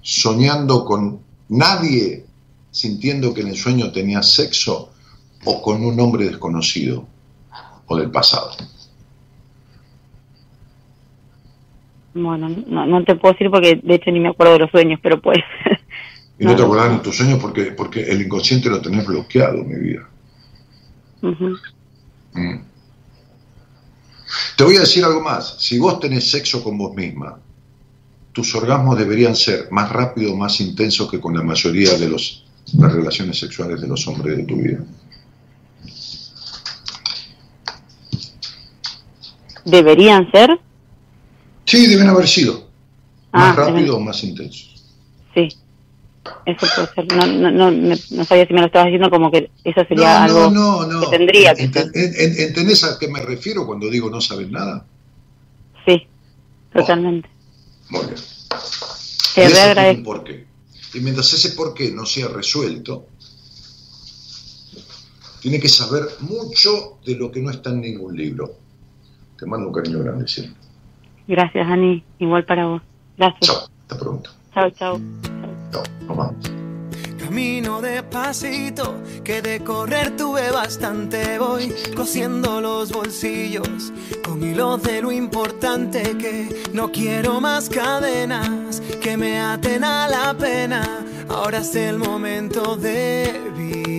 soñando con nadie, sintiendo que en el sueño tenías sexo o con un hombre desconocido o del pasado. Bueno, no, te puedo decir porque de hecho ni me acuerdo de los sueños, pero pues... Y no, te acuerdas de tus sueños porque, porque el inconsciente lo tenés bloqueado, mi vida. Mm. Te voy a decir algo más. Si vos tenés sexo con vos misma, tus orgasmos deberían ser más rápidos, más intensos que con la mayoría de los, las relaciones sexuales de los hombres de tu vida. ¿Deberían ser? Sí, deben haber sido. Ah, más rápido o más intenso. Sí, eso puede ser. No, no, no, no, sabía si me lo estabas diciendo como que eso sería algo que tendría que ser. ¿Entendés a qué me refiero cuando digo no sabes nada? Sí, totalmente. muy bien. Te y por qué. Y mientras ese por qué no sea resuelto, tiene que saber mucho de lo que no está en ningún libro. Te mando un cariño grande siempre. Gracias, Ani. Igual para vos. Gracias. Chao. Hasta pronto. Chao, chao. Chao. Nos vamos. Camino despacito, que de correr tuve bastante. Voy cosiendo los bolsillos con hilos de lo importante que no quiero más cadenas que me aten a la pena. Ahora es el momento de vivir.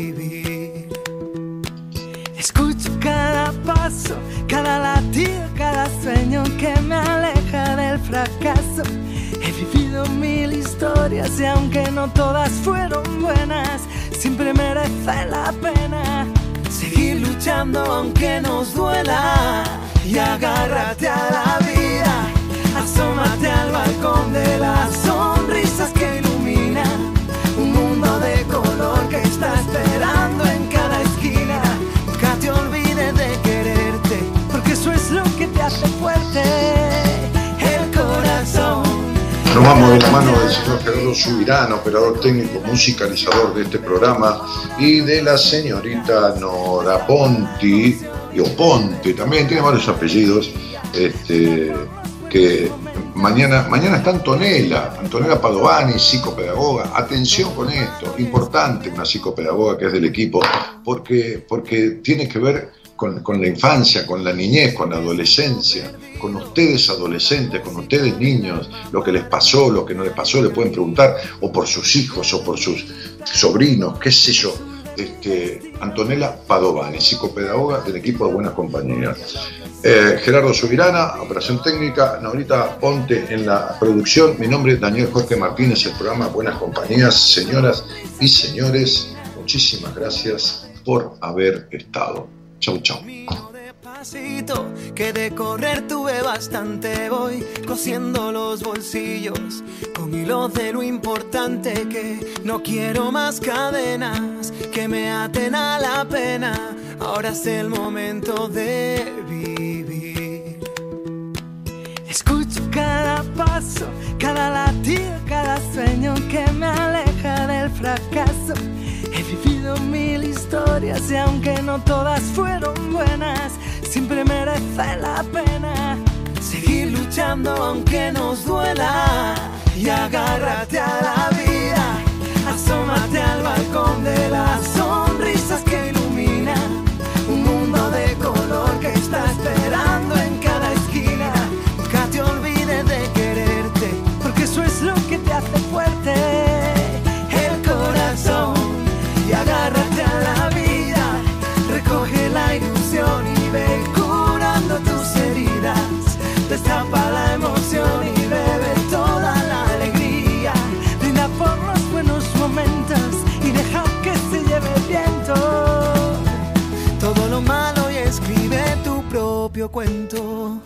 Cada paso, cada latido, cada sueño que me aleja del fracaso. He vivido mil historias y aunque no todas fueron buenas, siempre merece la pena seguir luchando aunque nos duela. Y agárrate a la vida, asómate al balcón de las sonrisas que iluminan un mundo de color que está esperando Nos vamos de la mano del señor Gerardo Subirán, operador técnico, musicalizador de este programa, y de la señorita Nora Ponti, y Oponte también, tiene varios apellidos, este, que mañana, mañana está Antonella, Antonella Padovani, psicopedagoga. Atención con esto, importante una psicopedagoga que es del equipo, porque, porque tiene que ver con, la infancia, con la niñez, con la adolescencia, con ustedes adolescentes, con ustedes niños, lo que les pasó, lo que no les pasó, le pueden preguntar, o por sus hijos, o por sus sobrinos, qué sé yo. Este, Antonella Padovani, psicopedagoga del equipo de Buenas Compañías. Eh, Gerardo Subirana, operación técnica, Norita Ponte en la producción. Mi nombre es Daniel Jorge Martínez, el programa Buenas Compañías. Señoras y señores, muchísimas gracias por haber estado. Chau, chau que de correr tuve bastante. Voy cosiendo los bolsillos con hilos de lo importante que no quiero más cadenas que me aten a la pena. Ahora es el momento de vivir. Escucho cada paso, cada latido, cada sueño que me aleja del fracaso. Vivido mil historias y aunque no todas fueron buenas, siempre merece la pena seguir luchando aunque nos duela y agárrate a la vida, asómate al balcón de las sonrisas que iluminan un mundo de color que está esperando en cada esquina. Nunca te olvides de quererte, porque eso es lo que te hace fuerte. Agárrate a la vida, recoge la ilusión y ve curando tus heridas. Destapa la emoción y bebe toda la alegría. Brinda por los buenos momentos y deja que se lleve el viento. Todo lo malo y escribe tu propio cuento.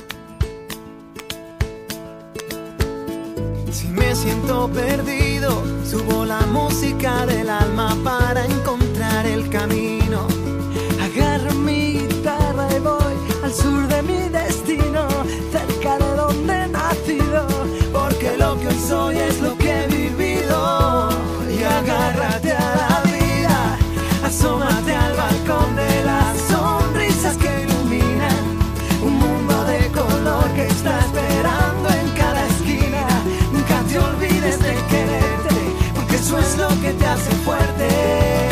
Si me siento perdido, subo la música del alma para encontrar el camino. Agarro mi guitarra y voy al sur de mi destino, cerca de donde he nacido, porque lo que hoy soy es lo que he vivido. Y agárrate a la vida, asómate. Eso es lo que te hace fuerte.